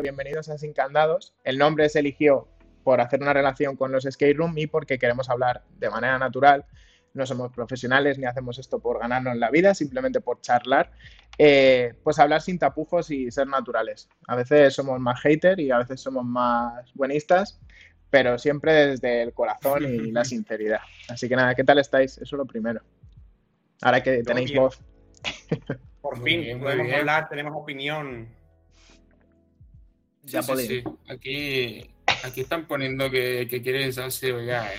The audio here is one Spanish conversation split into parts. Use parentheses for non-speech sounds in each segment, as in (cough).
bienvenidos a Sin Candados. El nombre se eligió por hacer una relación con los skate room y porque queremos hablar de manera natural. No somos profesionales ni hacemos esto por ganarnos la vida, simplemente por charlar. Eh, pues hablar sin tapujos y ser naturales. A veces somos más hater y a veces somos más buenistas, pero siempre desde el corazón y la (laughs) sinceridad. Así que nada, ¿qué tal estáis? Eso es lo primero. Ahora que tenéis voz. Por fin, podemos hablar, tenemos opinión. Ya sí, Aquí, aquí están poniendo que, que quieren salseo ya, ¿eh?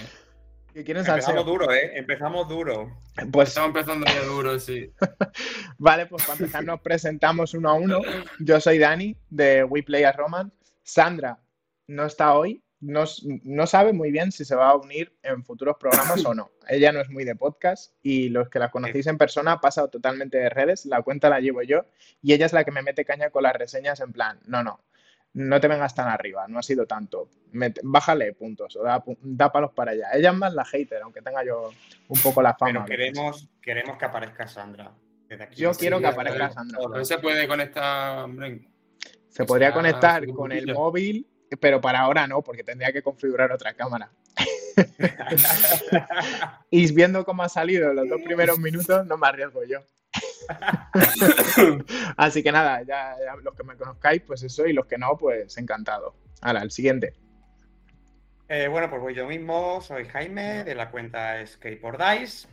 Que quieren Empezamos duro, ¿eh? Empezamos duro. Pues estamos empezando ya duro, sí. (laughs) vale, pues para empezar nos presentamos uno a uno. Yo soy Dani de We Play a Roman. Sandra no está hoy, no, no, sabe muy bien si se va a unir en futuros programas o no. (laughs) Ella no es muy de podcast y los que la conocéis en persona ha pasado totalmente de redes, la cuenta la llevo yo y ella es la que me mete caña con las reseñas en plan, no, no, no te vengas tan arriba, no ha sido tanto, bájale puntos o da, palos para allá. Ella es más la hater, aunque tenga yo un poco la fama. Pero queremos, queremos que aparezca Sandra. Yo quiero que aparezca Sandra. No se puede conectar. Se podría conectar con el móvil pero para ahora no, porque tendría que configurar otra cámara. (laughs) y viendo cómo ha salido los dos primeros minutos, no me arriesgo yo. (laughs) Así que nada, ya, los que me conozcáis, pues eso, y los que no, pues encantado. Ahora, el siguiente. Eh, bueno, pues voy yo mismo, soy Jaime, de la cuenta Skateboard Dice.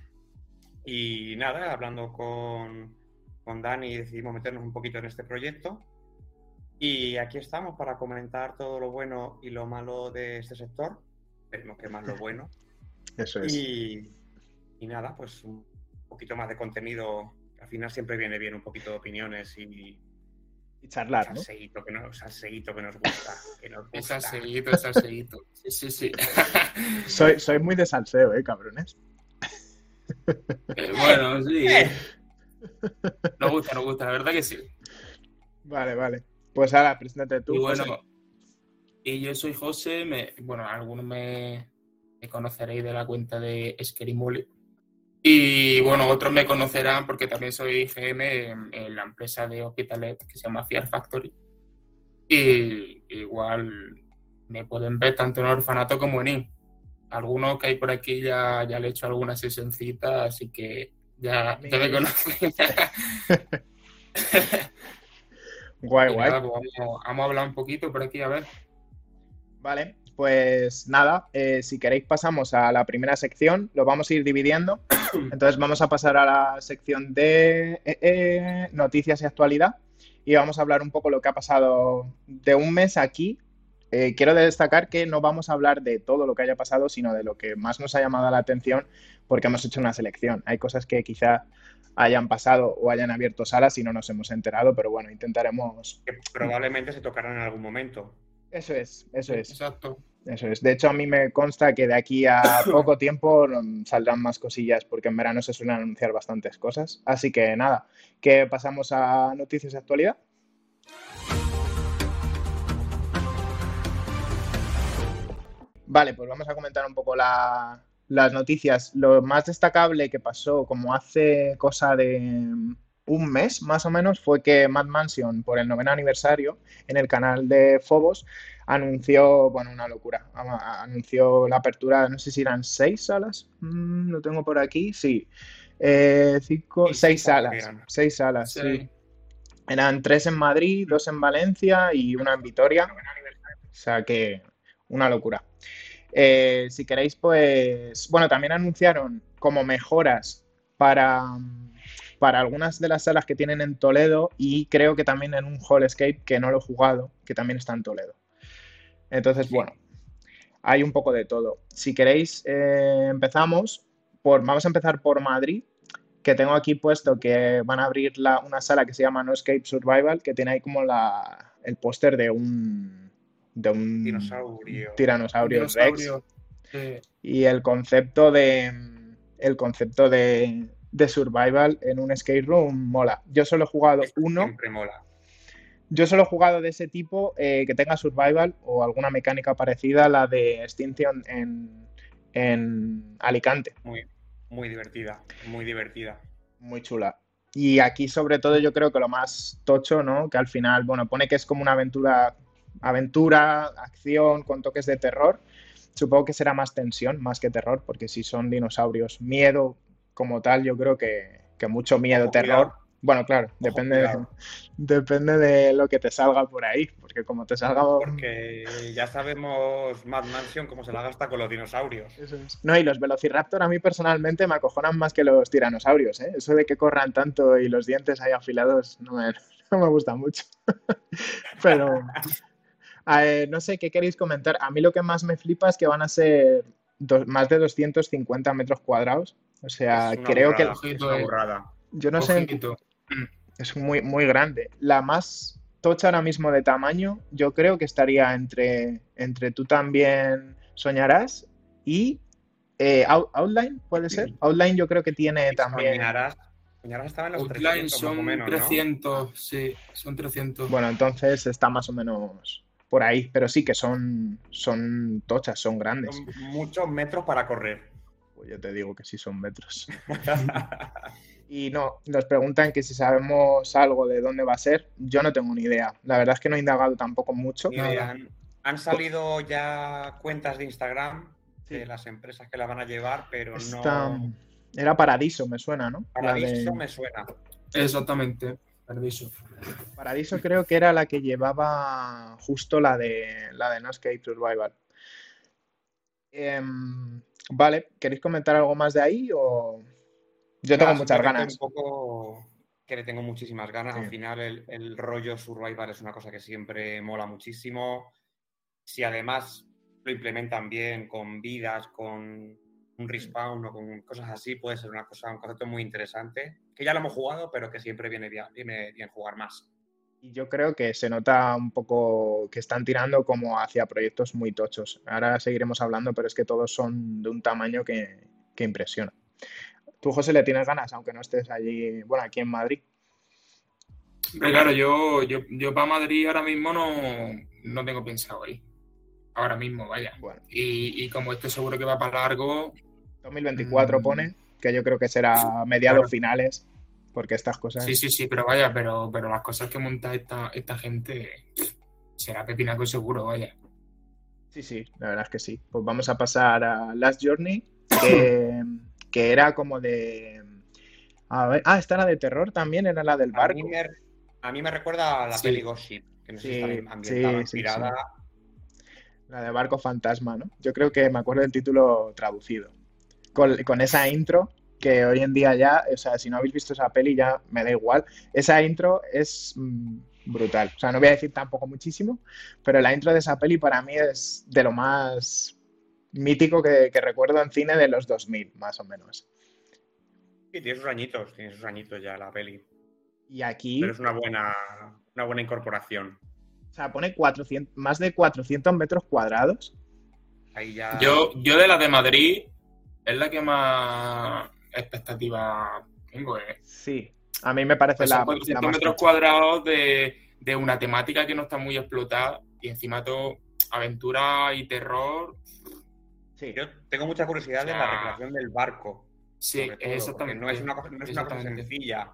Y nada, hablando con, con Dani, decidimos meternos un poquito en este proyecto. Y aquí estamos para comentar todo lo bueno y lo malo de este sector. Esperemos que más lo bueno. (laughs) Eso es. Y, nada, pues un poquito más de contenido. Al final siempre viene bien un poquito de opiniones y, y charlar, ¿no? Salseguito que, nos, salseguito que nos gusta. Que nos gusta. salseguito, (laughs) Sí, sí, sí. soy, soy muy de salseo, ¿eh, cabrones? Eh, bueno, sí. (laughs) Eh. Nos gusta, nos gusta, la verdad que sí. Vale, vale. Pues ahora, preséntate tú. Y bueno, y yo soy José, bueno, algunos me, conoceréis de la cuenta de Skerimuli. Y bueno, otros me conocerán porque también soy GM en, la empresa de Hospitalet que se llama Fear Factory. Y igual me pueden ver tanto en orfanato como en IN. Algunos que hay por aquí ya, ya le he hecho alguna sesioncita, así que ya, ya me conocen. (laughs) Guay, guay. Pues vamos, a hablar un poquito por aquí, a ver. Vale, pues nada, eh, si queréis pasamos a la primera sección, lo vamos a ir dividiendo. (coughs) Entonces vamos a pasar a la sección de eh, eh, noticias y actualidad y vamos a hablar un poco lo que ha pasado de un mes aquí. quiero destacar que no vamos a hablar de todo lo que haya pasado, sino de lo que más nos ha llamado la atención porque hemos hecho una selección. Hay cosas que quizá hayan pasado o hayan abierto salas y no nos hemos enterado, pero bueno, intentaremos. Que probablemente se tocarán en algún momento. Eso es, eso es. Exacto. Eso es. De hecho, a mí me consta que de aquí a (coughs) poco tiempo saldrán más cosillas, porque en verano se suelen anunciar bastantes cosas. Así que nada, que pasamos a noticias de actualidad. Vale, pues vamos a comentar un poco la, las noticias, lo más destacable que pasó como hace cosa de un mes más o menos fue que Mad Mansion por el noveno aniversario en el canal de Fobos anunció, bueno, una locura, anunció la apertura, no sé si eran seis salas, mm, lo tengo por aquí, sí, eh, cinco, seis salas, seis salas, sí. Eran tres en Madrid, dos en Valencia y una en Vitoria. O sea que una locura. Eh, si queréis, pues, bueno, también anunciaron como mejoras para, para algunas de las salas que tienen en Toledo y creo que también en un Hall Escape que no lo he jugado, que también está en Toledo. Entonces, bueno, hay un poco de todo. Si queréis, eh, empezamos por, vamos a empezar por Madrid, que tengo aquí puesto que van a abrir una sala que se llama No Escape Survival, que tiene ahí como la, el póster de un de un dinosaurio, tiranosaurio Rex. Y el concepto de el concepto de, survival en un skate room mola. Yo solo he jugado uno. Siempre mola. Yo solo he jugado de ese tipo eh, que tenga survival o alguna mecánica parecida a la de Extinction en, en Alicante. Muy, muy divertida, muy divertida. Muy chula. Y aquí, sobre todo, yo creo que lo más tocho, ¿no? Que al final, bueno, pone que es como una aventura aventura, acción, con toques de terror. Supongo que será más tensión, más que terror, porque si son dinosaurios, miedo como tal, yo creo que, que mucho miedo, terror. Bueno, claro, depende de, (laughs) depende de lo que te salga por ahí, porque como te salga... Porque ya sabemos Mad Mansion cómo se la gasta con los dinosaurios. No, y los Velociraptor a mí personalmente me acojonan más que los tiranosaurios, ¿eh? Eso de que corran tanto y los dientes ahí afilados no me, (laughs) no me gusta mucho. (laughs) Pero... no sé qué queréis comentar. A mí lo que más me flipa es que van a ser más de 250 metros cuadrados. O sea, creo que... Es una burrada. Yo no sé. Es muy, muy grande. La más tocha ahora mismo de tamaño, yo creo que estaría entre, entre tú también soñarás y eh, Outline, ¿puede ser? Outline yo creo que tiene también. Soñarás. Soñarás estaba en los Outline 300, son menos, 300, sí, son 300. Bueno, entonces está más o menos por ahí, pero sí que son, son tochas, son grandes. Son muchos metros para correr. Pues yo te digo que sí son metros. (laughs) Y no, nos preguntan que si sabemos algo de dónde va a ser. Yo no tengo ni idea. La verdad es que no he indagado tampoco mucho. Han, salido ya cuentas de Instagram de las empresas que la van a llevar, pero no. Era Paradiso, me suena, ¿no? Paradiso me suena. Exactamente, Paradiso. Paradiso creo que era la que llevaba justo la de la de No Escape Survival. Em, vale, ¿queréis comentar algo más de ahí o.? Yo tengo muchas ganas. Un poco que le tengo muchísimas ganas. Al final, el, rollo survival es una cosa que siempre mola muchísimo. Si además lo implementan bien con vidas, con un respawn o con cosas así, puede ser una cosa, un concepto muy interesante. Que ya lo hemos jugado, pero que siempre viene bien, viene bien jugar más. Y yo creo que se nota un poco que están tirando como hacia proyectos muy tochos. Ahora seguiremos hablando, pero es que todos son de un tamaño que, que impresiona. Tú, José, le tienes ganas, aunque no estés allí, bueno, aquí en Madrid. claro, yo, yo, yo para Madrid ahora mismo no, no tengo pensado ir. Ahora mismo, vaya. Y, como esto seguro que va para largo. 2024 mm, pone, que yo creo que será mediados finales, porque estas cosas. Sí, sí, sí, pero vaya, pero, pero las cosas que monta esta, esta gente será pepinaco seguro, vaya. Sí, sí, la verdad es que sí. Pues vamos a pasar a Last Journey, que (laughs) que era como de... A ver, ah, esta era de terror también, era la del barco. A mí me, recuerda a la peli Ghost Ship, que no sé si está ambientada, inspirada. La de barco fantasma, ¿no? Yo creo que me acuerdo del título traducido. Con, esa intro que hoy en día ya, o sea, si no habéis visto esa peli ya me da igual. Esa intro es mm, brutal. O sea, no voy a decir tampoco muchísimo, pero la intro de esa peli para mí es de lo más mítico que, recuerdo en cine de los 2000, más o menos. Sí, tiene sus añitos, tiene sus añitos ya la peli. Y aquí... Pero es una buena, una buena incorporación. O sea, pone 400, más de 400 metros cuadrados. Ahí ya... Yo, yo de la de Madrid es la que más expectativa tengo. ¿eh? Sí, a mí me parece pues la... 400 metros cuadrados de, de una temática que no está muy explotada y encima todo aventura y terror Sí. Yo tengo mucha curiosidad de la recreación del barco. Sí, exactamente. No es una cosa, no es una cosa sencilla.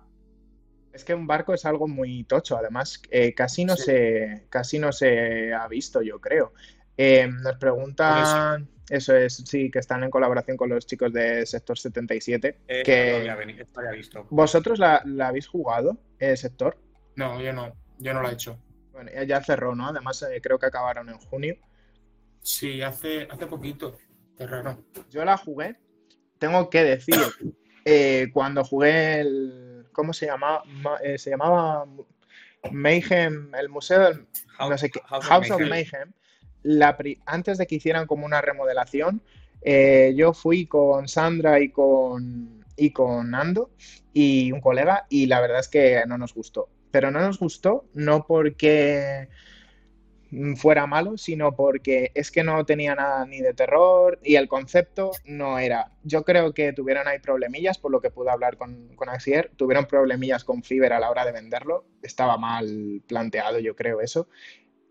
Es que un barco es algo muy tocho, además eh, casi no se casi no se ha visto, yo creo. Eh, nos preguntan, eso. es, sí, que están en colaboración con los chicos de Sector 77. Eh, que visto. ¿Vosotros la, habéis jugado, el Sector? No, yo no, yo no la he hecho. Bueno, ya cerró, ¿no? Además, creo que acabaron en junio. Sí, hace, hace poquito. Yo la jugué, tengo que decir, eh, cuando jugué el. ¿Cómo se llamaba? Eh, se llamaba Mayhem, el museo del. House, of Mayhem. Antes de que hicieran como una remodelación, eh, yo fui con Sandra y con, y con Nando y un colega, y la verdad es que no nos gustó. Pero no nos gustó, no porque Mm, fuera malo, sino porque es que no tenía nada ni de terror y el concepto no era. Yo creo que tuvieron ahí problemillas, por lo que pude hablar con, con Axier, tuvieron problemillas con Fiverr a la hora de venderlo, estaba mal planteado, yo creo eso.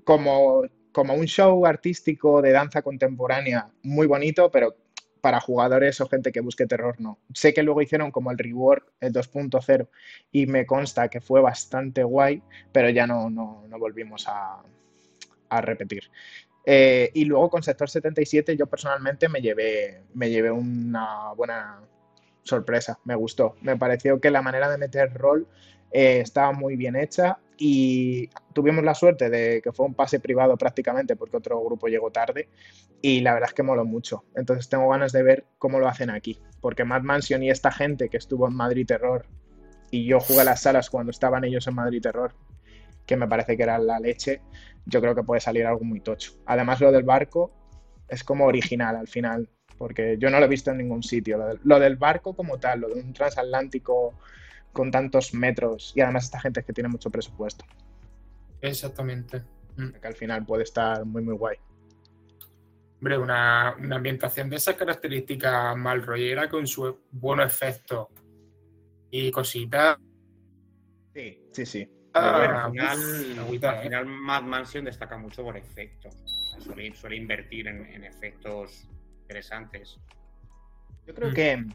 Como, como un show artístico de danza contemporánea muy bonito, pero para jugadores o gente que busque terror, no. Sé que luego hicieron como el rework, el 2.0, y me consta que fue bastante guay, pero ya no, no volvimos a, a repetir. Eh, y luego con Sector 77 yo personalmente me llevé, me llevé una buena sorpresa, me gustó. Me pareció que la manera de meter rol eh, estaba muy bien hecha y tuvimos la suerte de que fue un pase privado prácticamente porque otro grupo llegó tarde y la verdad es que moló mucho. Entonces tengo ganas de ver cómo lo hacen aquí, porque Mad Mansion y esta gente que estuvo en Madrid Terror y yo jugué las salas cuando estaban ellos en Madrid Terror, que me parece que era la leche, yo creo que puede salir algo muy tocho. Además lo del barco es como original al final, porque yo no lo he visto en ningún sitio. Lo del, barco como tal, lo de un transatlántico con tantos metros y además esta gente es que tiene mucho presupuesto. Exactamente. Mm. Que al final puede estar muy, muy guay. Hombre, una, ambientación de esas características mal rollera con su buenos efectos y cositas. Sí, sí, sí. Ah, al, final, Mad Mansion destaca mucho por efectos. suele, invertir en, efectos interesantes. Yo creo mm. que,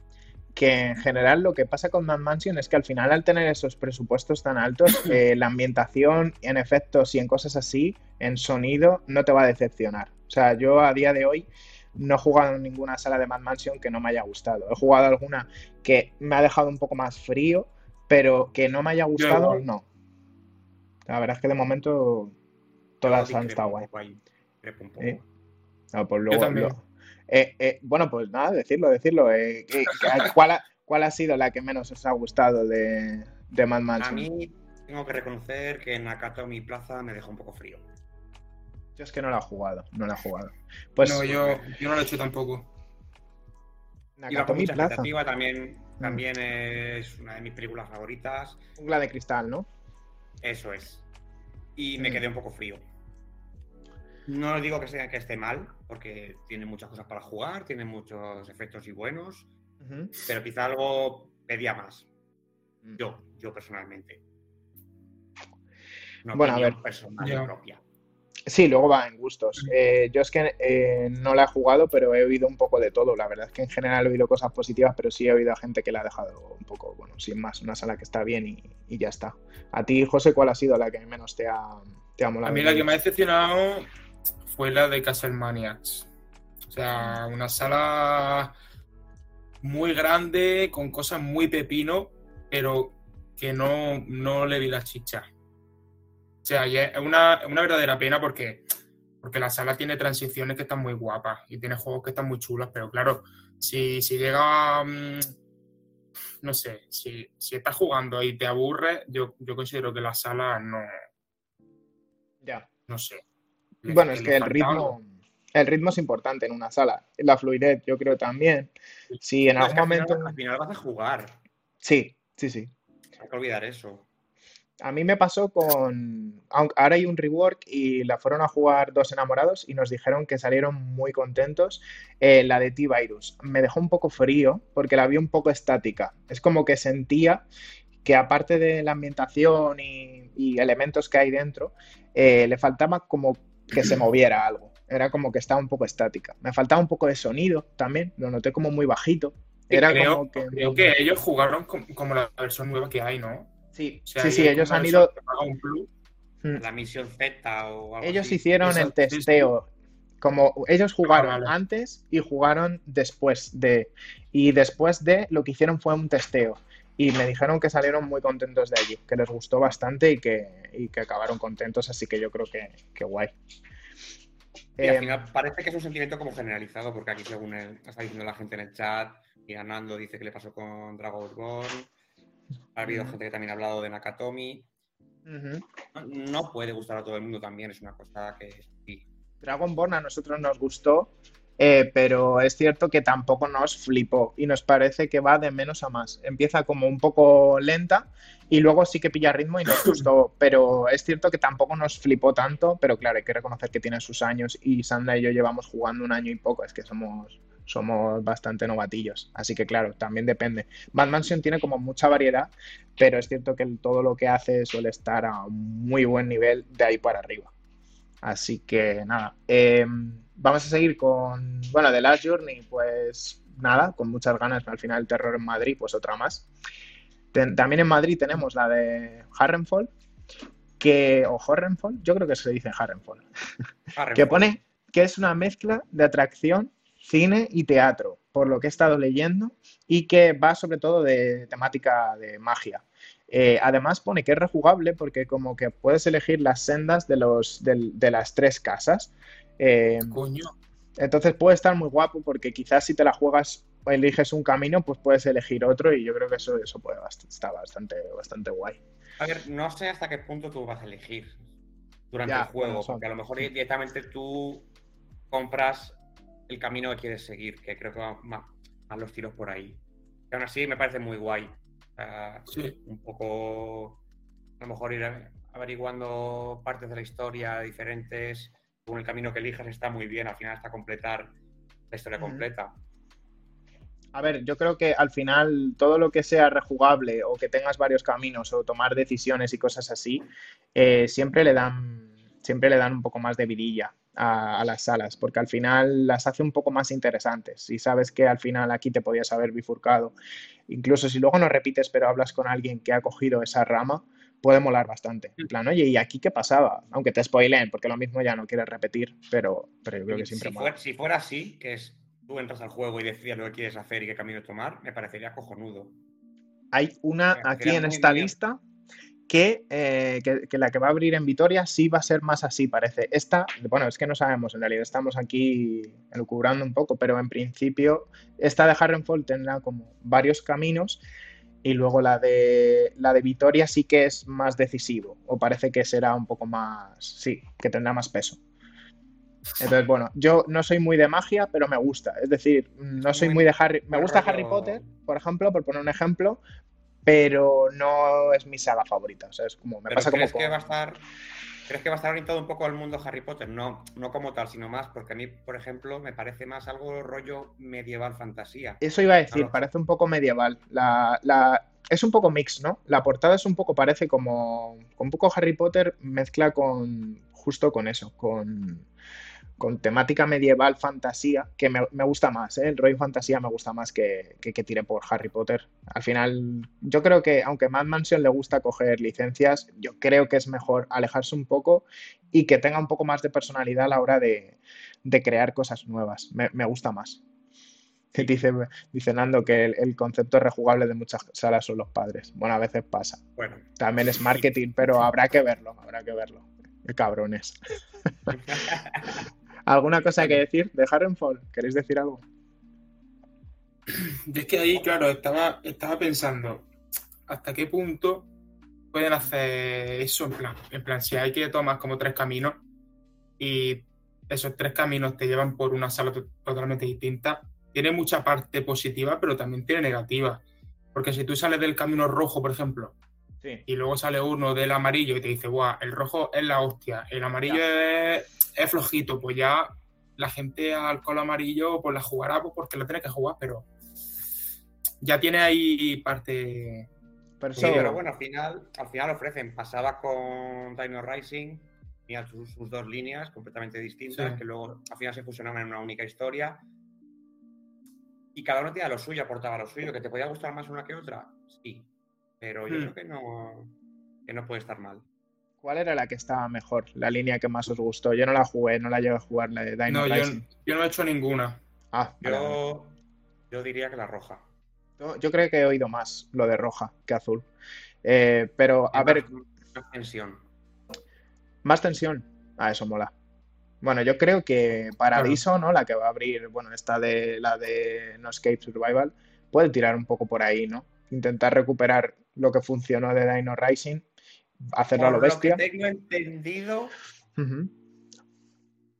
que, en general lo que pasa con Mad Mansion es que al final al tener esos presupuestos tan altos, (coughs) eh, la ambientación en efectos y en cosas así, en sonido, no te va a decepcionar. O sea, yo a día de hoy no he jugado en ninguna sala de Mad Mansion que no me haya gustado. He jugado alguna que me ha dejado un poco más frío, pero que no me haya gustado, no. La verdad es que de momento todas han estado guay. ¿Eh? pues luego, eh, eh, bueno, pues nada, decirlo, decirlo. ¿cuál, ha, ¿Cuál ha sido la que menos os ha gustado de, de Mad Mansion? A mí tengo que reconocer que Nakatomi Plaza me dejó un poco frío. Yo es que no la he jugado, no la he jugado. Pues, no, yo, yo no lo he hecho tampoco. Nakatomi Plaza. También, mm. también es una de mis películas favoritas. La de cristal, ¿no? Eso es. Y me mm. quedé un poco frío. No digo que, sea, que esté mal, porque tiene muchas cosas para jugar, tiene muchos efectos y buenos, pero quizá algo pedía más. Mm. Yo, yo personalmente. bueno, a ver. personal propia. Sí, luego va en gustos. Eh, yo es que eh, no la he jugado, pero he oído un poco de todo. La verdad es que en general he oído cosas positivas, pero sí he oído a gente que la ha dejado un poco, bueno, sin más, una sala que está bien y, ya está. A ti, José, ¿cuál ha sido la que menos te ha, te ha molado? A mí la que me ha decepcionado fue la de Castlemaniacs. O sea, una sala muy grande, con cosas muy pepino, pero que no, no le vi la chicha. O sea, es una, verdadera pena porque, porque la sala tiene transiciones que están muy guapas y tiene juegos que están muy chulos, pero claro, si, si llega, mm, no sé, si, si estás jugando y te aburre, yo, yo considero que la sala no... Ya. No sé. Bueno, es que el ritmo... El ritmo es importante en una sala. La fluidez, yo creo también. Si en algún momento. Al final, vas a jugar. Sí, sí, sí. Hay que olvidar eso. A mí me pasó con. Ahora hay un rework y la fueron a jugar dos enamorados y nos dijeron que salieron muy contentos. Eh, la de T-Virus me dejó un poco frío porque la vi un poco estática. Es como que sentía que, aparte de la ambientación y, elementos que hay dentro, eh, le faltaba como que se moviera algo. Era como que estaba un poco estática. Me faltaba un poco de sonido también. Lo noté como muy bajito. Era creo, como que. Creo que ellos jugaron como la versión nueva que hay, ¿no? Sí, sí, sí, ellos han ido. Hmm. La misión Z o algo Ellos hicieron el testeo. Como ellos jugaron ah, antes y jugaron después de. Y después de lo que hicieron fue un testeo. Y me dijeron que salieron muy contentos de allí, que les gustó bastante y que, que acabaron contentos, así que yo creo que, que guay. Y al em, final parece que es un sentimiento como generalizado, porque aquí según está diciendo la gente en el chat, y Anando dice que le pasó con Dragon's Ball, ha habido gente que también ha hablado de Nakatomi. no, puede gustar a todo el mundo también, es una cosa que sí. Dragonborn a nosotros nos gustó, eh, pero es cierto que tampoco nos flipó y nos parece que va de menos a más. Empieza como un poco lenta y luego sí que pilla ritmo y nos (coughs) gustó, pero es cierto que tampoco nos flipó tanto, pero claro, hay que reconocer que tiene sus años y Sandra y yo llevamos jugando un año y poco, es que somos somos bastante novatillos. Así que claro, también depende. Mad Mansion tiene como mucha variedad, pero es cierto que todo lo que hace suele estar a un muy buen nivel de ahí para arriba. Así que nada, em, vamos a seguir con, bueno, The Last Journey, pues nada, con muchas ganas. Al final, el terror en Madrid, pues otra más. también en Madrid tenemos la de Harrenfall. que, o Harrenfall, yo creo que se dice Harrenfall, que pone que es una mezcla de atracción, cine y teatro, por lo que he estado leyendo, y que va sobre todo de temática de magia. Eh, además pone que es rejugable porque como que puedes elegir las sendas de, los, de, las tres casas. Eh, Coño. Entonces puede estar muy guapo porque quizás si te la juegas eliges un camino, pues puedes elegir otro y yo creo que eso, eso puede estar bastante, bastante guay. A ver, no sé hasta qué punto tú vas a elegir durante el juego, porque a lo mejor directamente tú compras el camino que quieres seguir, que creo que va más, más los tiros por ahí. Y aún así me parece muy guay. Un poco, a lo mejor ir averiguando partes de la historia diferentes, con el camino que elijas está muy bien, al final hasta completar la historia completa. A ver, yo creo que al final todo lo que sea rejugable o que tengas varios caminos o tomar decisiones y cosas así, eh, siempre le dan siempre le dan un poco más de vidilla a, las salas, porque al final las hace un poco más interesantes. Y sabes que al final aquí te podías haber bifurcado. Incluso si luego no repites, pero hablas con alguien que ha cogido esa rama, puede molar bastante. En plan, oye, ¿y aquí qué pasaba? Aunque te spoileen, porque lo mismo ya no quieres repetir, pero, pero yo creo que siempre si fuera, si fuera así, que es tú entras al juego y decides lo que quieres hacer y qué camino tomar, me parecería cojonudo. Hay una aquí en esta lista eh, que, la que va a abrir en Vitoria sí va a ser más así, parece. Esta, bueno, es que no sabemos, en realidad estamos aquí elucubrando un poco, pero en principio esta de Harrenfall tendrá como varios caminos y luego la de, la de Vitoria sí que es más decisivo, o parece que será un poco más, sí, que tendrá más peso. Entonces, bueno, yo no soy muy de magia, pero me gusta. Es decir, no soy muy de Harry. Me gusta Harry Potter, por ejemplo, por poner un ejemplo, pero no es mi saga favorita. O sea, es como me pasa ¿crees como. Que va a estar, ¿Crees que va a estar orientado un poco al mundo Harry Potter? No, no como tal, sino más, porque a mí, por ejemplo, me parece más algo rollo medieval fantasía. Eso iba a decir, parece un poco medieval. La, la, es un poco mix, ¿no? La portada es un poco, parece como. Un poco Harry Potter mezcla con. justo con eso, con con temática medieval, fantasía, que me, gusta más, ¿eh? el rollo fantasía me gusta más que, que, tire por Harry Potter. Al final, yo creo que aunque Mad Mansion le gusta coger licencias, yo creo que es mejor alejarse un poco y que tenga un poco más de personalidad a la hora de, crear cosas nuevas. Me, gusta más. (laughs) Dice, dice Nando que el, concepto rejugable de muchas salas son los padres. Bueno, a veces pasa. Bueno. También es marketing, pero habrá que verlo, habrá que verlo. Qué cabrones. (laughs) ¿Alguna cosa que decir de Harrenfall? ¿Queréis decir algo? es que ahí, claro, estaba, estaba pensando hasta qué punto pueden hacer eso en plan. En plan, si hay que tomar como tres caminos y esos tres caminos te llevan por una sala totalmente distinta, tiene mucha parte positiva, pero también tiene negativa. Porque si tú sales del camino rojo, por ejemplo, y luego sale uno del amarillo y te dice, guau, el rojo es la hostia, el amarillo es es flojito, pues ya la gente al color amarillo pues la jugará pues, porque la tiene que jugar, pero ya tiene ahí parte. Pero, bueno, al final, al final ofrecen. Pasaba con Dino Rising, y sus, sus, dos líneas completamente distintas, que luego al final se fusionaban en una única historia. Y cada uno tenía lo suyo, aportaba lo suyo. ¿Que te podía gustar más una que otra? Sí. Pero yo hmm. creo que no, que no puede estar mal. ¿Cuál era la que estaba mejor? La línea que más os gustó. Yo no la jugué, no la llegué a jugar, la de Dino no, Yo, no he hecho ninguna. Ah, yo, yo diría que la roja. Yo, creo que he oído más lo de roja que azul. Eh, pero, a ver. Más tensión. Más tensión. Ah, eso mola. Bueno, yo creo que Paradiso, ¿no? La que va a abrir, bueno, esta de la de No Escape Survival, puede tirar un poco por ahí, ¿no? Intentar recuperar lo que funcionó de Dino Rising hacerlo a lo bestia. Lo que tengo entendido,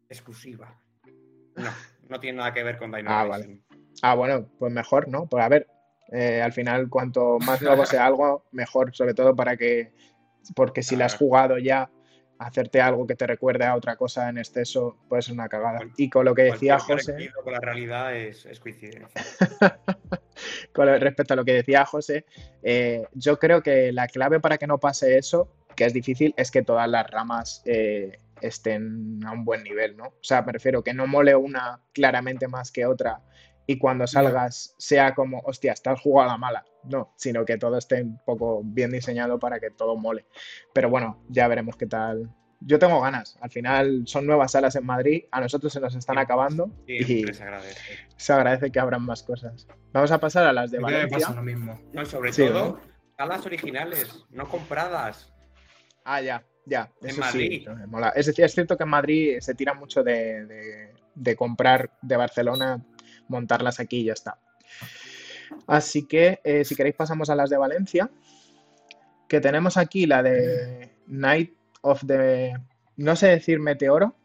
exclusiva. No, no tiene nada que ver con Dino ah, Vale. Ah, bueno, pues mejor, ¿no? Pues a ver, eh, al final cuanto más nuevo sea (laughs) algo, mejor, sobre todo para que, porque si la has jugado ya, hacerte algo que te recuerde a otra cosa en exceso puede ser una cagada. y con lo que decía José... Con la realidad es, es coincidencia. (laughs) con respecto a lo que decía José, eh, yo creo que la clave para que no pase eso, que es difícil, es que todas las ramas eh, estén a un buen nivel, ¿no? O sea, me refiero que no mole una claramente más que otra y cuando salgas sea como, hostia, estás jugada mala. no, sino que todo esté un poco bien diseñado para que todo mole. Pero bueno, ya veremos qué tal. Yo tengo ganas. Al final son nuevas salas en Madrid, a nosotros se nos están acabando y se agradece. se agradece que abran más cosas. Vamos a pasar a las de A mí me Valencia. pasa lo mismo. No, y sobre Sí, todo, ¿no? salas originales, no compradas. Ah, ya, ya. En Eso Madrid. sí, me mola. Es decir, es cierto que en Madrid se tira mucho de, de- de comprar de Barcelona, montarlas aquí y ya está. Así que, eh, si queréis, pasamos a las de Valencia. Que tenemos aquí la de Night of the. No sé decir meteoro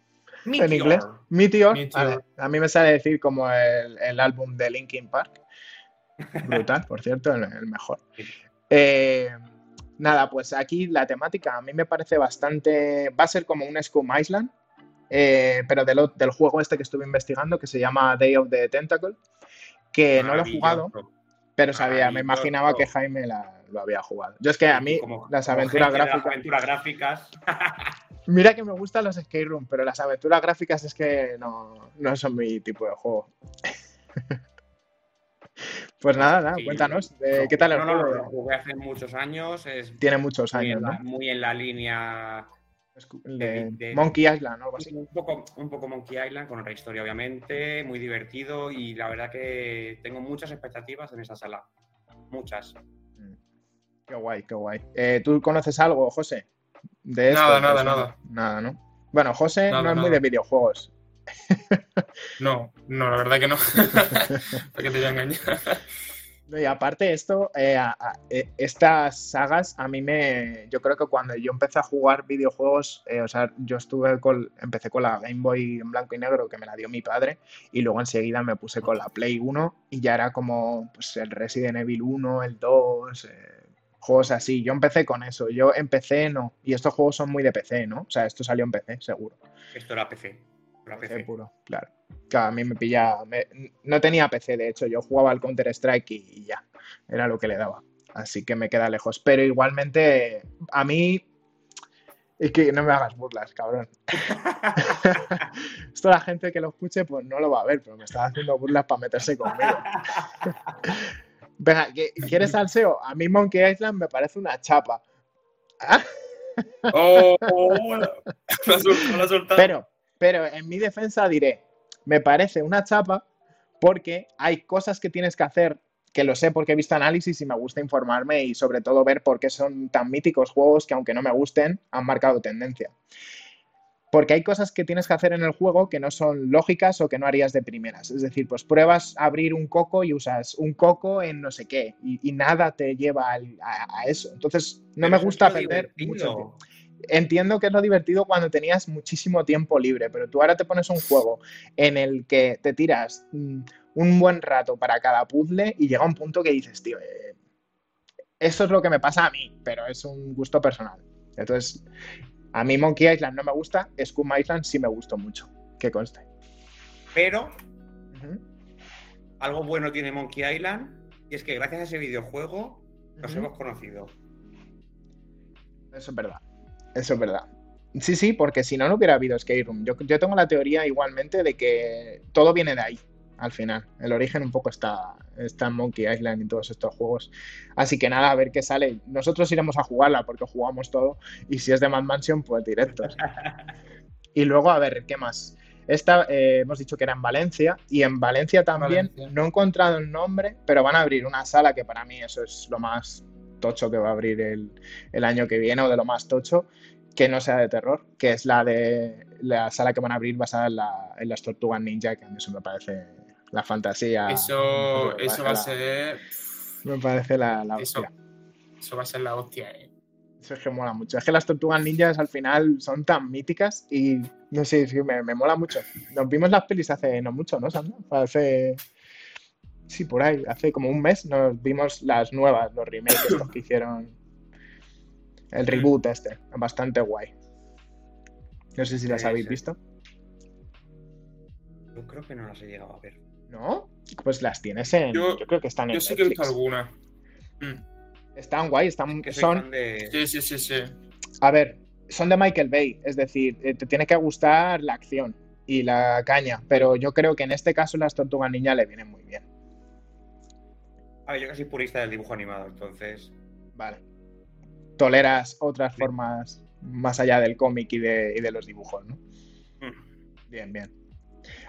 en Meteor. inglés. Meteor. A mí me sale decir como el, el álbum de Linkin Park. Brutal, por cierto, el, el mejor. Eh, nada, pues aquí la temática a mí me parece bastante. Va a ser como un Scum Island, eh, pero del, del juego este que estuve investigando que se llama Day of the Tentacle, que no lo he jugado, pero sabía, me imaginaba que Jaime la- lo había jugado. Yo es que a mí Como- las aventuras las gráficas. aventuras gráficas. (laughs) Mira que me gustan los skate room, pero las aventuras gráficas es que no, no son mi tipo de juego. (laughs) pues nada, nada, Sí. cuéntanos, eh, ¿qué tal el No, no, juego? lo jugué hace muchos años. Es Tiene muchos muy, años, en ¿no? la, muy en la línea. De de- Monkey Island, ¿no? Así. Un poco, un poco Monkey Island, con otra historia, obviamente. Muy divertido y la verdad que tengo muchas expectativas en esa sala. Muchas. Qué guay, qué guay. Eh, ¿Tú conoces algo, José? De esto? Nada, nada, nada. Nada, ¿no? Bueno, José Nada, no es muy de videojuegos. (laughs) No, no, la verdad que no. (laughs) ¿Para qué te voy a engañar? Y aparte esto, eh, a- a- eh, estas sagas a mí me, yo creo que cuando yo empecé a jugar videojuegos, eh, o sea, yo estuve con, empecé con la Game Boy en blanco y negro que me la dio mi padre y luego enseguida me puse con la Play 1 y ya era como pues, el Resident Evil 1, el 2, eh, juegos así. Yo empecé con eso, yo empecé no, y estos juegos son muy de PC, ¿no? O sea, esto salió en PC, seguro. Esto era PC. Era PC PC. puro, claro. Claro, a mí me pilla. me- no tenía PC, de hecho, yo jugaba al Counter-Strike y, y ya. Era lo que le daba. Así que me queda lejos. Pero igualmente, a mí. Es que no me hagas burlas, cabrón. (laughs) Esto la gente que lo escuche, pues no lo va a ver, pero me está haciendo burlas para meterse conmigo. (laughs) Venga, ¿que- ¿quieres salseo? A mí Monkey Island me parece una chapa. Ah, Oh, (laughs) la. Pero, pero en mi defensa diré, me parece una chapa porque hay cosas que tienes que hacer que lo sé porque he visto análisis y me gusta informarme y sobre todo ver por qué son tan míticos juegos que aunque no me gusten, han marcado tendencia. Porque hay cosas que tienes que hacer en el juego que no son lógicas o que no harías de primeras. Es decir, pues pruebas abrir un coco y usas un coco en no sé qué y, y nada te lleva al- a, a eso. Entonces, no Pero me gusta perder mucho tiempo entiendo que es lo divertido cuando tenías muchísimo tiempo libre, pero tú ahora te pones un juego en el que te tiras mm, un buen rato para cada puzzle y llega un punto que dices, tío, eh, eso es lo que me pasa a mí, pero es un gusto personal. Entonces, a mí Monkey Island no me gusta, Scum Island sí me gustó mucho, que conste. Pero algo bueno tiene Monkey Island y es que gracias a ese videojuego nos hemos conocido. Eso es verdad. Eso es verdad. Sí, sí, porque si no, no hubiera habido Skate Room. Yo, yo tengo la teoría igualmente de que todo viene de ahí, al final. El origen un poco está, está en Monkey Island y todos estos juegos. Así que nada, a ver qué sale. Nosotros iremos a jugarla porque jugamos todo. Y si es de Mad Mansion, pues directos. (laughs) Y luego, a ver, ¿qué más? Esta, eh, hemos dicho que era en Valencia. Y en Valencia también, Valencia. no he encontrado el nombre, pero van a abrir una sala que para mí eso es lo más tocho que va a abrir el, el año que viene o de lo más tocho que no sea de terror, que es la de la sala que van a abrir basada en, la- en las tortugas ninja, que a mí eso me parece la fantasía. Eso, me eso va a la- ser. Me parece la, la Eso, hostia. eso va a ser la hostia, eh. Eso es que mola mucho. Es que las tortugas ninjas al final son tan míticas y no sé, es que me, me mola mucho. Nos vimos las pelis hace no mucho, ¿no, Sandra? Hace. Sí, por ahí. Hace como un mes nos vimos las nuevas, los remakes estos que hicieron. El reboot este. Bastante guay. No sé si las Sí, habéis sí. visto. Yo creo que no las he llegado a ver. ¿No? Pues las tienes en. Yo, Yo- creo que están en. Yo sí que he visto alguna. Mm. Están guay, están. Que soy Son. de... Sí, sí, sí, sí. A ver, son de Michael Bay, es decir, eh, te tiene que gustar la acción y la caña, pero yo creo que en este caso las tortugas niñas le vienen muy bien. A ver, yo casi purista del dibujo animado, entonces. Vale. Toleras otras formas más allá del cómic y de, y de los dibujos, ¿no? mm, Bien, bien.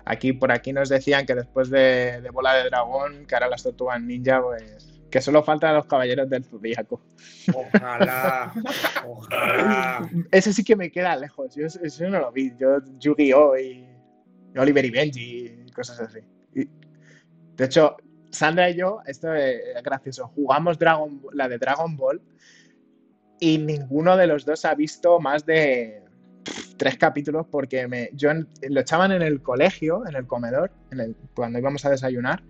Aquí, por aquí nos decían que después de, de Bola de Dragón, que ahora las tortugas ninja, pues. Que solo faltan los caballeros del zodíaco. Ojalá. (laughs) ojalá. Ese sí que me queda lejos. Yo eso no lo vi. Yo, Yu-Gi-Oh! y Oliver y Benji y cosas así. Y, de hecho, Sandra y yo, esto es gracioso, jugamos Dragon, la de Dragon Ball y ninguno de los dos ha visto más de tres capítulos porque yo en- lo echaban en el colegio, en el comedor, cuando íbamos a desayunar.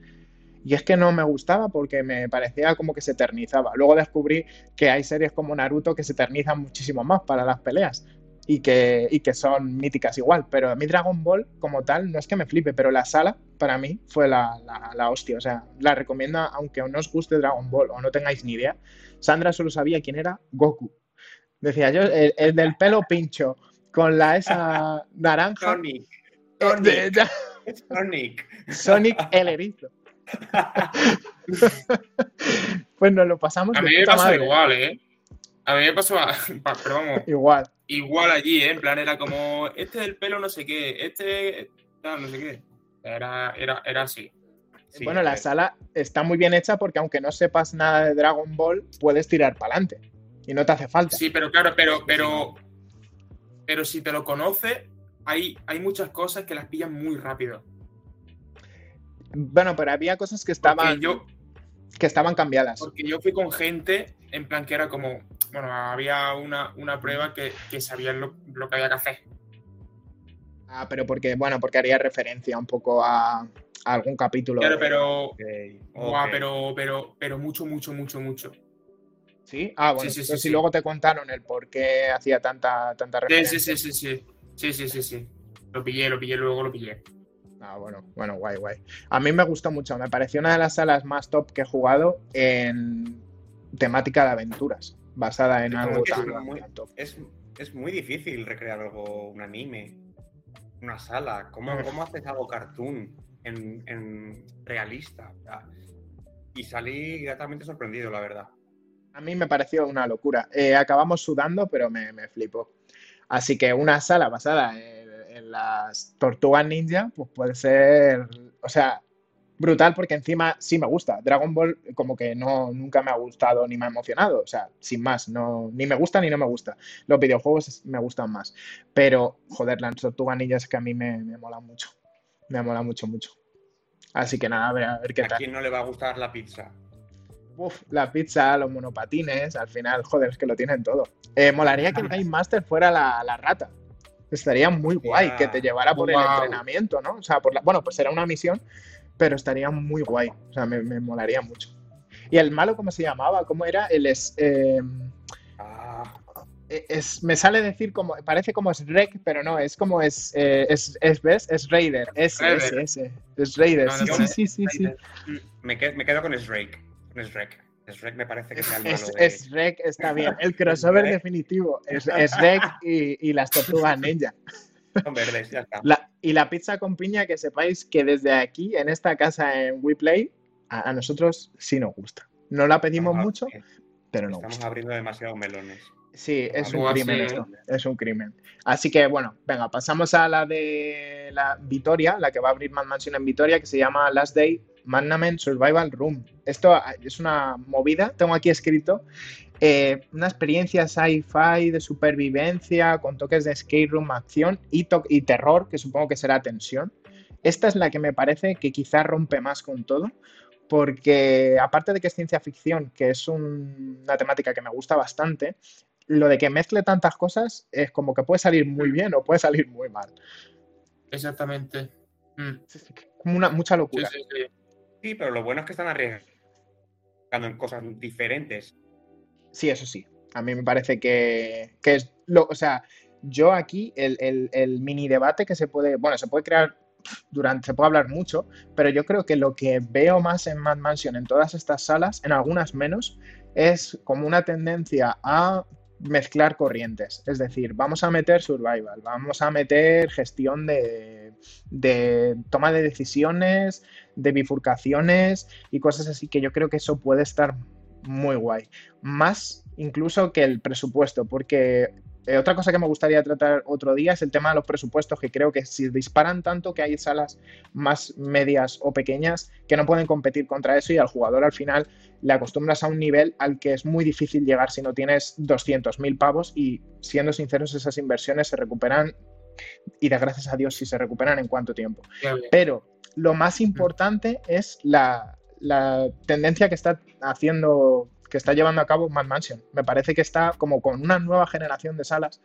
Y es que no me gustaba porque me parecía como que se eternizaba. Luego descubrí que hay series como Naruto que se eternizan muchísimo más para las peleas y que, son míticas igual. Pero a mí Dragon Ball como tal no es que me flipe, pero la sala para mí fue la, la- la hostia. O sea, la recomiendo aunque no os guste Dragon Ball o no tengáis ni idea. Sandra solo sabía quién era Goku. Decía yo, el, el del pelo pincho, con la esa naranja. Sonic. eh, Sonic. Sonic. Sonic el erizo. (laughs) pues nos lo pasamos A mí me pasó madre. igual, ¿eh? A mí me pasó, a- (laughs) pero vamos, Igual. igual allí, ¿eh? En plan, era como, este del pelo no sé qué, este, no sé qué. Era, era, era así. Sí, bueno, la sala está muy bien hecha porque aunque no sepas nada de Dragon Ball, puedes tirar para adelante. Y no te hace falta. Sí, pero claro, pero, pero, pero si te lo conoces, hay, hay muchas cosas que las pillan muy rápido. Bueno, pero había cosas que estaban, yo, que estaban cambiadas. porque yo fui con gente, en plan que era como, bueno, había una, una prueba que, que sabían lo, lo que había que hacer. Ah, pero porque, bueno, porque haría referencia un poco a, a algún capítulo. Claro, de- pero, Ok, buah, ok. pero, pero, pero mucho, mucho, mucho, mucho. ¿Sí? Ah, bueno, Sí, sí, luego te contaron el por qué hacía tanta, tanta Sí, referencia. sí, sí, sí, sí. Sí, sí, sí, sí. Lo pillé, lo pillé, luego lo pillé. Ah, bueno, bueno, guay, guay. A mí me gustó mucho, me pareció una de las salas más top que he jugado en temática de aventuras, basada en Es algo tan, muy- tan top. Es, es muy difícil recrear algo, un anime, una sala. ¿Cómo, cómo haces algo cartoon en, en realista? Y salí gratamente sorprendido, la verdad. A mí me pareció una locura. Eh, acabamos sudando, pero me, me flipó. Así que una sala basada en, en las tortugas ninja, pues puede ser, o sea, brutal porque encima sí me gusta. Dragon Ball como que no, nunca me ha gustado ni me ha emocionado. O sea, sin más, no, ni me gusta ni no me gusta. Los videojuegos me gustan más. Pero, joder, las tortugas ninja es que a mí me, me mola mucho. Me mola mucho, mucho. Así que nada, a ver, a ver qué ¿A tal. quién no le va a gustar la pizza? Uf, la pizza, los monopatines, al final, joder, es que lo tienen todo. Eh, molaría que el Game Master fuera la, la rata. Estaría muy guay que te llevara por el entrenamiento, ¿no? O sea, por la- bueno, pues será una misión, pero estaría muy guay. O sea, me, me molaría mucho. ¿Y el malo cómo se llamaba? ¿Cómo era? El es, eh, Ah, es- me sale decir como, parece como es Rek, pero no, es como es, eh, es, es, ¿ves? Es Raider, ese, Raider. ese, ese, es Raider, No, sí, no, sí, no, sí, sí, sí. me, qued- me quedo con Shrek. Shrek. Shrek me parece que sea el malo Es, de- es Rek, está bien. El crossover Rek. definitivo. Es, es Rek y, y las tortugas ninja. Son verdes, ya está. La- y la pizza con piña, que sepáis que desde aquí, en esta casa en WePlay, a, a nosotros sí nos gusta. No la pedimos mucho, pero nos Estamos gusta. abriendo demasiados melones. Sí, es un crimen esto. Es un crimen. Así que bueno, venga, pasamos a la de la Vitoria, la que va a abrir Mad Mansion en Vitoria, que se llama Last Day Mannament Survival Room. Esto ah, es una movida, tengo aquí escrito. eh, una experiencia sci-fi de supervivencia con toques de skate room, acción y, terror, que supongo que será tensión. Esta es la que me parece que quizá rompe más con todo, porque aparte de que es ciencia ficción, que es un- una temática que me gusta bastante, lo de que mezcle tantas cosas es como que puede salir muy bien o puede salir muy mal. Exactamente. Mm. Una, mucha Sí, locura. sí, sí. Sí, pero lo bueno es que están arriesgando en cosas diferentes. Sí, eso sí. A mí me parece que, que es lo, o sea, yo aquí el, el- el mini debate que se puede, bueno, se puede crear durante, se puede hablar mucho, pero yo creo que lo que veo más en Mad Mansion, en todas estas salas, en algunas menos, es como una tendencia a mezclar corrientes. Es decir, vamos a meter survival, vamos a meter gestión de de toma de decisiones, de bifurcaciones y cosas así que yo creo que eso puede estar muy guay. Más incluso que el presupuesto, porque eh, otra cosa que me gustaría tratar otro día es el tema de los presupuestos, que creo que si disparan tanto que hay salas más medias o pequeñas que no pueden competir contra eso y al jugador al final le acostumbras a un nivel al que es muy difícil llegar si no tienes 200.000 pavos y siendo sinceros esas inversiones se recuperan y de gracias a Dios si se recuperan en cuánto tiempo. Pero lo más importante es la, la tendencia que está haciendo que está llevando a cabo Mad Mansion. Me parece que está como con una nueva generación de salas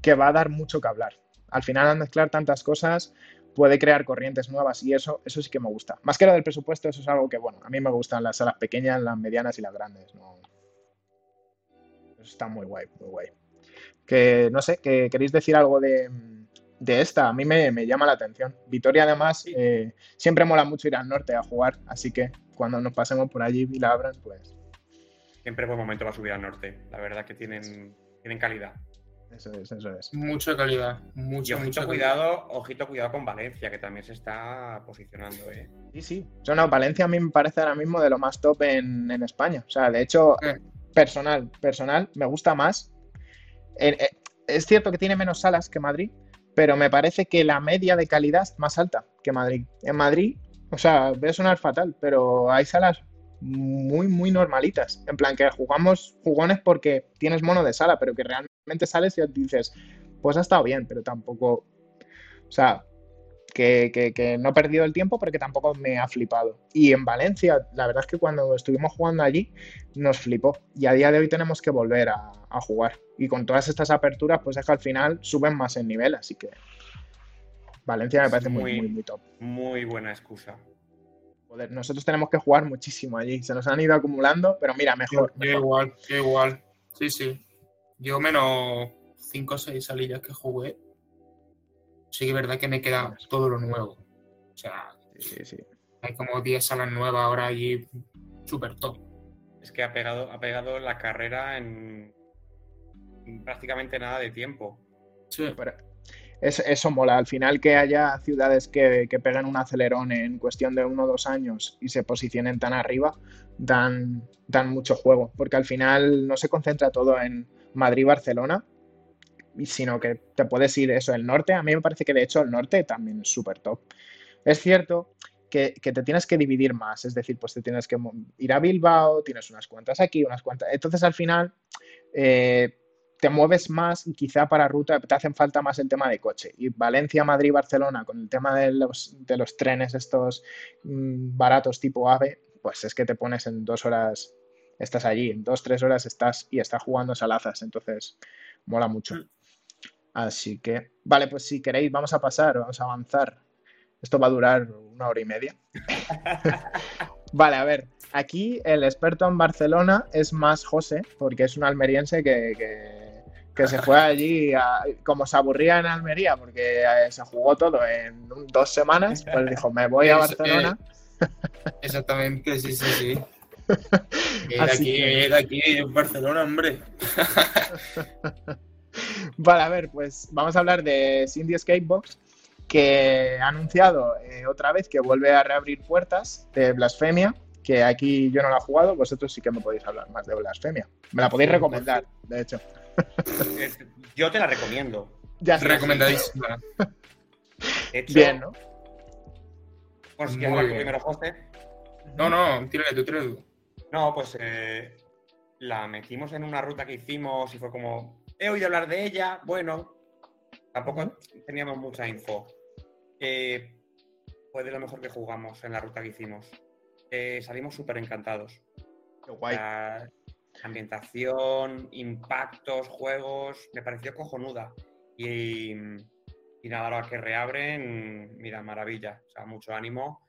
que va a dar mucho que hablar. Al final, al mezclar tantas cosas, puede crear corrientes nuevas y eso, eso sí que me gusta. Más que lo del presupuesto, eso es algo que, bueno, a mí me gustan las salas pequeñas, las medianas y las grandes. ¿no? Eso está muy guay, muy guay. Que no sé, que queréis decir algo de, esta, a mí me, llama la atención. Vitoria, además, eh, siempre mola mucho ir al norte a jugar, así que cuando nos pasemos por allí y la abran, pues siempre buen momento para subir al norte. La verdad que tienen, tienen calidad. Eso es, eso es. Mucha calidad. Mucho, y ojito cuidado, ojito cuidado con Valencia, que también se está posicionando, ¿eh? Sí, sí. O Valencia a mí me parece ahora mismo de lo más top en, España. O sea, de hecho, personal, personal, me gusta más. Eh, es cierto que tiene menos salas que Madrid, pero me parece que la media de calidad es más alta que Madrid. En Madrid, o sea, voy a sonar fatal, pero hay salas muy, muy normalitas. En plan, que jugamos jugones porque tienes mono de sala, pero que realmente sales y dices, pues ha estado bien, pero tampoco. O sea, que, no he perdido el tiempo, pero que tampoco me ha flipado. Y en Valencia, la verdad es que cuando estuvimos jugando allí, nos flipó. Y a día de hoy tenemos que volver a, jugar. Y con todas estas aperturas, pues es que al final suben más en nivel, así que. Valencia me parece muy, muy, muy top. Muy buena excusa nosotros tenemos que jugar muchísimo allí. Se nos han ido acumulando, pero mira, mejor. Yo, igual, yo igual. Sí, sí. Yo menos 5 o 6 salidas que jugué. Sí que es verdad que me queda todo lo nuevo. O sea, sí, sí. hay como 10 salas nuevas ahora allí súper top. Es que ha pegado, ha pegado la carrera en, prácticamente nada de tiempo. Sí. Pero eso mola. Al final que haya ciudades que, que peguen un acelerón en cuestión de uno o dos años y se posicionen tan arriba, dan, dan mucho juego, porque al final no se concentra todo en Madrid-Barcelona, sino que te puedes ir eso, el norte. A mí me parece que de hecho el norte también es súper top. Es cierto que, te tienes que dividir más, es decir, pues te tienes que ir a Bilbao, tienes unas cuantas aquí, unas cuantas. Entonces al final eh, te mueves más y quizá para ruta te hacen falta más el tema de coche. Y Valencia, Madrid, Barcelona, con el tema de los, de los trenes estos mm, baratos tipo AVE, pues es que te pones en dos horas, estás allí, en dos, tres horas estás y estás jugando salazas, entonces mola mucho. Mm. Así que, vale, pues si queréis, vamos a pasar, vamos a avanzar. Esto va a durar una hora y media. (laughs) vale, a ver, aquí el experto en Barcelona es más José, porque es un almeriense que que se fue allí, como se aburría en Almería, porque eh, se jugó todo en dos semanas, pues dijo, me voy a Barcelona. exactamente, sí, sí, sí. (laughs) de aquí, de aquí, en Barcelona, hombre. (laughs) vale, a ver, pues vamos a hablar de Cindy Skatebox, que ha anunciado eh, otra vez que vuelve a reabrir puertas de Blasfemia, que aquí yo no la he jugado, vosotros sí que me podéis hablar más de Blasfemia. Me la podéis recomendar, de hecho. Yo te la recomiendo. Ya Recomendadísima. Bien, ¿no? Pues si primero, José. No, no, tírale tú, tírale tú. No, pues eh, la metimos en una ruta que hicimos y fue como, he oído hablar de ella, bueno, tampoco teníamos mucha info. Eh, fue de lo mejor que jugamos en la ruta que hicimos. Eh, salimos súper encantados. Qué guay ambientación, impactos, juegos, me pareció cojonuda. Y, y nada, ahora que reabren, mira, maravilla, o sea, mucho ánimo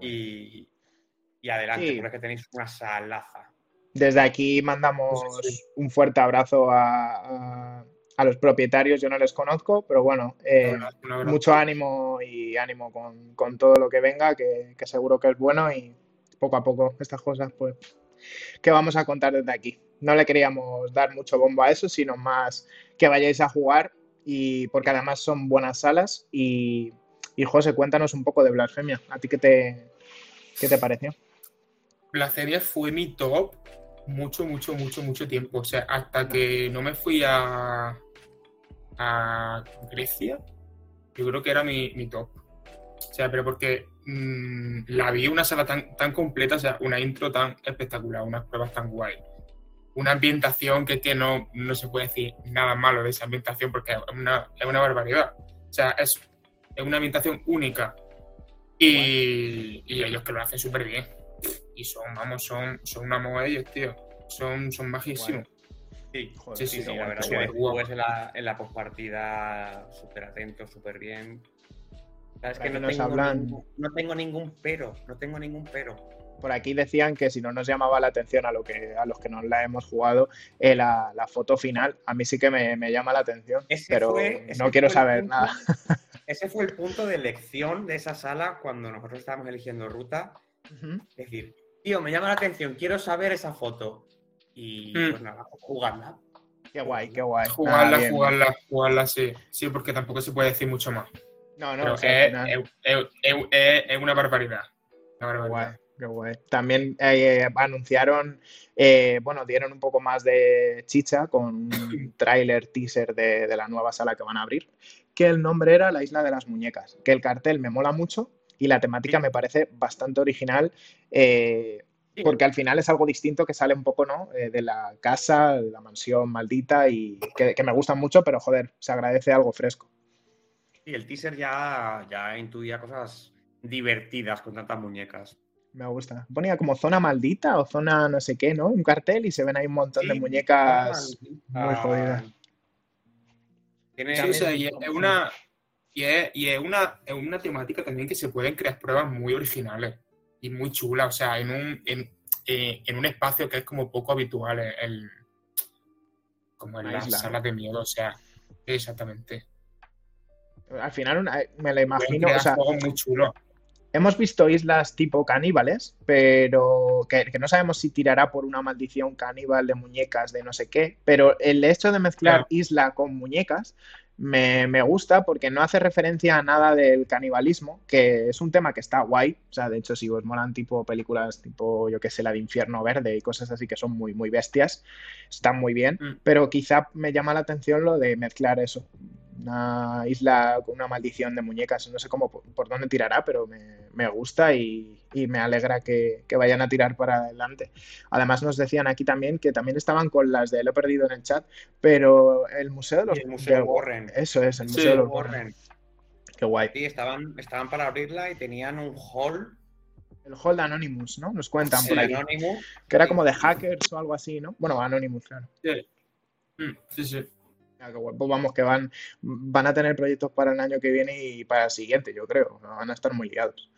y, y, adelante, porque tenéis una salaza. Desde aquí mandamos un fuerte abrazo a, a, los propietarios, yo no les conozco, pero bueno, eh, mucho ánimo y ánimo con, con, todo lo que venga, que, que seguro que es bueno y poco a poco estas cosas pues que vamos a contar desde aquí. No le queríamos dar mucho bombo a eso, sino más que vayáis a jugar y porque además son buenas salas y, José, cuéntanos un poco de Blasfemia. ¿A ti qué te, qué te pareció? Blasfemia fue mi top mucho, mucho, mucho, mucho tiempo. O sea, hasta que no me fui a, a Grecia, yo creo que era mi, mi top. O sea, pero porque mmm, la vi una sala tan, tan completa, o sea, una intro tan espectacular, unas pruebas tan guay. Una ambientación que, que no, no se puede decir nada malo de esa ambientación porque es una, es una barbaridad. O sea, es, es una ambientación única. Y, y ellos que lo hacen súper bien. Y son, vamos, son, son una moda ellos, tío. Son, son majísimos. Sí, Joder, sí, sí, sí, sí, la guay, verdad guay, que guay. después en la, en la postpartida súper atento, súper bien. Que no nos tengo, hablan- ningún, no tengo ningún pero, no tengo ningún pero. Por aquí decían que si no nos llamaba la atención a, lo que, a los que no la hemos jugado, eh, la, la foto final, a mí sí que me, me llama la atención, Ese pero fue- no quiero saber punto- nada. (laughs) Ese fue el punto de elección de esa sala cuando nosotros estábamos eligiendo ruta. Es decir, tío, me llama la atención, quiero saber esa foto. Y Mm. pues nada, jugarla. Qué guay, qué guay. Jugarla, bien. jugarla, jugarla, sí. Sí, porque tampoco se puede decir mucho más. No, no, Pero o sea, al es, una barbaridad. Una guay, barbaridad. qué guay. También eh, anunciaron, eh, bueno, dieron un poco más de chicha con un (coughs) tráiler teaser de, de la nueva sala que van a abrir, que el nombre era La Isla de las Muñecas, que el cartel me mola mucho y la temática me parece bastante original, eh, porque al final es algo distinto que sale un poco, ¿no? Eh, de la casa, de la mansión maldita y que, que me gusta mucho, pero joder, se agradece algo fresco. Y el teaser ya, ya intuía cosas divertidas con tantas muñecas. Me gusta. Ponía como zona maldita o zona no sé qué, ¿no? Un cartel y se ven ahí un montón de Sí, muñecas ah, muy jodidas. Tiene Sí, o sea, y es una, y es, y es una, es una temática también que se pueden crear pruebas muy originales y muy chulas, o sea, en un, en, eh, en un espacio que es como poco habitual, el, el- como en las salas de miedo, o sea, exactamente. Al final una- me la imagino, o sea, muy chulos. hemos visto islas tipo caníbales, pero que, que no sabemos si tirará por una maldición caníbal de muñecas de no sé qué, pero el hecho de mezclar Claro. isla con muñecas me, me gusta porque no hace referencia a nada del canibalismo, que es un tema que está guay, o sea, de hecho si os molan tipo películas tipo, yo que sé, la de Infierno Verde y cosas así que son muy, muy bestias, están muy bien, Mm. pero quizá me llama la atención lo de mezclar eso, una isla con una maldición de muñecas. No sé cómo por, por dónde tirará, pero me, me gusta y, y me alegra que, que vayan a tirar para adelante. Además, nos decían aquí también que también estaban con las de lo he perdido en el chat, pero el museo de los el Museo de- Warren. Eso es, el Sí, museo de los Warren. Warren. Qué guay. Sí, estaban, estaban para abrirla y tenían un hall El Hold Anonymous, ¿no? Nos cuentan sí, por aquí. Anonymous. Que era como de hackers o algo así, ¿no? Bueno, Anonymous, claro. Mm, Sí, sí. Pues vamos, que van, van a tener proyectos para el año que viene y para el siguiente, yo creo. Van a estar muy liados.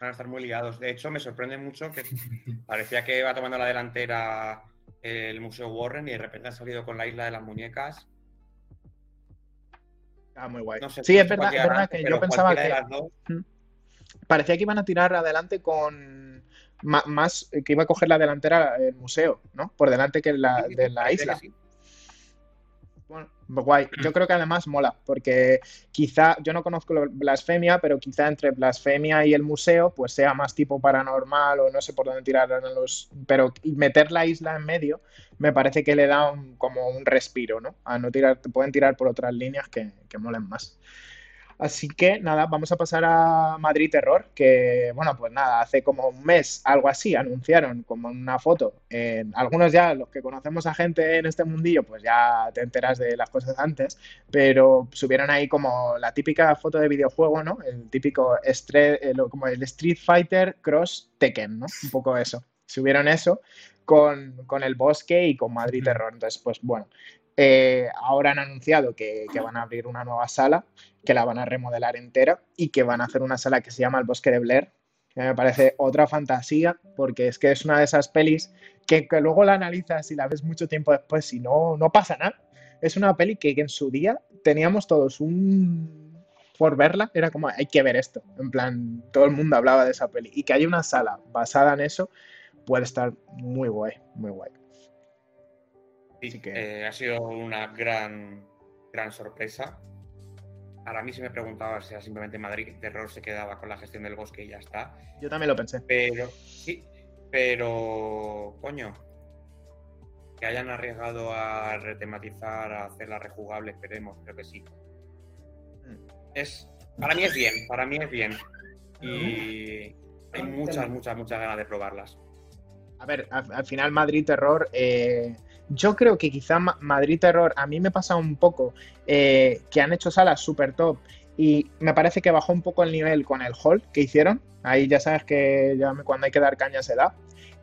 Van a estar muy ligados. De hecho, me sorprende mucho que (laughs) parecía que iba tomando la delantera el Museo Warren y de repente han salido con la isla de las muñecas. Ah, muy guay. No sé, sí, es verdad, es verdad que yo pensaba que de las dos, parecía que iban a tirar adelante con más, que iba a coger la delantera el museo, ¿no? Por delante que la de la isla. sí. Guay. Yo creo que además mola, porque quizá, yo no conozco Blasfemia, pero quizá entre Blasfemia y el museo, pues sea más tipo paranormal o no sé por dónde tirar los. Pero meter la isla en medio me parece que le da un- como un respiro, ¿no? A no tirar, te pueden tirar por otras líneas que, que molen más. Así que nada, vamos a pasar a Madrid Terror, que bueno, pues nada, hace como un mes, algo así, anunciaron como una foto. en- algunos ya, los que conocemos a gente en este mundillo, pues ya te enteras de las cosas antes, pero subieron ahí como la típica foto de videojuego, ¿no? El típico lo- como el Street Fighter Cross Tekken, ¿no? Un poco eso. Subieron eso con, con el bosque y con Madrid. Terror. Entonces, pues bueno, eh, ahora han anunciado que, van a abrir una nueva sala, que la van a remodelar entera y que van a hacer una sala que se llama El Bosque de Blair, que me parece otra fantasía, porque es que es una de esas pelis que, luego la analizas y la ves mucho tiempo después y no, no pasa nada. Es una peli que, que en su día teníamos todos un... Por verla, era como, hay que ver esto. En plan, todo el mundo hablaba de esa peli. Y que haya una sala basada en eso puede estar muy guay, muy guay. Sí, Así que- eh, ha sido una gran, gran sorpresa. Ahora mí se me preguntaba si era simplemente Madrid Terror se quedaba con la gestión del bosque y ya está. Yo también lo pensé. Pero, sí, pero, coño, que hayan arriesgado a retematizar, a hacerla rejugable, esperemos, creo que sí. Mm. Es, para mí es bien, para mí es bien. Y hay muchas, muchas, muchas ganas de probarlas. A ver, al, al final Madrid Terror, eh, yo creo que quizá Ma- Madrid Terror, a mí me pasa un poco eh, que han hecho salas super top y me parece que bajó un poco el nivel con el hall que hicieron. Ahí ya sabes que ya cuando hay que dar caña se da.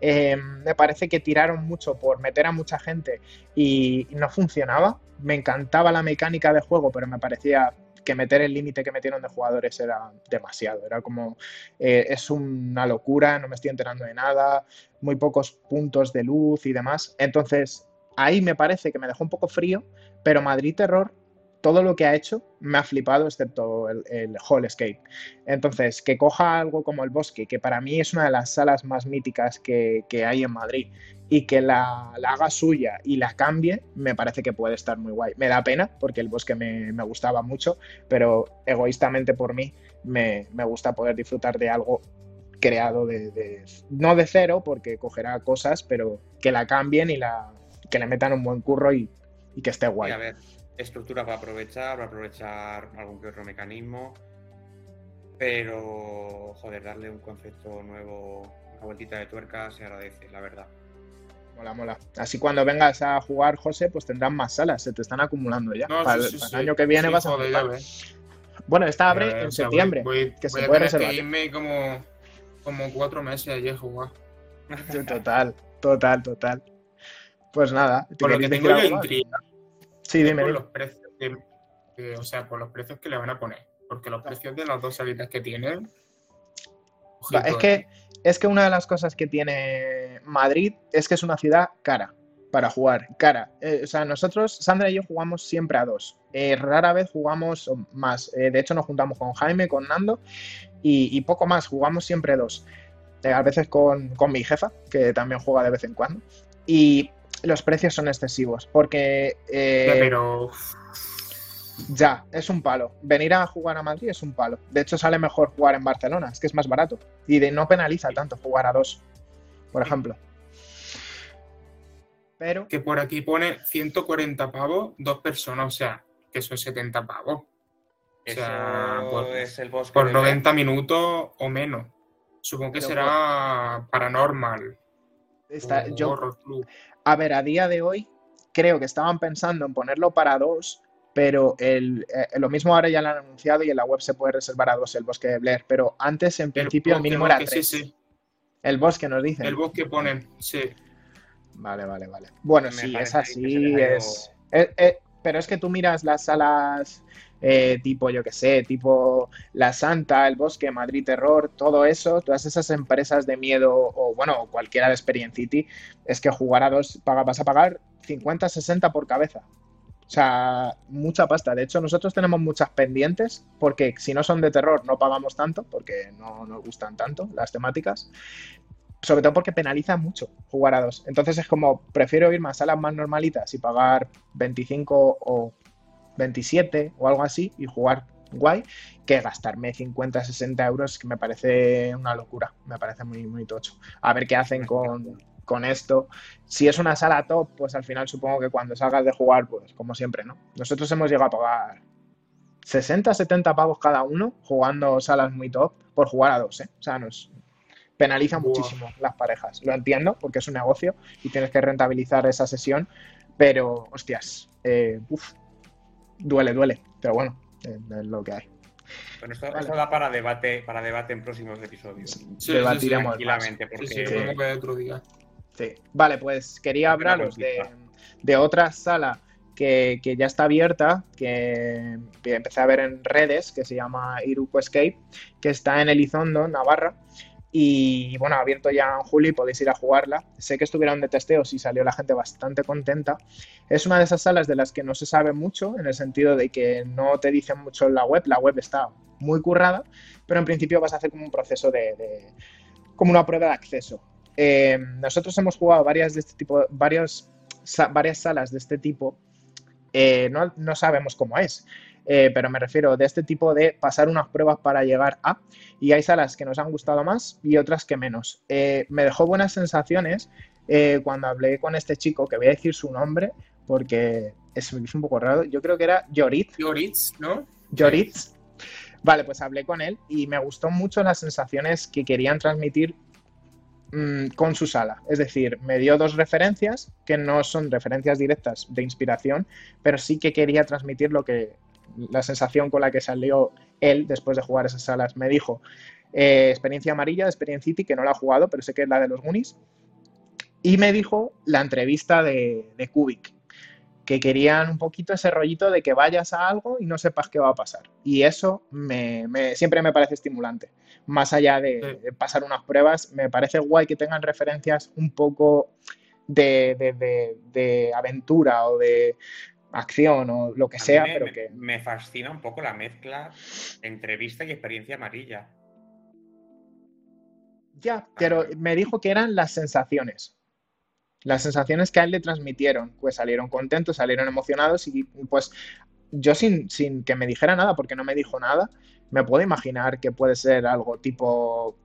Eh, me parece que tiraron mucho por meter a mucha gente y no funcionaba. Me encantaba la mecánica de juego, pero me parecía que meter el límite que metieron de jugadores era demasiado. Era como, eh, es una locura, no me estoy enterando de nada, muy pocos puntos de luz y demás. Entonces, ahí me parece que me dejó un poco frío, pero Madrid Terror, todo lo que ha hecho me ha flipado, excepto el, el Hall Escape. Entonces, que coja algo como el Bosque, que para mí es una de las salas más míticas que, que hay en Madrid, y que la, haga suya y la cambie, me parece que puede estar muy guay. Me da pena, porque el Bosque me, me gustaba mucho, pero egoístamente por mí, me, me gusta poder disfrutar de algo creado de- no de cero porque cogerá cosas pero que la cambien y la que le metan un buen curro y, y que esté Y guay a ver, estructura para aprovechar, para aprovechar algún que otro mecanismo. Pero, joder, darle un concepto nuevo, una vueltita de tuerca se agradece, la verdad. mola mola así cuando vengas a jugar José pues tendrás más salas se te están acumulando ya No, para, sí, sí, para sí. el año que viene Sí, vas a joder, ves. bueno esta abre en sea, voy- septiembre voy- que se voy a puede tener reservar que irme como, como cuatro meses allí a jugar. Total total total pues nada ¿te Por lo que tengo yo intriga sí dime por los precios que, o sea, por los precios que le van a poner. Porque los precios de las dos salidas que tienen. Ojito, es que, eh. es que una de las cosas que tiene Madrid es que es una ciudad cara para jugar, cara. Eh, o sea, nosotros, Sandra y yo jugamos siempre a dos. Eh, rara vez jugamos más. Eh, de hecho, nos juntamos con Jaime, con Nando y, y poco más. Jugamos siempre dos. Eh, a veces con, con mi jefa, que también juega de vez en cuando. Y los precios son excesivos porque... eh, Ya, pero ya, es un palo. Venir a jugar a Madrid es un palo. De hecho, sale mejor jugar en Barcelona, es que es más barato. Y de, no penaliza tanto jugar a dos, por ejemplo. Pero, que por aquí pone 140 pavos, dos personas, o sea, que son 70 pavos. Eso sea, por- es el bosque. Por de 90 minutos o menos. Supongo que Pero será paranormal. Está, o yo, Horror Club. a ver, a día de hoy, creo que estaban pensando en ponerlo para dos, pero el, eh, lo mismo ahora ya lo han anunciado y en la web se puede reservar a dos el bosque de Blair. Pero antes, en principio, el, bosque, mínimo era tres. sí, sí. El bosque nos dicen. El bosque ponen, sí. Vale, vale, vale. Bueno, Me sí, es así, es, es- es- Pero es que tú miras las salas eh, tipo, yo qué sé, tipo La Santa, El Bosque, Madrid Terror, todo eso, todas esas empresas de miedo o, bueno, cualquiera de Experience City, es que jugar a dos vas a pagar 50, 60 por cabeza. O sea, mucha pasta. De hecho, nosotros tenemos muchas pendientes porque si no son de terror no pagamos tanto porque no nos gustan tanto las temáticas sobre todo porque penaliza mucho jugar a dos. Entonces es como, prefiero irme a salas más normalitas y pagar 25 o 27 o algo así y jugar guay, que gastarme 50, 60 euros, que me parece una locura, me parece muy, muy tocho. A ver qué hacen con, con esto. Si es una sala top, pues al final supongo que cuando salgas de jugar, pues como siempre, ¿no? Nosotros hemos llegado a pagar 60, 70 pavos cada uno jugando salas muy top por jugar a dos, ¿eh? O sea, nos penaliza muchísimo las parejas. Lo entiendo porque es un negocio y tienes que rentabilizar esa sesión, pero hostias, eh, uf, duele, duele. Pero bueno, eh, es lo que hay. Bueno, esto, Vale. esto da para debate, para debate en próximos episodios. Sí, sí, Debatiremos más. Tranquilamente, Sí, porque sí, ver otro día. Sí. Vale, pues quería hablaros de, de otra sala que, que ya está abierta, que, que empecé a ver en redes, que se llama Iruko Escape, que está en Elizondo, Navarra. Y bueno, abierto ya en julio y podéis ir a jugarla. Sé que estuvieron de testeos y salió la gente bastante contenta. Es una de esas salas de las que no se sabe mucho, en el sentido de que no te dicen mucho en la web. La web está muy currada, pero en principio vas a hacer como un proceso de, de- como una prueba de acceso. Eh, nosotros hemos jugado varias de este tipo, varios, sa- varias salas de este tipo. eh, no, no sabemos cómo es. Eh, pero me refiero de este tipo de pasar unas pruebas para llegar a, y hay salas que nos han gustado más y otras que menos. Eh, me dejó buenas sensaciones cuando hablé con este chico, que voy a decir su nombre, porque es, un poco raro, yo creo que era Yoritz. Yoritz, ¿no? Yoritz. Vale, pues hablé con él y me gustó mucho las sensaciones que querían transmitir mm, con su sala. Es decir, me dio dos referencias que no son referencias directas de inspiración, pero sí que quería transmitir lo que la sensación con la que salió él después de jugar esas salas. Me dijo eh, experiencia amarilla de Experience City, que no la ha jugado, pero sé que es la de los Goonies. Y me dijo la entrevista de, de Kubik, que querían un poquito ese rollito de que vayas a algo y no sepas qué va a pasar. Y eso me, siempre me parece estimulante. Más allá de, pasar unas pruebas, me parece guay que tengan referencias un poco de, aventura o de acción o lo que sea, me, pero que... Me fascina un poco la mezcla entrevista y experiencia amarilla. Ya, pero me dijo que eran las sensaciones las sensaciones que a él le transmitieron, pues salieron contentos, salieron emocionados y pues yo sin, sin que me dijera nada, porque no me dijo nada, me puedo imaginar que puede ser algo tipo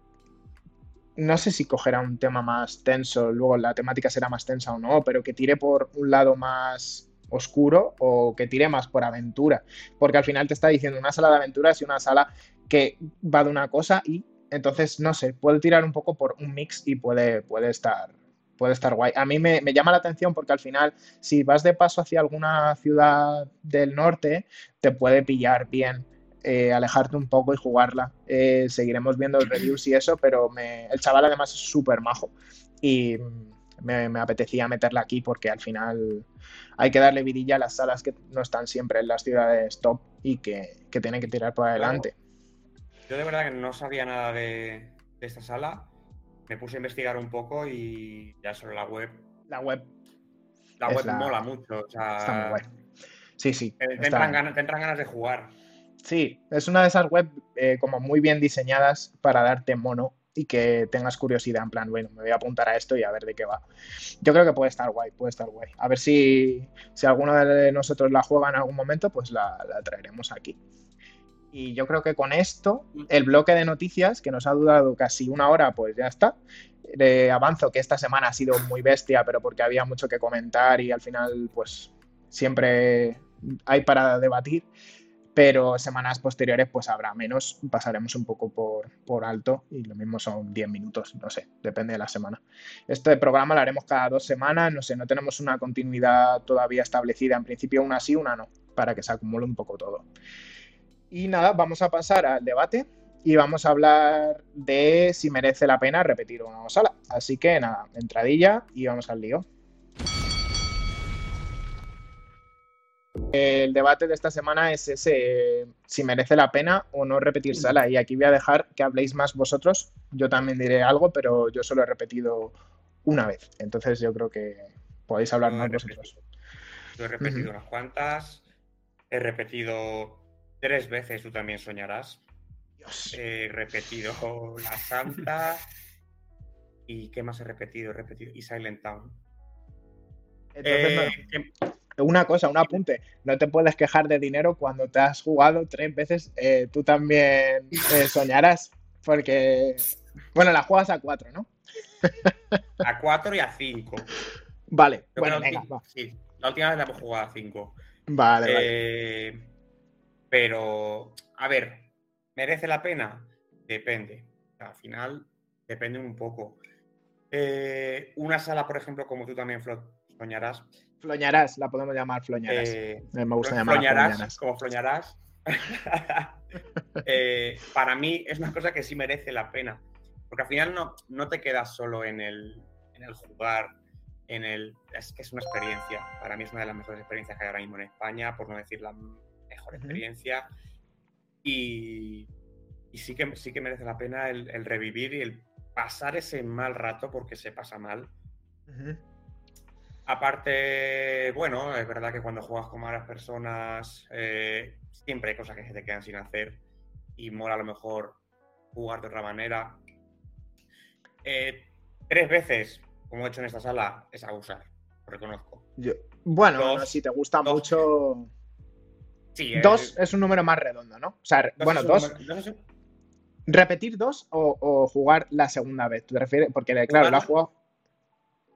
no sé si cogerá un tema más tenso, luego la temática será más tensa o no, pero que tire por un lado más oscuro o que tire más por aventura, porque al final te está diciendo una sala de aventuras y una sala que va de una cosa y entonces, no sé, puede tirar un poco por un mix y puede, puede estar puede estar guay. A mí me, llama la atención porque al final, si vas de paso hacia alguna ciudad del norte, te puede pillar bien. Eh, alejarte un poco y jugarla. Eh, seguiremos viendo reviews y eso, pero el chaval además es súper majo y me, apetecía meterla aquí porque al final hay que darle vidilla a las salas que no están siempre en las ciudades top y que, tienen que tirar por adelante. Yo de verdad que no sabía nada de, de esta sala me puse a investigar un poco y ya sobre la web. La web. La web mola mucho. está muy guay. Sí, sí. Te, entran ganas, de jugar. Sí, es una de esas web eh, como muy bien diseñadas para darte mono y que tengas curiosidad en plan, bueno, me voy a apuntar a esto y a ver de qué va. Yo creo que puede estar guay, puede estar guay. A ver si, si alguno de nosotros la juega en algún momento, pues la traeremos aquí. Y yo creo que con esto, el bloque de noticias, que nos ha durado casi una hora, pues ya está. De avanzo que esta semana ha sido muy bestia, pero porque había mucho que comentar y al final, pues siempre hay para debatir. Pero semanas posteriores, pues habrá menos. Pasaremos un poco por, por alto y lo mismo son 10 minutos, no sé, depende de la semana. Este programa lo haremos cada dos semanas, no sé, no tenemos una continuidad todavía establecida. En principio, una sí, una no, para que se acumule un poco todo. Y nada, vamos a pasar al debate y vamos a hablar de si merece la pena repetir una sala. Así que nada, entradilla y vamos al lío. El debate de esta semana es ese, si merece la pena o no repetir sala. Y aquí voy a dejar que habléis más vosotros. Yo también diré algo, pero yo solo he repetido una vez. Entonces yo creo que podéis hablar más vosotros. Yo he repetido unas cuantas. He repetido Tres veces tú también soñarás. He repetido La Santa. ¿Y qué más he repetido? He repetido. Y Silent Town. Eh, una cosa, un apunte. No te puedes quejar de dinero cuando te has jugado tres veces. Eh, tú también eh, (laughs) soñarás. Porque. Bueno, la juegas a cuatro, ¿no? a cuatro y a cinco. Vale. bueno, sí, la última vez la hemos jugado a cinco. Vale, vale. Pero, a ver, ¿merece la pena? Depende. Al final, depende un poco. Eh, una sala, por ejemplo, como tú también floñarás. Floñarás, la podemos llamar floñarás. Eh, Me gusta llamar floñarás, como floñarás. (laughs) Eh, para mí es una cosa que sí merece la pena. Porque al final no, no te quedas solo en el, en el jugar, en el. Es que es una experiencia. Para mí es una de las mejores experiencias que hay ahora mismo en España, por no decir la experiencia. Y, sí, que, sí que merece la pena el, revivir y el pasar ese mal rato porque se pasa mal. Aparte, bueno, es verdad que cuando juegas con malas personas, eh, siempre hay cosas que se te quedan sin hacer y mola a lo mejor jugar de otra manera. Eh, tres veces, como he hecho en esta sala, es abusar, lo reconozco. bueno, si te gusta mucho Sí, Dos el- es un número más redondo, ¿no? O sea, dos bueno, dos. número- dos es un- ¿Repetir dos o, o jugar la segunda vez? ¿Tú te refieres? Porque, claro, lo has jugado.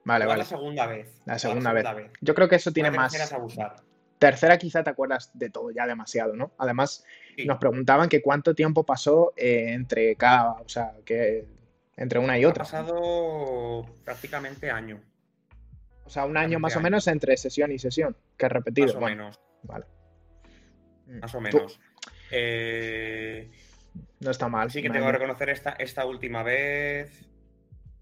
Vale, vale. la segunda vez. La segunda vez. Yo creo que eso tiene más. tercera es abusar. Tercera, quizá te acuerdas de todo ya demasiado, ¿no? Además, Sí. nos preguntaban que cuánto tiempo pasó eh, entre cada. O sea, que entre una y Ha otra. pasado prácticamente año, O sea, un año más o menos entre sesión y sesión, que has repetido. más o Bueno, menos. Vale. Mm. Más o menos. Eh, No está mal. sí que tengo que reconocer esta, esta última vez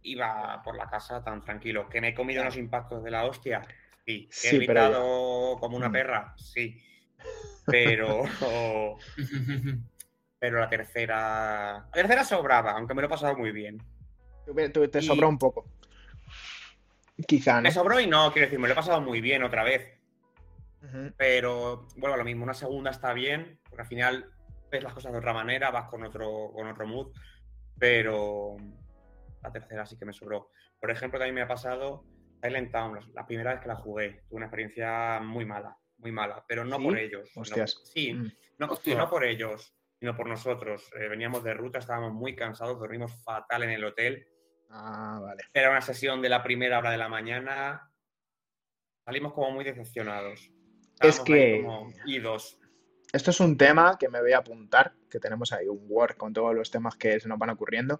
iba por la casa tan tranquilo. ¿Que me he comido unos impactos de la hostia? Sí. ¿Que Sí, he pero gritado como una Mm. perra? Sí. (laughs) Pero, (laughs) pero la tercera... La tercera sobraba, aunque me lo he pasado muy bien. Te y- sobró un poco. Quizá, ¿no? Me sobró y no, quiero decir, me lo he pasado muy bien otra vez. Ujú. Pero bueno, lo mismo, una segunda está bien, porque al final ves las cosas de otra manera, vas con otro, con otro mood, pero la tercera sí que me sobró. Por ejemplo, también me ha pasado Silent Town, la- primera vez que la jugué, tuve una experiencia muy mala, muy mala, pero no ¿Sí? por ellos. sino- Hostias. sí, Mm. no, Hostia. no por ellos, sino por nosotros. Eh, veníamos de ruta, estábamos muy cansados, dormimos fatal en el hotel. Ah, vale. Era una sesión de la primera hora de la mañana. Salimos como muy decepcionados. Es que- como idos. Esto es un tema que me voy a apuntar, que tenemos ahí un Word con todos los temas que se nos van ocurriendo.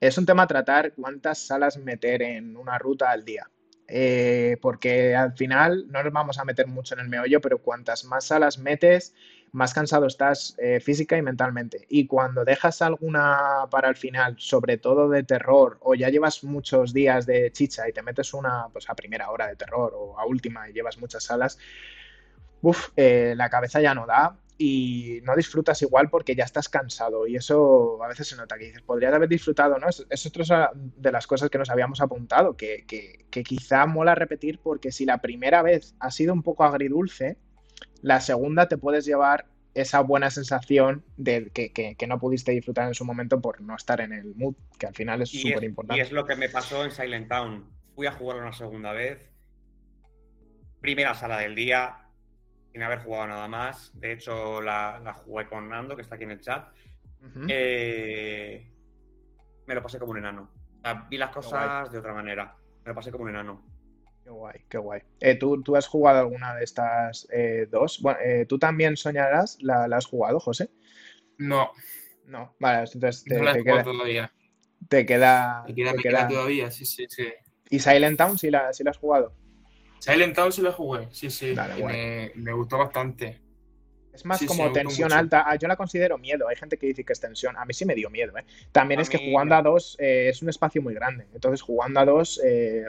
Es un tema tratar cuántas salas meter en una ruta al día. Eh, porque al final no nos vamos a meter mucho en el meollo, pero cuantas más salas metes, más cansado estás eh, física y mentalmente. Y cuando dejas alguna para el final, sobre todo de terror, o ya llevas muchos días de chicha y te metes una pues, a primera hora de terror o a última y llevas muchas salas, uf, eh, la cabeza ya no da y no disfrutas igual porque ya estás cansado y eso a veces se nota que dices, podrías haber disfrutado, ¿no? Es, es otra de las cosas que nos habíamos apuntado, que, que, que quizá mola repetir porque si la primera vez ha sido un poco agridulce, la segunda te puedes llevar esa buena sensación de que, que, que, no pudiste disfrutar en su momento por no estar en el mood, que al final es súper importante. Y es lo que me pasó en Silent Town. Fui a jugar una segunda vez. Primera sala del día, sin haber jugado nada más. De hecho, la, la jugué con Nando, que está aquí en el chat. Uh -huh. eh, me lo pasé como un enano. O sea, vi las cosas de otra manera. Me lo pasé como un enano. Qué guay, qué guay. Eh, ¿tú, ¿tú, has jugado alguna de estas eh, dos? Bueno, eh, ¿Tú también soñarás? ¿La, ¿La, has jugado, José? No. No, vale, entonces te, no la te queda, todavía. Te queda. Me queda, te me queda... queda todavía, sí, sí, sí. ¿Y Silent Town sí la, sí la has jugado? Silent Town sí la jugué, sí, sí. Dale, me, me, gustó bastante. Es más Sí, como sí, tensión alta. Ah, yo la considero miedo. Hay gente que dice que es tensión. A mí sí me dio miedo. ¿eh? También A es que jugando a dos eh, es un espacio muy grande. Entonces, jugando a dos, eh,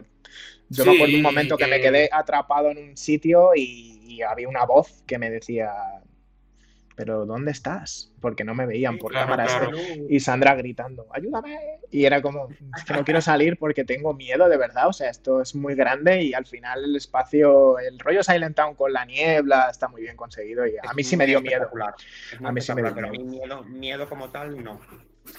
yo Sí, me acuerdo un momento que... que- me quedé atrapado en un sitio y, y había una voz que me decía, pero ¿dónde estás? Porque no me veían por claro, cámaras. claro. Y Sandra gritando, ayúdame. Y era como, es que no quiero (laughs) salir porque tengo miedo de verdad. O sea, esto es muy grande y al final el espacio, el rollo Silent Town con la niebla está muy bien conseguido y a Es mí sí me dio miedo. A mí sí me dio miedo. miedo, miedo como tal, no.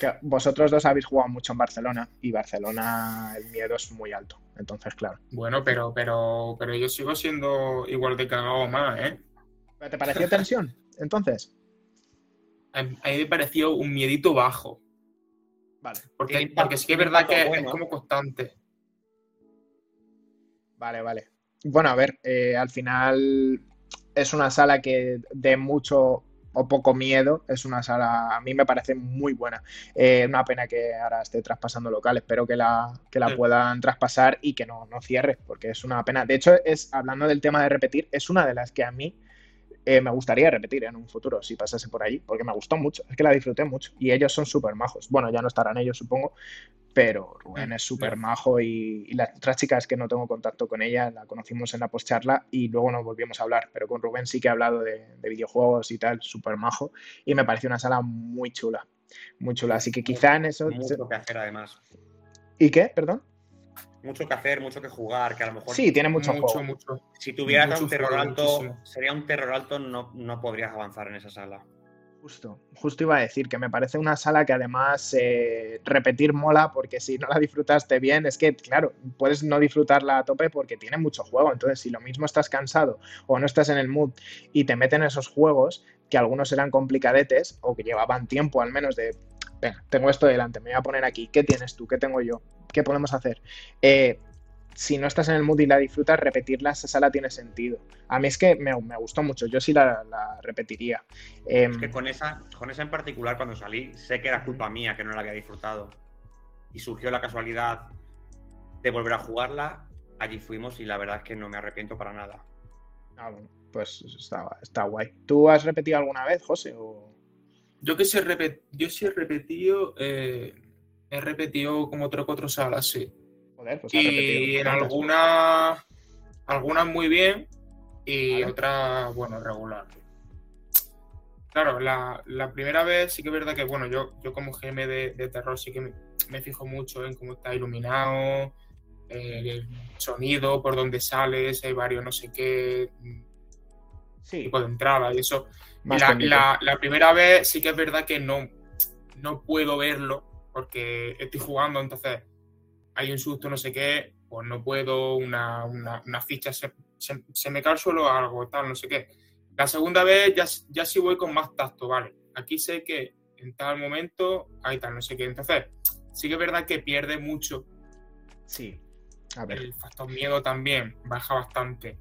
Que vosotros dos habéis jugado mucho en Barcelona y Barcelona el miedo es muy alto. Entonces, claro. Bueno, pero, pero, pero yo sigo siendo igual de cagado o más, ¿eh? ¿Pero ¿Te pareció tensión? Entonces, A mí me pareció un miedito bajo. vale. Porque, porque sí que es verdad que bueno. es como constante. Vale, vale. Bueno, a ver, eh, al final es una sala que de mucho o poco miedo, es una sala, a mí me parece muy buena. Eh, una pena que ahora esté traspasando local, espero que la, que la Sí. puedan traspasar y que no, no cierre, porque es una pena. De hecho, es, hablando del tema de repetir, es una de las que a mí eh, me gustaría repetir en un futuro si pasase por allí, porque me gustó mucho, es que la disfruté mucho y ellos son súper majos. Bueno, ya no estarán ellos, supongo, pero Rubén es súper majo y, y la otra chica es que no tengo contacto con ella, la conocimos en la postcharla y luego nos volvimos a hablar, pero con Rubén sí que he hablado de, de videojuegos y tal, súper majo y me pareció una sala muy chula, muy chula, así que quizá en eso... Mucho que hacer, además. ¿Y qué? Perdón. Mucho que hacer, mucho que jugar, que a lo mejor Sí, tiene mucho, mucho, juego. mucho. si tuvieras mucho un terror juego, alto, muchísimo. sería un terror alto, no, no podrías avanzar en esa sala. Justo, justo iba a decir que me parece una sala que además eh, repetir mola porque si no la disfrutaste bien es que, claro, puedes no disfrutarla a tope porque tiene mucho juego. Entonces, si lo mismo estás cansado o no estás en el mood y te meten esos juegos que algunos eran complicadetes o que llevaban tiempo al menos de, venga, tengo esto delante, me voy a poner aquí, ¿qué tienes tú? ¿Qué tengo yo? ¿Qué podemos hacer? Eh, si no estás en el mood y la disfrutas, repetirla esa sala tiene sentido. A mí es que me, gustó mucho, yo sí la, repetiría. es que em, con esa, con esa en particular, cuando salí, sé que era culpa mía que no la había disfrutado. Y surgió la casualidad de volver a jugarla. Allí fuimos y la verdad es que no me arrepiento para nada. Ah, bueno, pues está, está guay. ¿Tú has repetido alguna vez, José? Yo que sí he repetido, eh, he repetido como tres o cuatro salas, sí. Pues y en algunas, algunas muy bien y otras, bueno, regular. Claro, la, primera vez sí que es verdad que, bueno, yo, yo como GM de, terror sí que me, fijo mucho en cómo está iluminado, eh, el sonido, por dónde sales, hay varios no sé qué sí. tipo de entrada y eso. la, la, primera vez sí que es verdad que no, no puedo verlo porque estoy jugando, entonces hay un susto, no sé qué, pues no puedo, una, ficha se, me cae solo algo, tal, no sé qué. La segunda vez ya, ya sí voy con más tacto, ¿vale? Aquí sé que en tal momento hay tal, no sé qué. Entonces, sí que es verdad que pierde mucho. Sí. A ver. El factor miedo también baja bastante.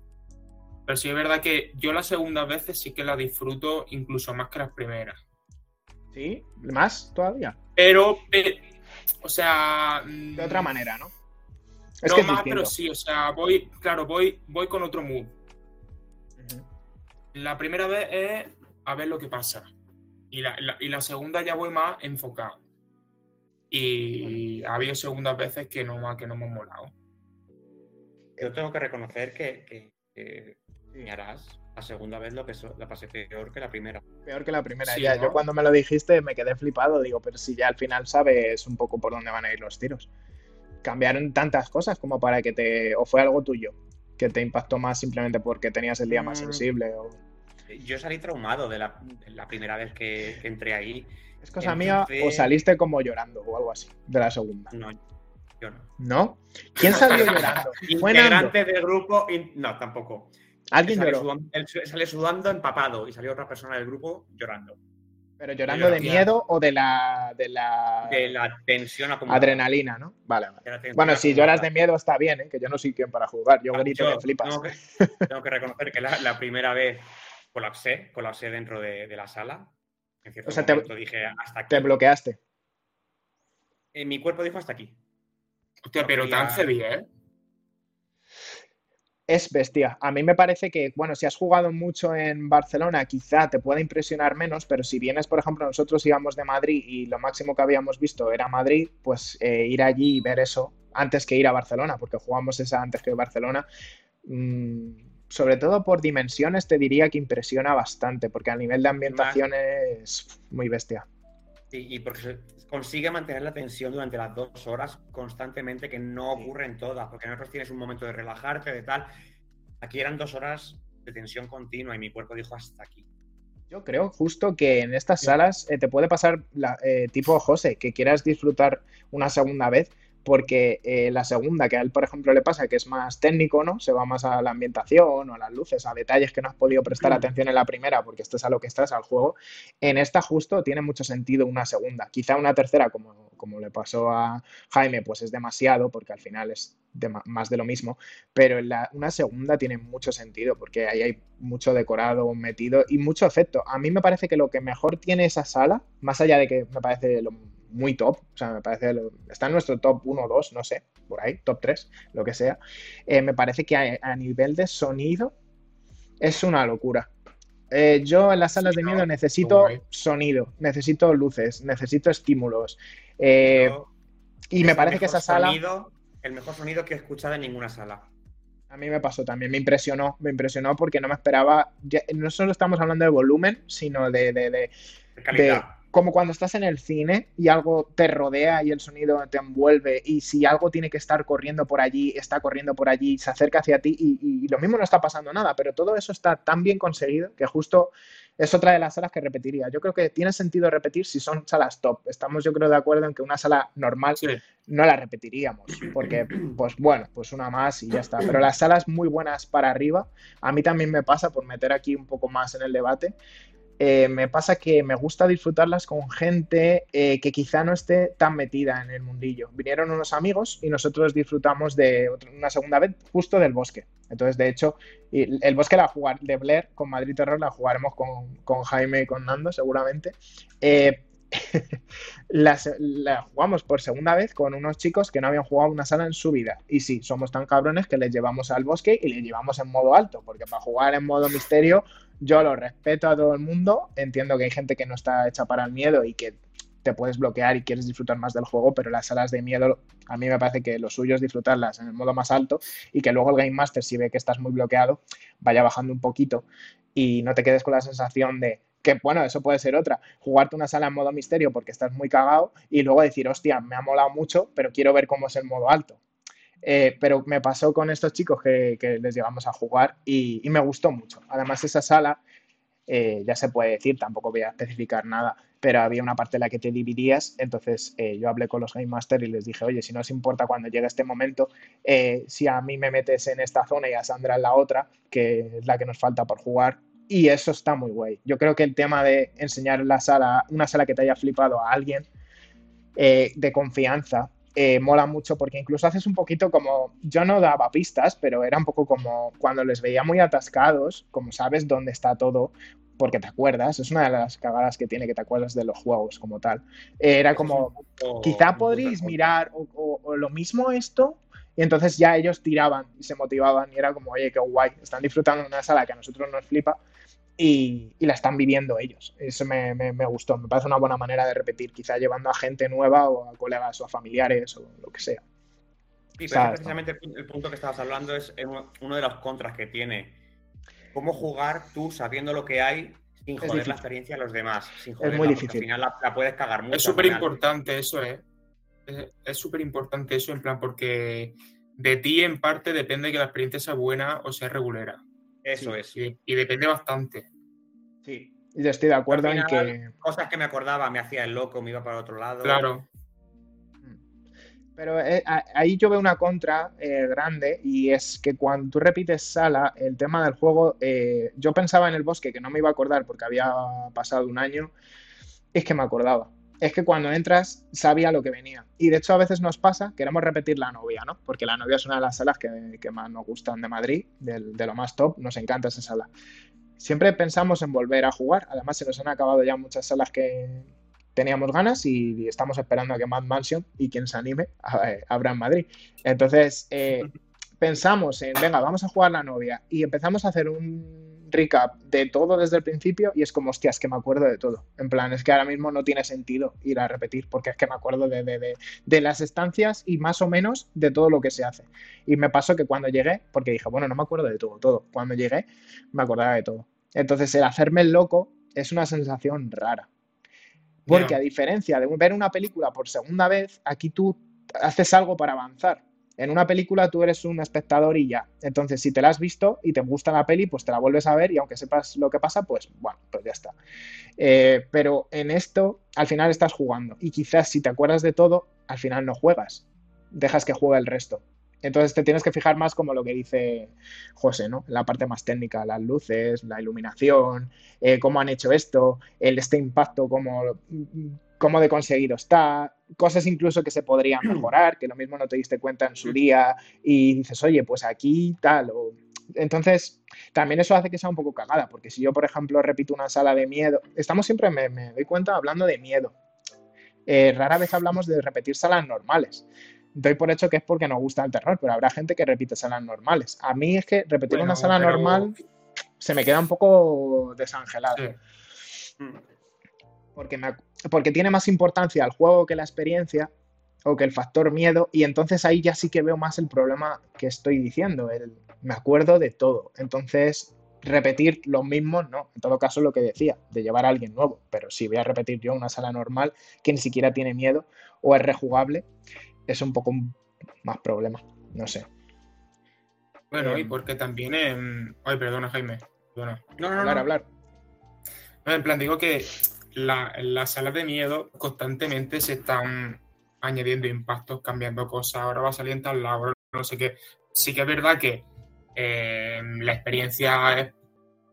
Pero sí es verdad que yo las segundas veces sí que la disfruto incluso más que las primeras. ¿Sí? ¿Más todavía? Pero, o sea. De otra manera, ¿no? Es no más, pero sí, o sea, voy, claro, voy, voy con otro mood. La primera vez es a ver lo que pasa. Y la, segunda ya voy más enfocado. Y ha habido segundas veces que no, que no me han molado. Yo tengo que reconocer que, que, que la segunda vez lo que la pasé peor que la primera. Peor que la primera, ya. Yo cuando me lo dijiste me quedé flipado, digo, pero si ya al final sabes un poco por dónde van a ir los tiros. Cambiaron tantas cosas como para que te. o fue algo tuyo, que te impactó más simplemente porque tenías el día más mm. sensible. O... Yo salí traumado de la, primera vez que, entré ahí. ¿Es cosa mía o saliste como llorando o algo así de la segunda? No, yo no. ¿No? ¿Quién salió llorando? (laughs) Integrante del grupo. No, tampoco. Alguien él lloró. él sale sudando empapado y salió otra persona del grupo llorando. ¿Pero llorando de miedo o de la, de la. De la tensión acumulada. Adrenalina, ¿no? Vale, vale. Bueno, si lloras de miedo está bien, ¿eh? que yo no soy quien para jugar. Yo ah, grito que flipas. Tengo que, reconocer que la, primera vez colapsé, colapsé dentro de, la sala. En cierto o sea, te, dije hasta aquí. Te bloqueaste. En mi cuerpo dijo hasta aquí. Hostia, pero tan heavy, ¿eh? Es bestia. A mí me parece que, bueno, si has jugado mucho en Barcelona, quizá te pueda impresionar menos, pero si vienes, por ejemplo, nosotros íbamos de Madrid y lo máximo que habíamos visto era Madrid, pues eh, ir allí y ver eso antes que ir a Barcelona, porque jugamos esa antes que Barcelona. Mm, sobre todo por dimensiones, te diría que impresiona bastante, porque a nivel de ambientación es muy bestia. Y porque consigue mantener la tensión durante las dos horas constantemente, que no ocurre en todas, porque en otros tienes un momento de relajarte, de tal. Aquí eran dos horas de tensión continua y mi cuerpo dijo hasta aquí. Yo creo justo que en estas salas eh, te puede pasar la, eh, tipo José, que quieras disfrutar una segunda vez, porque eh, la segunda, que a él, por ejemplo, le pasa que es más técnico, ¿no? Se va más a la ambientación o a las luces, a detalles que no has podido prestar mm. atención en la primera porque estás a lo que estás, al juego. En esta justo tiene mucho sentido una segunda. Quizá una tercera, como, como le pasó a Jaime, pues es demasiado porque al final es más de lo mismo, pero en la, una segunda tiene mucho sentido porque ahí hay mucho decorado metido y mucho efecto. A mí me parece que lo que mejor tiene esa sala, más allá de que me parece lo muy top, o sea, me parece, está en nuestro top 1 o 2, no sé, por ahí, top 3, lo que sea, eh, me parece que a, nivel de sonido es una locura. Eh, yo en las salas de miedo necesito sonido, necesito luces, necesito estímulos. Eh, y me parece que esa sala... el mejor sonido que he escuchado en ninguna sala. A mí me pasó también, me impresionó, me impresionó porque no me esperaba, no solo estamos hablando de volumen, sino de, de, de, calidad como cuando estás en el cine y algo te rodea y el sonido te envuelve y si algo tiene que estar corriendo por allí, está corriendo por allí, se acerca hacia ti y, lo mismo no está pasando nada, pero todo eso está tan bien conseguido que justo es otra de las salas que repetiría. Yo creo que tiene sentido repetir si son salas top. Estamos, yo creo, de acuerdo en que una sala normal no la repetiríamos, porque, pues bueno, pues una más y ya está. Pero las salas muy buenas para arriba, a mí también me pasa, por meter aquí un poco más en el debate, eh, me pasa que me gusta disfrutarlas con gente eh, que quizá no esté tan metida en el mundillo. Vinieron unos amigos y nosotros disfrutamos de una segunda vez justo del bosque. Entonces, de hecho, el bosque la jugar de Blair con Madrid Terror la jugaremos con, Jaime y con Nando seguramente. Eh, (laughs) la, jugamos por segunda vez con unos chicos que no habían jugado una sala en su vida. Y sí, somos tan cabrones que les llevamos al bosque y les llevamos en modo alto, porque para jugar en modo misterio yo lo respeto a todo el mundo, entiendo que hay gente que no está hecha para el miedo y que te puedes bloquear y quieres disfrutar más del juego, pero las salas de miedo a mí me parece que lo suyo es disfrutarlas en el modo más alto y que luego el Game Master, si ve que estás muy bloqueado, vaya bajando un poquito y no te quedes con la sensación de que, bueno, eso puede ser otra, jugarte una sala en modo misterio porque estás muy cagado y luego decir, hostia, me ha molado mucho, pero quiero ver cómo es el modo alto. Eh, pero me pasó con estos chicos que, les llegamos a jugar y, me gustó mucho. Además, esa sala, eh, ya se puede decir, tampoco voy a especificar nada, pero había una parte en la que te dividías. Entonces, eh, yo hablé con los Game Master y les dije, oye, si no os importa cuando llegue este momento, si a mí me metes en esta zona y a Sandra en la otra, que es la que nos falta por jugar. Y eso está muy guay. Yo creo que el tema de enseñar la sala, una sala que te haya flipado a alguien de confianza, eh, mola mucho porque incluso haces un poquito como, yo no daba pistas, pero era un poco como cuando les veía muy atascados, como sabes dónde está todo, porque te acuerdas, es una de las cagadas que tiene que te acuerdas de los juegos como tal. era como, quizá podréis mirar o, lo mismo esto, y entonces ya ellos tiraban y se motivaban y era como, oye, qué guay, están disfrutando de una sala que a nosotros nos flipa y, la están viviendo ellos. Eso me, gustó, me parece una buena manera de repetir, quizá llevando a gente nueva o a colegas o a familiares o lo que sea. Sí, pero precisamente el punto que estabas hablando es uno de los contras que tiene. ¿Cómo jugar tú sabiendo lo que hay sin joder la experiencia de los demás? es muy difícil. Al final la, puedes cagar mucho. Es súper importante eso, ¿eh? Es súper importante eso, en plan, porque de ti en parte depende que la experiencia sea buena o sea regulera. Eso es. Y, depende bastante. Sí, y estoy de acuerdo en que. Cosas que me acordaba, me hacía el loco, me iba para otro lado. Claro. Pero eh, ahí yo veo una contra eh, grande y es que cuando tú repites sala, el tema del juego, eh, yo pensaba en el bosque que no me iba a acordar porque había pasado un año, es que me acordaba es que cuando entras sabía lo que venía. Y de hecho a veces nos pasa, queremos repetir la novia, ¿no? Porque la novia es una de las salas que, más nos gustan de Madrid, de, lo más top, nos encanta esa sala. Siempre pensamos en volver a jugar, además se nos han acabado ya muchas salas que teníamos ganas y estamos esperando a que Mad Mansion y quien se anime (laughs) abra en Madrid. Entonces eh, (laughs) pensamos en, venga, vamos a jugar la novia y empezamos a hacer un recap de todo desde el principio y es como, hostias, que me acuerdo de todo. En plan, es que ahora mismo no tiene sentido ir a repetir porque es que me acuerdo de, de, las estancias y más o menos de todo lo que se hace. Y me pasó que cuando llegué, porque dije, bueno, no me acuerdo de todo, todo. Cuando llegué, me acordaba de todo. Entonces, el hacerme el loco es una sensación rara. Porque a diferencia de ver una película por segunda vez, aquí tú haces algo para avanzar. En una película tú eres un espectador y ya. Entonces, si te la has visto y te gusta la peli, pues te la vuelves a ver y aunque sepas lo que pasa, pues bueno, pues ya está. Eh, pero en esto, al final estás jugando. Y quizás si te acuerdas de todo, al final no juegas. Dejas que juegue el resto. Entonces te tienes que fijar más como lo que dice José, ¿no? La parte más técnica, las luces, la iluminación, eh, cómo han hecho esto, el este impacto, cómo cómo de conseguido está, cosas incluso que se podrían (clears throat) mejorar, que lo mismo no te diste cuenta en su día y dices, oye, pues aquí tal. Entonces, también eso hace que sea un poco cagada, porque si yo, por ejemplo, repito una sala de miedo, estamos siempre, me, doy cuenta, hablando de miedo. Eh, rara vez hablamos de repetir salas normales. Doy por hecho que es porque nos gusta el terror, pero habrá gente que repite salas normales. A mí es que repetir una sala normal se me queda un poco desangelado. Mm porque, porque tiene más importancia el juego que la experiencia o que el factor miedo y entonces ahí ya sí que veo más el problema que estoy diciendo, el, me acuerdo de todo. Entonces, repetir lo mismo, no, en todo caso lo que decía, de llevar a alguien nuevo, pero si voy a repetir yo una sala normal que ni siquiera tiene miedo o es rejugable, es un poco más problema, no sé. Bueno, y em. porque también... Ay, perdona Jaime. No, no, no. Hablar, hablar. en plan, digo que las salas de miedo constantemente se están añadiendo impactos, cambiando cosas, ahora va a salir en tal lado, no sé qué. Sí que es verdad que eh, la experiencia es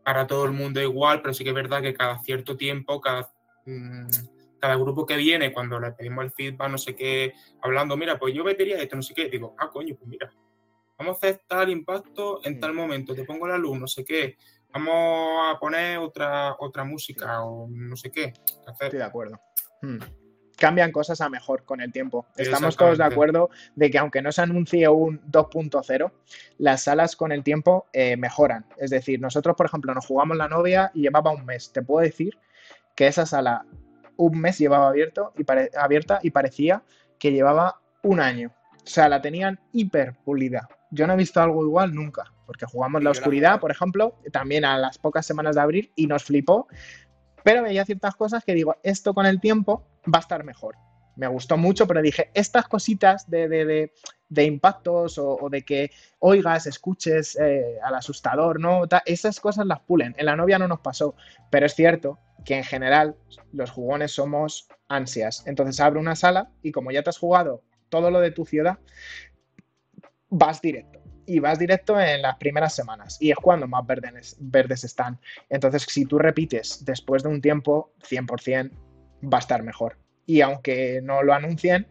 para todo el mundo igual, pero sí que es verdad que cada cierto tiempo, cada, mm, cada grupo que viene, cuando le pedimos el feedback, no sé qué, hablando, mira, pues yo metería esto, no sé qué, digo, ah, coño, pues mira, vamos a hacer tal impacto en tal momento, te pongo la luz, no sé qué, vamos a poner otra, otra música o no sé qué. Estoy de acuerdo. Hmm. Cambian cosas a mejor con el tiempo. Estamos todos de acuerdo de que aunque no se anuncie un 2.0, las salas con el tiempo eh, mejoran. Es decir, nosotros, por ejemplo, nos jugamos la novia y llevaba un mes. Te puedo decir que esa sala un mes llevaba abierto y abierta y parecía que llevaba un año. O sea, la tenían hiper pulida. Yo no he visto algo igual nunca, porque jugamos la oscuridad, por ejemplo, también a las pocas semanas de abrir y nos flipó, pero veía ciertas cosas que digo, esto con el tiempo va a estar mejor. Me gustó mucho, pero dije, estas cositas de, impactos o, de que oigas, escuches eh, al asustador, ¿no? esas cosas las pulen. En la novia no nos pasó, pero es cierto que en general los jugones somos ansias. Entonces abre una sala y como ya te has jugado todo lo de tu ciudad, vas directo. Y vas directo en las primeras semanas. Y es cuando más verdes, verdes están. Entonces, si tú repites después de un tiempo, 100% va a estar mejor. Y aunque no lo anuncien,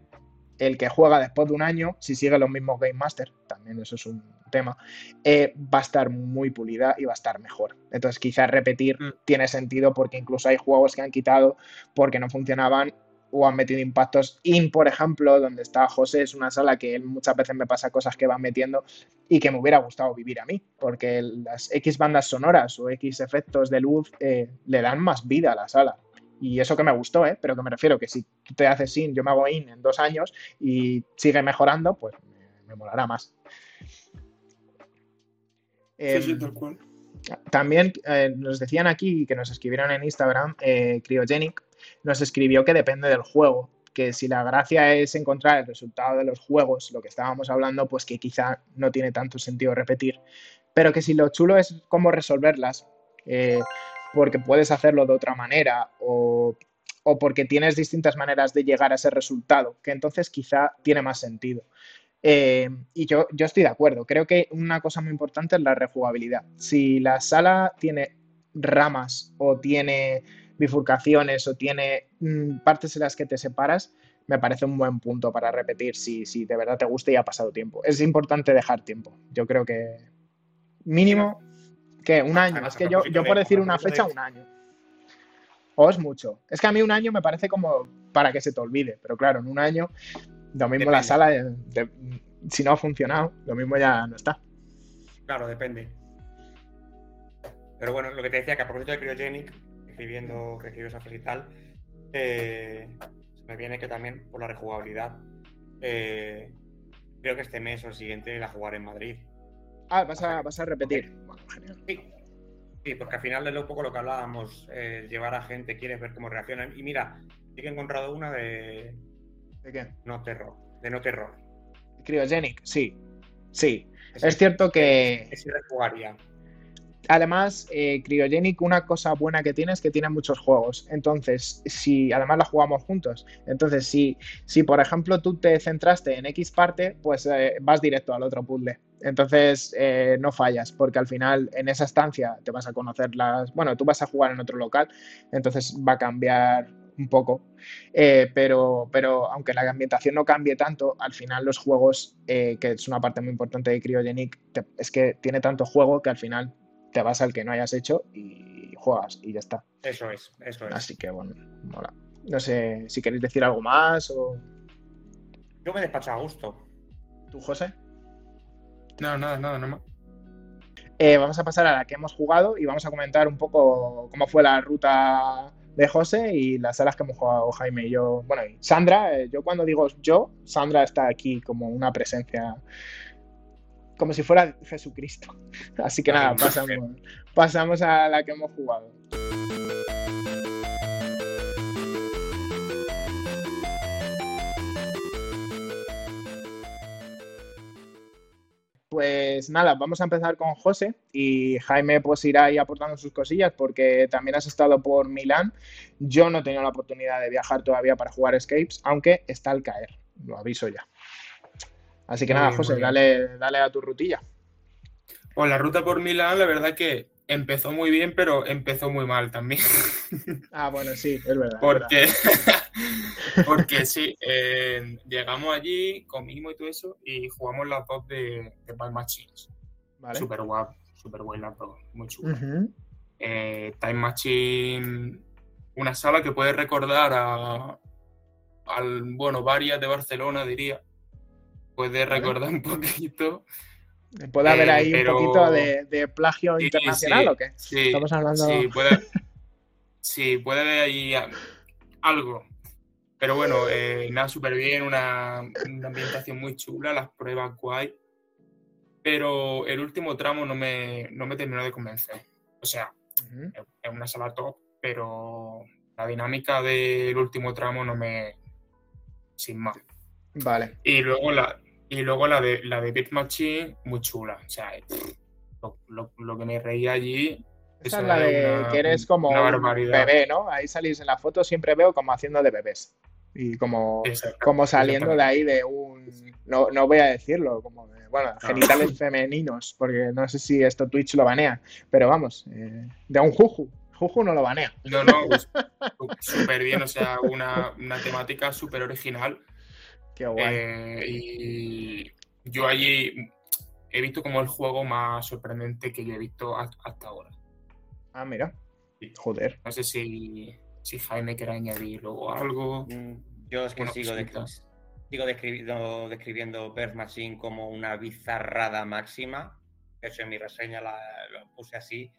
el que juega después de un año, si sigue los mismos Game Master, también eso es un tema, eh, va a estar muy pulida y va a estar mejor. Entonces, quizás repetir mm. tiene sentido porque incluso hay juegos que han quitado porque no funcionaban o han metido impactos. In, por ejemplo, donde está José, es una sala que muchas veces me pasa cosas que van metiendo y que me hubiera gustado vivir a mí, porque las X bandas sonoras o X efectos de luz eh, le dan más vida a la sala. Y eso que me gustó, ¿eh? pero que me refiero que si tú te haces in, yo me hago in en dos años y sigue mejorando, pues me, molará más. Em, también eh, nos decían aquí que nos escribieron en Instagram, eh, Cryogenic, nos escribió que depende del juego, que si la gracia es encontrar el resultado de los juegos, lo que estábamos hablando, pues que quizá no tiene tanto sentido repetir, pero que si lo chulo es cómo resolverlas, eh, porque puedes hacerlo de otra manera o, porque tienes distintas maneras de llegar a ese resultado, que entonces quizá tiene más sentido. Eh, y yo, yo estoy de acuerdo. Creo que una cosa muy importante es la rejugabilidad. Si la sala tiene ramas o tiene bifurcaciones o tiene mm, partes en las que te separas, me parece un buen punto para repetir si, si de verdad te gusta y ha pasado tiempo. Es importante dejar tiempo. Yo creo que mínimo que un año. Es que yo, yo por decir una fecha, un año. O es mucho. Es que a mí un año me parece como para que se te olvide, pero claro, en un año, lo mismo la sala, si no ha funcionado, lo mismo ya no está. Claro, depende. Pero bueno, lo que te decía, que a propósito de Cryogenic, escribiendo, que escribió esa y tal, eh, me viene que también por la rejugabilidad, eh, creo que este mes o el siguiente la jugaré en Madrid. Ah, vas a, vas a repetir. Bueno, genial. Sí. porque al final es un poco lo que hablábamos, eh, llevar a gente, quieres ver cómo reaccionan. Y mira, sí que he encontrado una de... ¿De qué? No terror. De no terror. Cryogenic, sí. Sí. Es, cierto que... Es rejugaría. Además, eh, Cryogenic, una cosa buena que tiene es que tiene muchos juegos. Entonces, si además la jugamos juntos. Entonces, si, si por ejemplo tú te centraste en X parte, pues eh, vas directo al otro puzzle. Entonces, eh, no fallas, porque al final en esa estancia te vas a conocer las. Bueno, tú vas a jugar en otro local, entonces va a cambiar un poco. pero, pero aunque la ambientación no cambie tanto, al final los juegos, que es una parte muy importante de Cryogenic, es que tiene tanto juego que al final te vas al que no hayas hecho y juegas y ya está. Eso es, eso es. Así que bueno, mola. No sé si queréis decir algo más o. Yo me despacho a gusto. ¿Tú, José? No, nada, nada, nada más. Eh, vamos a pasar a la que hemos jugado y vamos a comentar un poco cómo fue la ruta de José y las salas que hemos jugado Jaime y yo. Bueno, y Sandra, eh, yo cuando digo yo, Sandra está aquí como una presencia como si fuera Jesucristo. (laughs) Así que nada, pasamos, pasamos a la que hemos jugado. pues nada, vamos a empezar con José y Jaime pues irá ahí aportando sus cosillas porque también has estado por Milán. Yo no he tenido la oportunidad de viajar todavía para jugar Escapes, aunque está al caer, lo aviso ya. Así que Muy nada, bien, José, dale, dale a tu rutilla. Pues la ruta por Milán, la verdad que empezó muy bien, pero empezó muy mal también. (laughs) Ah, bueno, sí, es verdad. es verdad. Porque, (laughs) porque sí, eh, llegamos allí, comimos y todo eso, y jugamos las dos de, de Ball Machines. Vale. Súper guapo, súper buena, todo, muy chulo. Eh, Time Machine, una sala que puede recordar a, al, bueno, varias de Barcelona, diría. Puede recordar un poquito. ¿Puede haber Eh, ahí pero- un poquito de, de plagio Sí, internacional sí, o qué? Sí, Estamos hablando. sí, puede, sí, puede haber ahí algo. Pero bueno, eh, nada, súper bien, una, una ambientación muy chula, las pruebas guay. Pero el último tramo no me, no me terminó de convencer. O sea, es una sala top, pero la dinámica del último tramo no me. sin más. Vale. Y luego la, y luego la de la de Beat Machine, muy chula. O sea, pff, lo, lo- lo que me reía allí. Esa es la de una- que eres como un bebé, ¿no? Ahí salís en la foto, siempre veo como haciendo de bebés. Y como, como saliendo de ahí de un. No, no voy a decirlo, como de, bueno, genitales femeninos, porque no sé si esto Twitch lo banea, pero vamos, eh, de un juju. Juju no lo banea. No, no, (laughs) pues, súper bien. O sea, una, una temática súper original. Qué guay. Eh, y yo allí he visto como el juego más sorprendente que yo he visto hasta ahora. Ah, mira. Joder. No sé si, si Jaime quiere añadir luego algo. Mm, Yo es que sigo, de- cosita. sigo describiendo, describiendo Birth Machine como una bizarrada máxima. De hecho, en mi reseña la, lo puse así.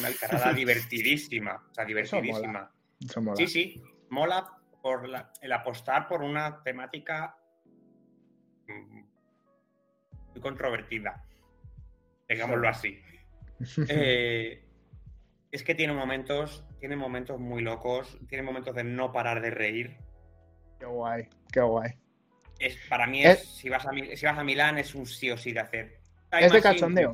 Una (laughs) bizarrada divertidísima. O sea, divertidísima. Eso mola. Sí, sí. Mola por la- el apostar por una temática mm, muy controvertida. Digámoslo así. (laughs) Eh, es que tiene momentos, tiene momentos muy locos, tiene momentos de no parar de reír. Qué guay. Qué guay. Es, para mí Es- es, si vas, a, si vas a Milán es un sí o sí de hacer. Es de Machine, cachondeo.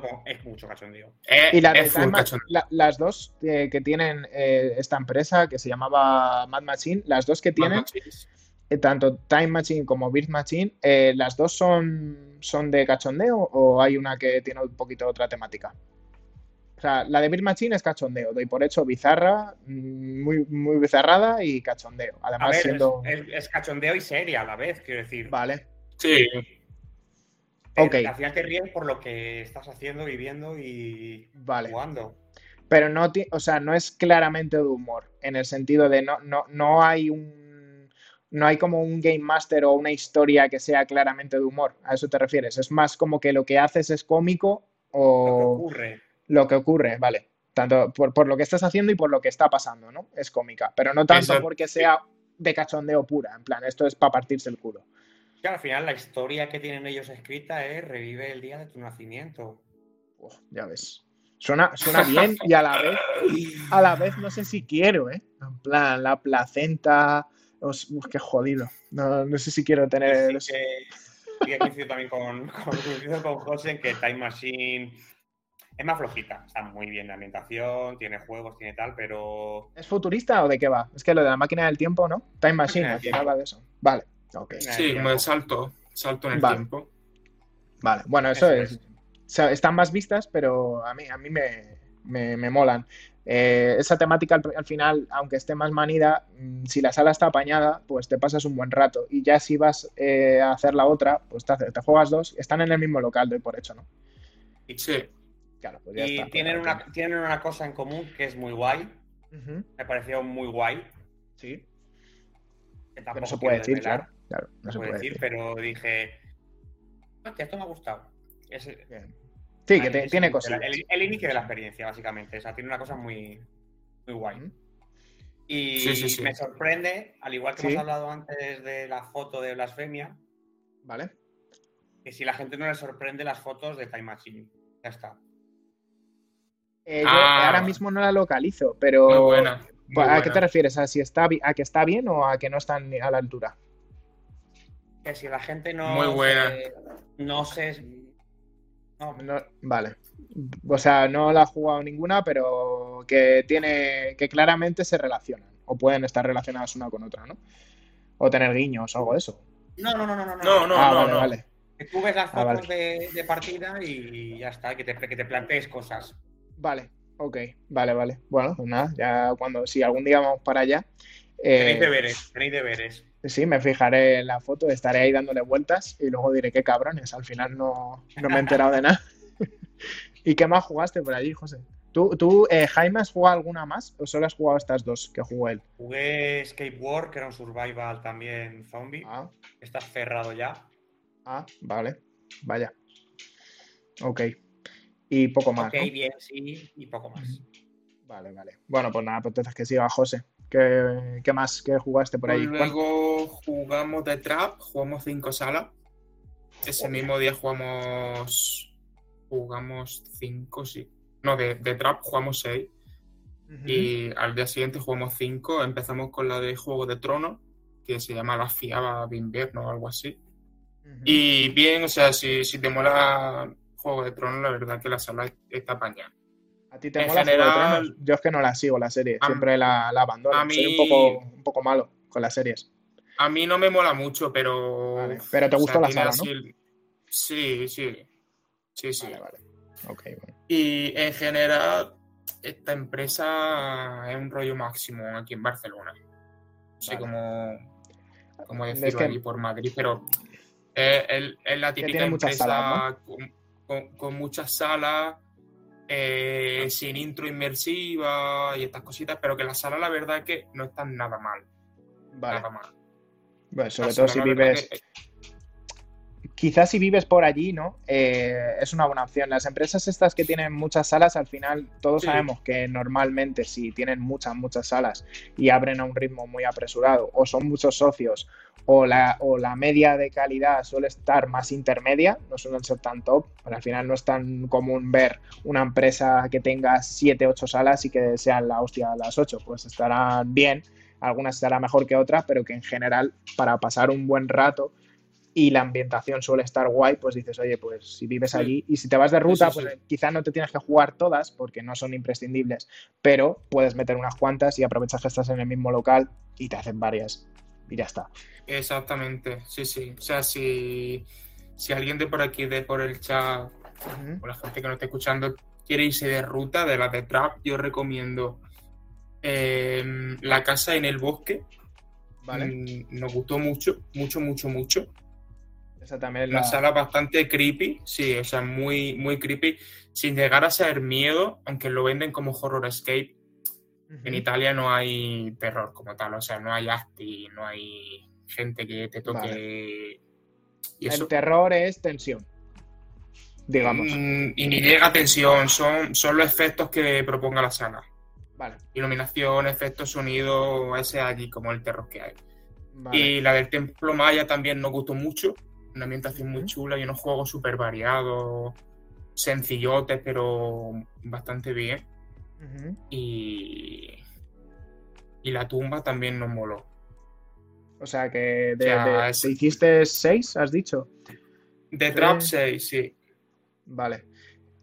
con- es mucho cachondeo. Eh, Y la de Time cachondeo. la- las dos eh, que tienen eh, esta empresa que se llamaba Mad Machine, las dos que tienen, eh, tanto Time Machine como Birth Machine, eh, ¿las dos son, son de cachondeo o hay una que tiene un poquito otra temática? O sea, la de Birth Machine es cachondeo, doy por hecho bizarra, mm, muy, muy bizarrada y cachondeo. A Además, ver, es- siendo. es, es cachondeo y seria a la vez, quiero decir. Vale, Sí, Te- ok. Al final te ríes por lo que estás haciendo, viviendo y vale. jugando. Pero no, o sea, no es claramente de humor, en el sentido de no, no, no hay un. No hay como un game master o una historia que sea claramente de humor. ¿A eso te refieres? Es más como que lo que haces es cómico Lo que o. ocurre. lo que ocurre, vale. Tanto por, por lo que estás haciendo y por lo que está pasando, ¿no? Es cómica. Pero no tanto porque sea de cachondeo pura. En plan, esto es para partirse el culo. Claro, al final la historia que tienen ellos escrita es revive el día de tu nacimiento. Uf, ya ves. Suena, suena bien y a la vez, a la vez no sé si quiero, ¿eh? En plan, la placenta. os- uf, qué jodido. No, no sé si quiero tener. Sí que, sí que coincido también con, (laughs) con, José en que Time Machine es más flojita. Está muy bien la ambientación, tiene juegos, tiene tal, pero ¿Es futurista o de qué va? Es que lo de la máquina del tiempo, ¿no? Time Machine, al final va de eso. Vale, ok. sí, el salto, salto en el Vale. tiempo. Vale, bueno, eso, Eso es. es. o sea, están más vistas, pero a mí, a mí me, me, me molan. Eh, esa temática al, al final, aunque esté más manida, mm, si la sala está apañada, pues te pasas un buen rato. Y ya si vas eh, a hacer la otra, pues te, juegas dos. Están en el mismo local, doy por hecho, ¿no? Sí, Claro, pues ya y está. tienen pues, una, tienen una cosa en común que es muy guay. Ujú, Me pareció muy guay. Sí, Que tampoco se puede decir, claro. Claro, no se puedo puede decir, decir. pero dije. "Hostia, esto me ha gustado. Es, Bien. Sí, que te- tiene cosas. El, el inicio de la experiencia, básicamente. O sea, tiene una cosa muy, muy guay. Y Sí, sí, sí. me sorprende, al igual que Sí. hemos hablado antes de la foto de blasfemia, Vale. que si la gente no le sorprende las fotos de Time Machine. Ya está. Eh, yo Ah. ahora mismo no la localizo, pero. muy buena. muy ¿A qué te refieres? ¿A, si está, ¿A que está bien o a que no están a la altura? Que si la gente no Muy buena. se, no se No, No, vale. O sea, no la ha jugado ninguna, pero que tiene, que claramente se relacionan. O pueden estar relacionadas una con otra, ¿no? O tener guiños o algo de eso. no, no, no, no. no, No, no. ah, vale, no. vale. Que tú ves las Ah, fotos vale. de, de partida y ya está, que te, que te plantees cosas. Vale, ok, vale, vale. Bueno, pues nada, ya cuando, si algún día vamos para allá, eh, Tenéis deberes, tenéis deberes. Sí, me fijaré en la foto, estaré ahí dándole vueltas y luego diré qué cabrones, al final no, no me he enterado de nada. (laughs) ¿Y qué más jugaste por allí, José? ¿Tú, tú eh, Jaime, has jugado alguna más o solo has jugado estas dos que jugó él? Jugué War, que era un survival también zombie. Ah, Está cerrado ya. ah, vale, vaya. Ok. Y poco más. ok, ¿no? bien, sí, y poco más. Vale, vale. Bueno, pues nada, pues entonces que siga José. ¿Qué, qué más que jugaste por ahí? ¿Cuán- Luego jugamos de Trap, jugamos cinco salas. Ese mismo día jugamos. Jugamos cinco, sí. No, de, de Trap jugamos seis. Y al día siguiente jugamos cinco. Empezamos con la de Juego de Tronos, que se llama La Fiaba de Invierno o algo así. Y bien, o sea, si, si te mola Juego de Tronos, la verdad que la sala está apañada. ¿A ti te en mola general-? Yo es que no la sigo la serie, A- siempre la, la abandono. a Soy un poco, un poco malo con las series. A mí no me mola mucho, pero. Vale, pero te o gustó la saga, ¿no? así Sí, sí. Sí, sí. Vale, vale. Ok, bueno. Y en general, esta empresa es un rollo máximo aquí en Barcelona. No sé cómo, cómo Es decirlo que- aquí por Madrid, pero es, es- es la típica empresa salas, con, con- con muchas salas, eh, sin intro inmersiva y estas cositas, pero que la sala la verdad es que no están nada mal. Vale. Nada mal. Bueno, sobre La todo si vives, que- quizás si vives por allí, ¿no? Eh, es una buena opción. Las empresas estas que tienen muchas salas, al final todos Sí. sabemos que normalmente si tienen muchas, muchas salas y abren a un ritmo muy apresurado o son muchos socios o la, o la media de calidad suele estar más intermedia, no suelen ser tan top, pero al final no es tan común ver una empresa que tenga 7, 8 salas y que sean la hostia a las 8, pues estarán bien, algunas estarán mejor que otras, pero que en general para pasar un buen rato y la ambientación suele estar guay, pues dices, oye, pues si vives Sí. allí y si te vas de ruta, sí, pues quizás no te tienes que jugar todas porque no son imprescindibles, pero puedes meter unas cuantas y aprovechas que estás en el mismo local y te hacen varias y ya está. Exactamente, sí, sí. O sea, si, si alguien de por aquí, de por el chat, o la gente que nos está escuchando, quiere irse de ruta de la de Trap, yo recomiendo eh, La Casa en el Bosque. Vale, Mm, Nos gustó mucho, mucho, mucho, mucho. esa también es Una la... sala bastante creepy, sí, o sea, muy, muy creepy, sin llegar a ser miedo, aunque lo venden como horror escape. En Italia no hay terror como tal, o sea, no hay asti, no hay gente que te toque. Y eso. El terror es tensión, digamos. Mm, y ni llega a tensión, son, son los efectos que proponga la sala. Vale, Iluminación, efectos, sonido, ese allí como el terror que hay. vale. Y la del Templo Maya también nos gustó mucho, una ambientación muy chula y unos juegos súper variados, sencillotes, pero bastante bien. Y, y la tumba también nos moló. O sea que de, O sea, de- es- ¿te hiciste seis, has dicho? De. Trap 6, sí. Vale.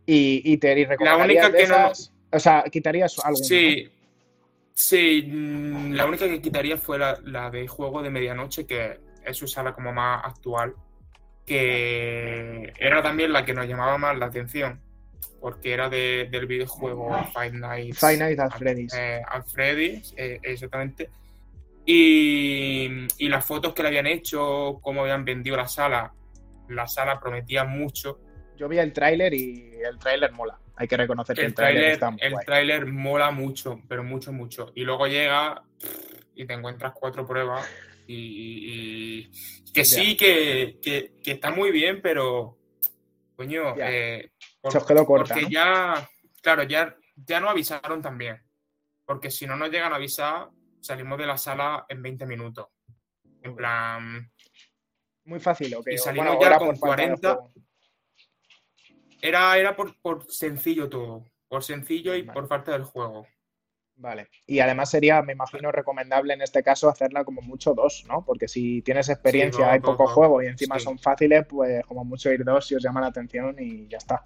Y, y te y recomendarías única que no-? O sea, quitarías alguna, Sí, sí, mm, la única que quitaría fue la, la de juego de medianoche, que es su sala como más actual, que era también la que nos llamaba más la atención, porque era de- del videojuego Five Nights, Five Nights at Freddy's. eh, at Freddy's, eh, exactamente. Y, y las fotos que le habían hecho, cómo habían vendido la sala, la sala prometía mucho. Yo vi el tráiler y el tráiler mola. Hay que reconocer que el, tráiler el tráiler mola mucho, pero mucho, mucho. Y luego llega y te encuentras cuatro pruebas y, que sí, que, que- que está muy bien, pero coño, eh, por- Se os quedó corta, porque ¿no? ya, claro, ya, ya no avisaron también. Porque si no nos llegan a avisar, salimos de la sala en 20 minutos. En plan, Muy fácil, ok. y salimos bueno, ya con por falta de 40. juego. era, era por, por sencillo todo. Por sencillo y Vale. por falta del juego. Vale. Y además sería, me imagino, recomendable en este caso hacerla como mucho dos, ¿no? Porque si tienes experiencia, no, hay no, poco no. juego y encima Sí. son fáciles, pues como mucho ir dos si os llama la atención y ya está.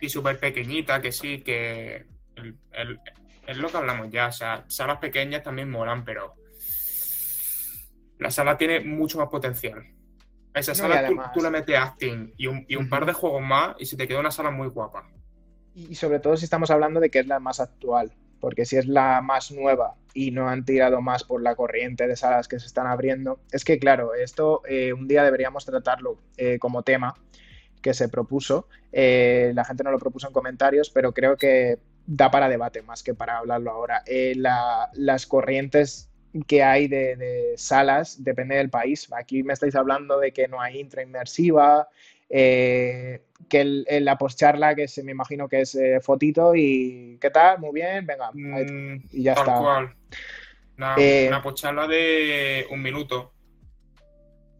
Y súper pequeñita, que sí, que el- el- es lo que hablamos ya. O sea, salas pequeñas también molan, pero la sala tiene mucho más potencial. A esa sala tú- además- tú, le metes acting y un, y un par de juegos más y se te queda una sala muy guapa. Y sobre todo si estamos hablando de que es la más actual, porque si es la más nueva y no han tirado más por la corriente de salas que se están abriendo, es que claro, esto eh, un día deberíamos tratarlo eh, como tema que se propuso. Eh, la gente no lo propuso en comentarios, pero creo que da para debate más que para hablarlo ahora. La- las corrientes que hay de, de salas depende del país. Aquí me estáis hablando de que no hay intrainmersiva, eh, que el- en la postcharla que se me imagino que es eh, fotito y ¿qué tal? Muy bien, venga, Mm, y ya tal está. cual. Una, Eh, una pocharla de un minuto.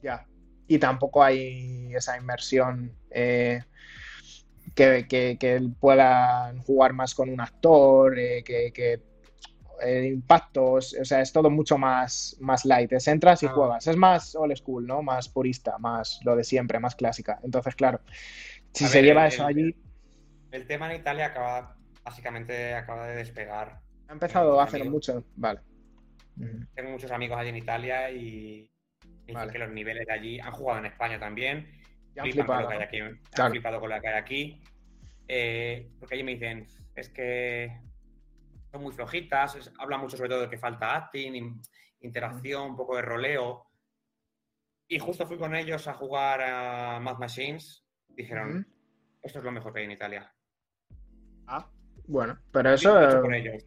Ya. Y tampoco hay esa inmersión eh, que, que, que puedan jugar más con un actor, que, que eh, impactos, o sea, es todo mucho más, más light. Es entras y Ah. juegas. Es más old school, ¿no? Más purista, más lo de siempre, más clásica. Entonces, claro, si A se ver, lleva el- eso allí, El tema en Italia acaba, básicamente acaba de despegar. ha empezado a hacer mucho. Vale. Tengo muchos amigos allí en Italia y dicen Vale. que los niveles de allí han jugado en España también. Ya han flipado con lo que hay aquí. Eh, porque allí me dicen, es que son muy flojitas, es- hablan mucho sobre todo de que falta acting, in- interacción, un poco de roleo. Y justo fui con ellos a jugar a Mad Machines. Dijeron, Ujú. esto es lo mejor que hay en Italia. Ah, bueno, pero eso... eh.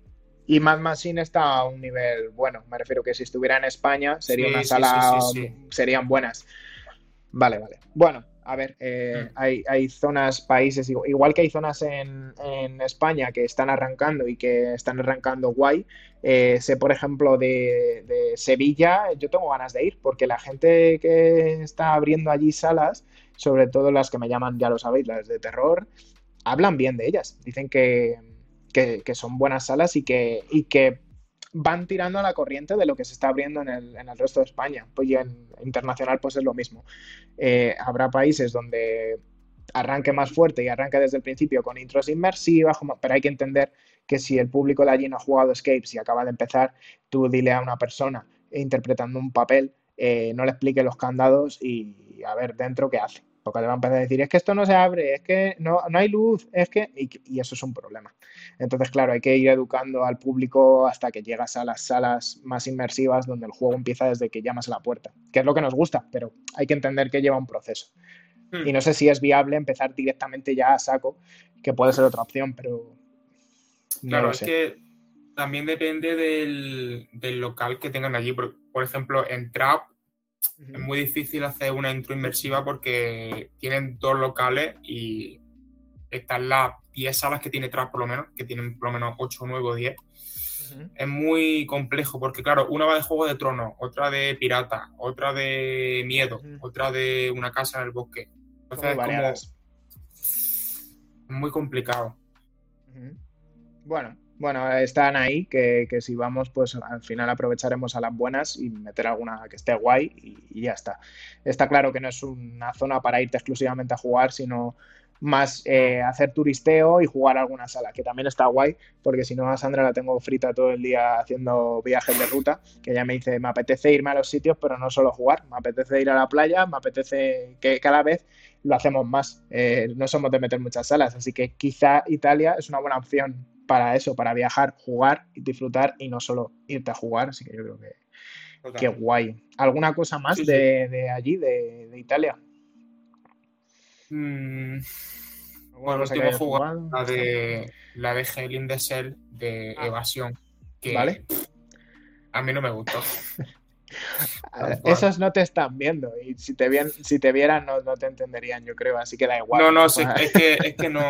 Y Mad Machine está a un nivel bueno. Me refiero que si estuviera en España sería Sí, una sala, sí, sí, sí. serían buenas. Vale, vale. Bueno, a ver, eh, Mm. hay, hay zonas, países, igual, igual que hay zonas en, en España que están arrancando y que están arrancando guay. Eh, sé, por ejemplo, de, de Sevilla, yo tengo ganas de ir porque la gente que está abriendo allí salas, sobre todo las que me llaman, ya lo sabéis, las de terror, hablan bien de ellas. Dicen que, que, que son buenas salas y que, y que van tirando a la corriente de lo que se está abriendo en el, en el resto de España. Pues y en internacional pues es lo mismo. Eh, habrá países donde arranque más fuerte y arranque desde el principio con intros inmersivas, pero hay que entender que si el público de allí no ha jugado Escapes y acaba de empezar, tú dile a una persona interpretando un papel, eh, no le explique los candados y a ver dentro qué hace. Porque le va a empezar a decir, es que esto no se abre, es que no, no hay luz, es que... Y, y eso es un problema. Entonces, claro, hay que ir educando al público hasta que llegas a las salas más inmersivas donde el juego empieza desde que llamas a la puerta, que es lo que nos gusta, pero hay que entender que lleva un proceso. Hmm. Y no sé si es viable empezar directamente ya a saco, que puede ser otra opción, pero no Claro, lo es que también depende del, del local que tengan allí. Por, por ejemplo, en Trap es muy difícil hacer una intro inmersiva porque tienen dos locales y están las 10 salas que tiene Trap por lo menos, que tienen por lo menos 8, 9 o 10. Ujú. Es muy complejo porque, claro, una va de Juego de Tronos, otra de Pirata, otra de Miedo, otra de Una casa en el bosque. Entonces es como muy complicado. Bueno, bueno, están ahí, que, si vamos, pues al final aprovecharemos a las buenas y meter alguna que esté guay y, y ya está. Está claro que no es una zona para irte exclusivamente a jugar, sino más eh, hacer turisteo y jugar a alguna sala, que también está guay, porque si no a Sandra la tengo frita todo el día haciendo viajes de ruta, que ella me dice, me apetece irme a los sitios, pero no solo jugar, me apetece ir a la playa, me apetece que cada vez lo hacemos más. Eh, no somos de meter muchas salas, así que quizá Italia es una buena opción para eso, para viajar, jugar y disfrutar y no solo irte a jugar, así que yo creo que, Total. que guay. ¿Alguna cosa más Sí, sí. de, de allí, de, de Italia? Mm, ¿Alguna Bueno, último jugado? la de, la de Hell in the Cell de Ah. Evasión, que Vale. a mí no me gustó. (laughs) Ver. Esos no te están viendo y si te, vien- si te vieran no, no te entenderían, yo creo, así que da igual. No, no, sí, es que, es que (laughs) no,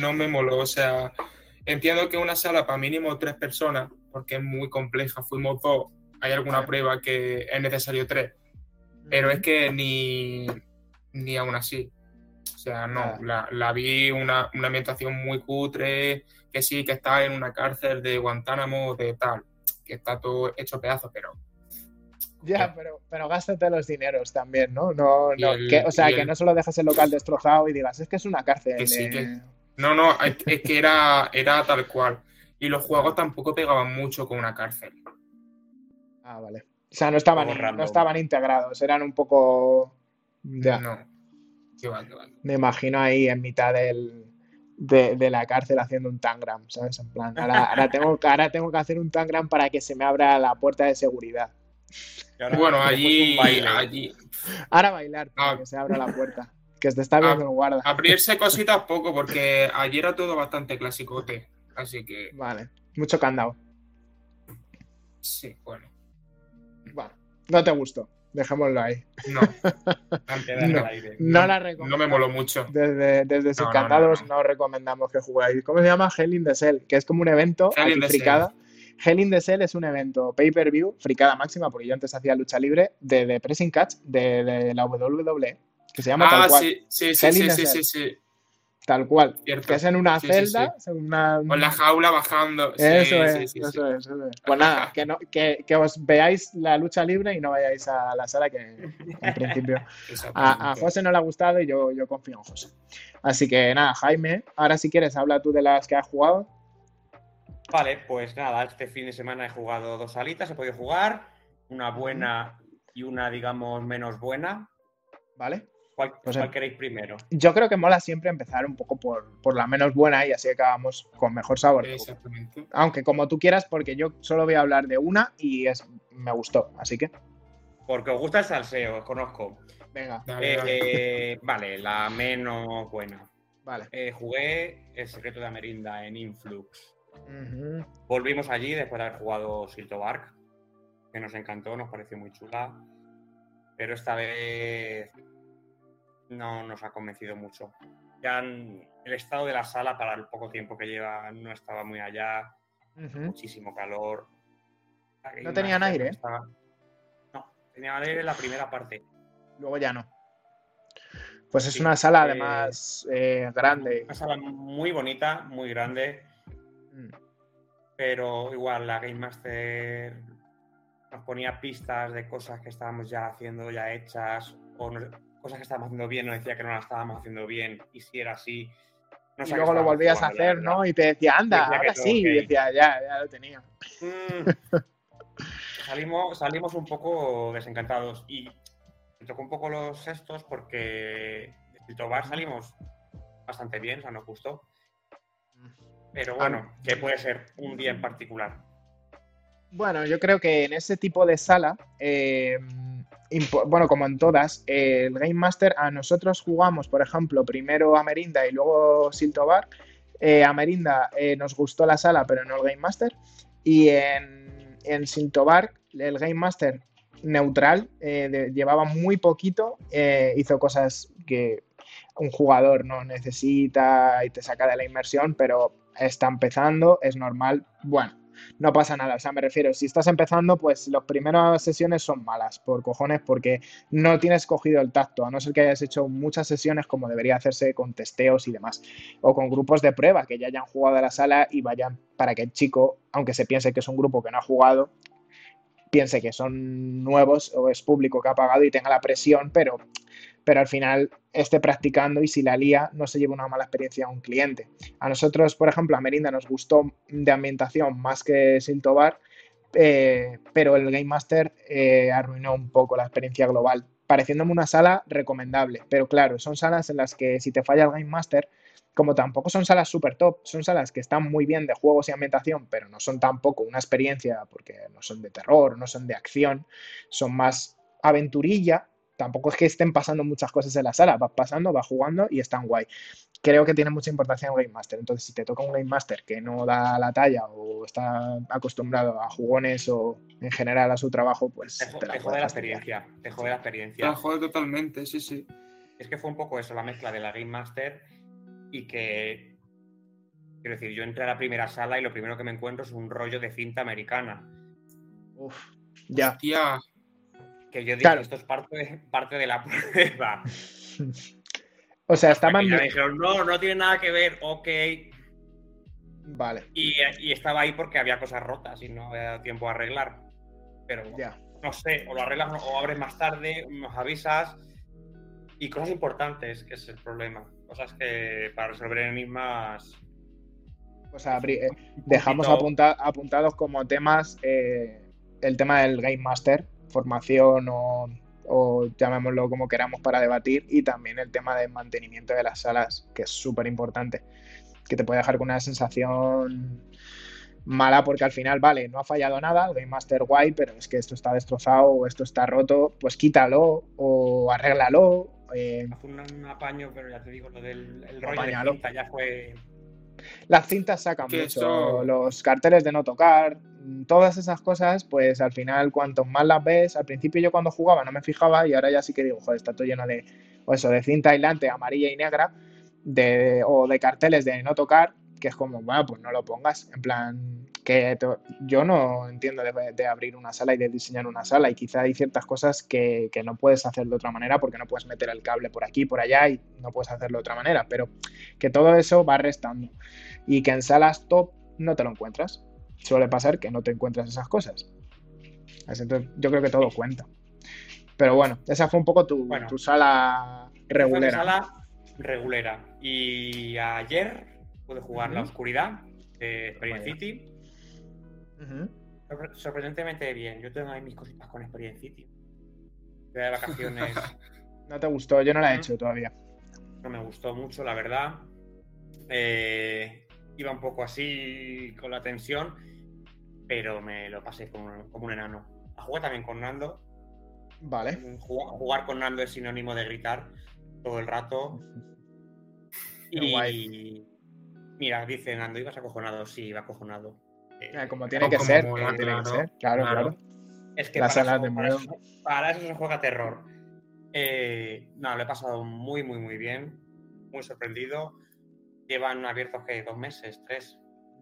no me moló. O sea, entiendo que una sala para mínimo tres personas, porque es muy compleja, fuimos dos, hay alguna Vale. prueba que es necesario tres, pero es que ni, ni aún así. O sea, no, la, la vi una, una ambientación muy cutre, que sí, que está en una cárcel de Guantánamo, de tal, que está todo hecho pedazos, pero Ya, pero, pero gástate los dineros también, ¿no? no, no el- que, o sea, que el- no solo dejas el local destrozado y digas, es que es una cárcel. Que sí, eh". que- no, no, es, es que era, era tal cual. Y los juegos tampoco pegaban mucho con una cárcel. Ah, vale. O sea, no estaban, no estaban integrados, eran un poco... Ya, No. Qué va, qué va. me imagino ahí en mitad del, de, de la cárcel haciendo un tangram, ¿sabes? En plan, ahora, ahora tengo, ahora tengo que hacer un tangram para que se me abra la puerta de seguridad. Ahora Bueno, allí, allí, Ahora bailar para Ah. que se abra la puerta. Que te está viendo guarda. abrirse (laughs) cositas poco, porque ayer era todo bastante clasicote. Así que, Vale. Mucho candado. sí, bueno. Bueno, no te gustó. Dejémoslo ahí. No, (laughs) No. aire. No la no recomiendo. me moló mucho. Desde, desde No, no, Desencantados no, no, no. recomendamos que juguéis. ¿Cómo se llama? Hell in the Cell, que es como un evento Hell fricada. Hell in the Cell es un evento pay-per-view, fricada máxima, porque yo antes hacía lucha libre, de, de pressing catch de, de la WWE, que se llama Ah, tal cual. sí, sí, sí, sí, sí, sí, sí, Tal cual. cierto. Que es en una Sí, sí, celda, una- Con la jaula bajando. Sí, Eso es, sí, sí, eso sí. es, eso es. (laughs) Pues nada, que, no, que, que os veáis la lucha libre y no vayáis a la sala, que en principio (laughs) a. José no le ha gustado y yo, yo confío en José. Así que nada, Jaime, ahora si quieres, habla tú de las que has jugado. Vale, pues nada, este fin de semana he jugado dos salitas, he podido jugar, una buena y una, digamos, menos buena. ¿Vale? ¿Cuál, Pues, cuál queréis primero? Yo creo que mola siempre empezar un poco por, por la menos buena y así acabamos con mejor sabor. Exactamente. Aunque como tú quieras, porque yo solo voy a hablar de una y es me gustó. Así que, Porque os gusta el salseo, os conozco. venga, Dale, Eh, dale. eh, vale, la menos buena. vale. Eh, jugué El secreto de Amerinda en Influx. Volvimos allí después de haber jugado Silto Bark, que nos encantó, nos pareció muy chula. Pero esta vez no nos ha convencido mucho. Ya en- el estado de la sala para el poco tiempo que lleva no estaba muy allá, muchísimo calor. ¿No tenían aire? estaba- No, tenían aire en la primera parte. Luego ya no. Pues es Sí, una sala eh, además eh, grande. Una sala muy bonita, muy grande, Mm. pero igual la Game Master nos ponía pistas de cosas que estábamos ya haciendo, ya hechas, o nos- cosas que estábamos haciendo bien, nos decía que no las estábamos haciendo bien, y si era así. no Y luego lo volvías a hacer. ¿no? Y te decía, anda, Decía ahora todo sí. Y ok. decía, ya, ya lo tenía. Mm. salimos, salimos un poco desencantados y me tocó un poco los sextos porque de Tobar salimos bastante bien, o sea, nos gustó. Pero bueno, que puede ser un día en particular. Bueno, yo creo que en ese tipo de sala, eh, bueno, como en todas, el Game Master, a nosotros jugamos, por ejemplo, primero a Merinda y luego Siltobar. Eh, a Merinda eh, nos gustó la sala, pero no el Game Master. Y en, en Siltobar, el Game Master neutral, eh, llevaba muy poquito, eh, hizo cosas que un jugador no necesita y te saca de la inmersión, pero está empezando, es normal. Bueno, no pasa nada. O sea, me refiero, si estás empezando, pues las primeras sesiones son malas, por cojones, porque no tienes cogido el tacto, a no ser que hayas hecho muchas sesiones como debería hacerse con testeos y demás, o con grupos de prueba que ya hayan jugado a la sala y vayan para que el chico, aunque se piense que es un grupo que no ha jugado, piense que son nuevos o es público que ha pagado y tenga la presión, pero, pero al final esté practicando y si la lía no se lleve una mala experiencia a un cliente. A nosotros, por ejemplo, a Merinda nos gustó de ambientación más que Siltobar, eh, pero el Game Master eh, arruinó un poco la experiencia global, pareciéndome una sala recomendable. Pero claro, son salas en las que si te falla el Game Master, como tampoco son salas super top, son salas que están muy bien de juegos y ambientación, pero no son tampoco una experiencia porque no son de terror, no son de acción, son más aventurilla. Tampoco es que estén pasando muchas cosas en la sala, vas pasando, vas jugando y están guay. Creo que tiene mucha importancia el Game Master. Entonces, si te toca un Game Master que no da la talla o está acostumbrado a jugones o en general a su trabajo, pues Te, te la te jode la experiencia. Te jode la La experiencia. jode totalmente, sí, sí. Es que fue un poco eso, la mezcla de la Game Master y que. Quiero decir, yo entré a la primera sala y lo primero que me encuentro es un rollo de cinta americana. Uf, ya. Tía, Que yo dije, Claro. esto es parte de, parte de la (laughs) prueba. (laughs) O sea, estaban. Ya me dijeron, no, no tiene nada que ver, ok. Vale. Y, y, estaba ahí porque había cosas rotas y no había tiempo a arreglar. Pero Ya. no sé, o lo arreglas o abres más tarde, nos avisas. Y cosas importantes, que es el problema. Cosas que para resolver enigmas. Pues abri- eh, dejamos apunta- apuntados como temas eh, el tema del Game Master, formación o, o llamémoslo como queramos para debatir, y también el tema del mantenimiento de las salas, que es súper importante, que te puede dejar con una sensación mala porque al final, vale, no ha fallado nada, el Game Master guay, pero es que esto está destrozado o esto está roto, pues quítalo o arréglalo. eh, Haz un, un apaño, pero ya te digo, lo del el rollo de cinta ya fue. Las cintas sacan mucho, eso- los carteles de no tocar, todas esas cosas, pues al final cuanto más las ves, al principio yo cuando jugaba no me fijaba y ahora ya sí que digo, joder, está todo lleno de, eso, de cinta aislante amarilla y negra, de, o de carteles de no tocar, que es como, bueno, pues no lo pongas, en plan, que yo no entiendo de, de abrir una sala y de diseñar una sala y quizá hay ciertas cosas que, que no puedes hacer de otra manera porque no puedes meter el cable por aquí, por allá y no puedes hacerlo de otra manera, pero que todo eso va restando y que en salas top no te lo encuentras. Suele pasar que no te encuentras esas cosas. Así, Entonces, yo creo que todo cuenta. Pero bueno, esa fue un poco tu, Bueno. tu sala regulera. sala regulera. Y ayer pude jugar La. Oscuridad de Experience Vaya. City. Sorprendentemente bien. Yo tengo ahí mis cositas con Experience City. De vacaciones. (laughs) No te gustó, yo no la he hecho todavía. no me gustó mucho, la verdad. Eh, iba un poco así con la tensión, pero me lo pasé como, un- como un enano. La jugué también con Nando. Vale. Jugar, jugar con Nando es sinónimo de gritar todo el rato. Y guay. mira, dice Nando, ibas acojonado. Sí, iba acojonado. Eh, Eh, Como tiene que como ser, como tiene que claro, ser. Claro, claro. claro. Es que La para, sala eso, de para, eso, para eso se juega terror. Eh, no, lo he pasado muy, muy, muy bien. Muy sorprendido. Llevan abiertos que dos meses, tres.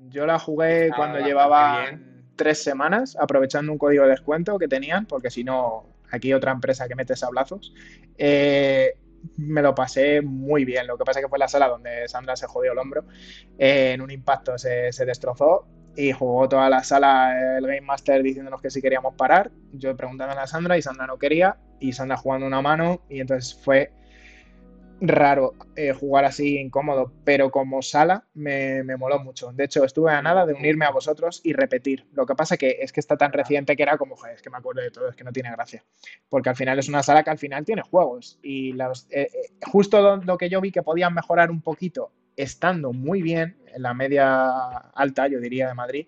Yo la jugué Está cuando llevaba bien. Tres semanas, aprovechando un código de descuento que tenían, porque si no, aquí otra empresa que mete sablazos. Eh, me lo pasé muy bien. Lo que pasa es que fue la sala donde Sandra se jodió el hombro. Eh, en un impacto se, se destrozó y jugó toda la sala el Game Master diciéndonos que si queríamos parar. Yo preguntándole a Sandra y Sandra no quería. Y Sandra jugando una mano y entonces fue raro eh, jugar así incómodo, pero como sala me, me moló mucho. De hecho, estuve a nada de unirme a vosotros y repetir. Lo que pasa que es que está tan reciente que era como, joder, es que me acuerdo de todo, es que no tiene gracia. Porque al final es una sala que al final tiene juegos. Y los, eh, eh, justo lo, lo que yo vi que podían mejorar un poquito, estando muy bien, en la media alta, yo diría, de Madrid,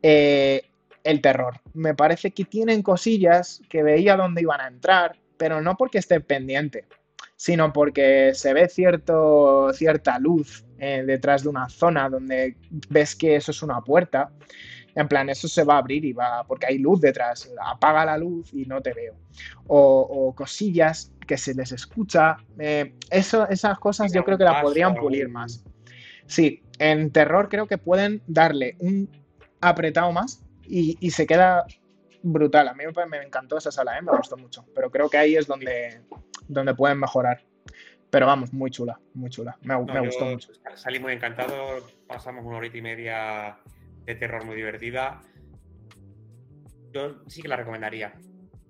eh, el terror. Me parece que tienen cosillas que veía dónde iban a entrar, pero no porque esté pendiente sino porque se ve cierto, cierta luz eh, detrás de una zona donde ves que eso es una puerta. En plan, eso se va a abrir y va, porque hay luz detrás. Apaga la luz y no te veo. O, o cosillas que se les escucha. eh, eso, esas cosas yo creo que las podrían pulir más. Sí, en terror creo que pueden darle un apretado más y, y se queda brutal. A mí me, me encantó esa sala, ¿eh? me gustó mucho. Pero creo que ahí es donde, donde pueden mejorar. Pero vamos, muy chula, muy chula. Me, No, me yo gustó mucho. Salí muy encantado. Pasamos una horita y media de terror muy divertida. Yo sí que la recomendaría.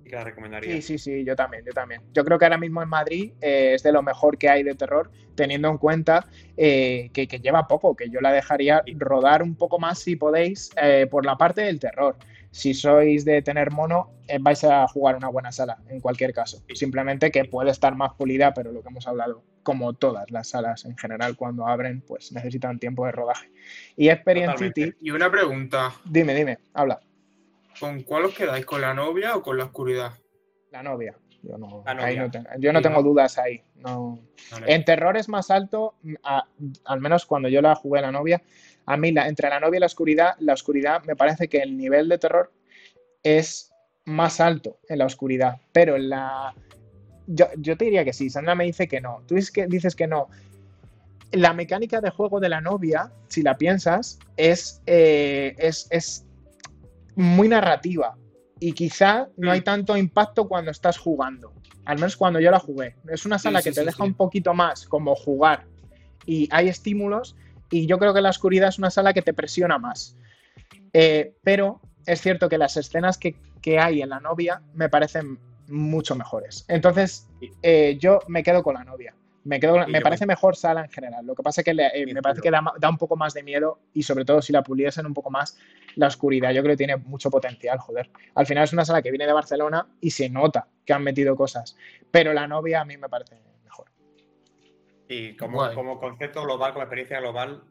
Sí que la recomendaría. Sí, sí, sí, yo también, yo también. Yo creo que ahora mismo en Madrid eh, es de lo mejor que hay de terror, teniendo en cuenta eh, que, que lleva poco, que yo la dejaría rodar un poco más si podéis eh, por la parte del terror. Si sois de tener mono, eh, vais a jugar una buena sala, en cualquier caso. Simplemente que puede estar más pulida, pero lo que hemos hablado, como todas las salas en general, cuando abren, pues necesitan tiempo de rodaje. Y Experience. City, Y una pregunta, dime, dime, habla. ¿con cuál os quedáis? ¿Con la novia o con la oscuridad? La novia. Yo no, ahí tengo, yo no Sí, tengo ¿no? dudas ahí. No, Vale. En terror es más alto, a- al menos cuando yo la jugué a la novia. A mí, la- entre la novia y la oscuridad, la oscuridad me parece que el nivel de terror es más alto en la oscuridad, pero en la. Yo, yo te diría que sí, Sandra me dice que no. Tú dices que, dices que no. La mecánica de juego de la novia, si la piensas, es, eh, es, es muy narrativa y quizá no hay Mm. tanto impacto cuando estás jugando. Al menos cuando yo la jugué. Es una sala Sí, sí, que te sí, deja un poquito más como jugar y hay estímulos. Y yo creo que la oscuridad es una sala que te presiona más. Eh, pero es cierto que las escenas que, que hay en la novia me parecen mucho mejores. Entonces, eh, yo me quedo con la novia. Me, quedo, me parece mejor sala en general. Lo que pasa es que le- eh, me parece que da, da un poco más de miedo y sobre todo si la puliesen un poco más la oscuridad. Yo creo que tiene mucho potencial, joder. Al final es una sala que viene de Barcelona y se nota que han metido cosas. Pero la novia a mí me parece. Y como, Guay. como concepto global, como experiencia global,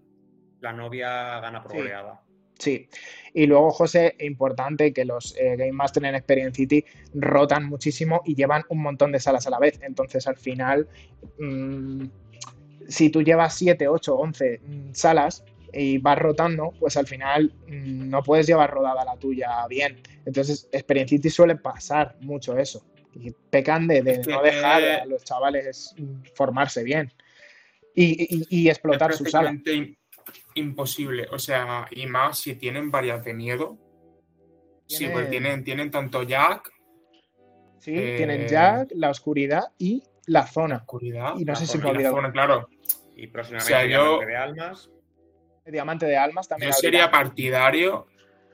la novia gana por Sí. goleada. Sí. Y luego, José, importante que los eh, Game Master en Experience City rotan muchísimo y llevan un montón de salas a la vez. Entonces, al final, mm, si tú llevas 7, 8, 11 mm, salas y vas rotando, pues al final mm, no puedes llevar rodada la tuya bien. Entonces, Experience City suele pasar mucho eso. Y pecan de, no dejar a los chavales mm, formarse bien y, y- y explotar es su sala. imposible. O sea, y más si tienen varias de miedo. Sí, pues Tienen- tienen, tanto Jack, Sí, Eh, tienen Jack, la oscuridad y la zona. oscuridad. Y no la sé si me he y la olvidado. zona, claro. Y próximamente O sea, yo- Diamante de Almas. El diamante de almas también. Yo sería partidario,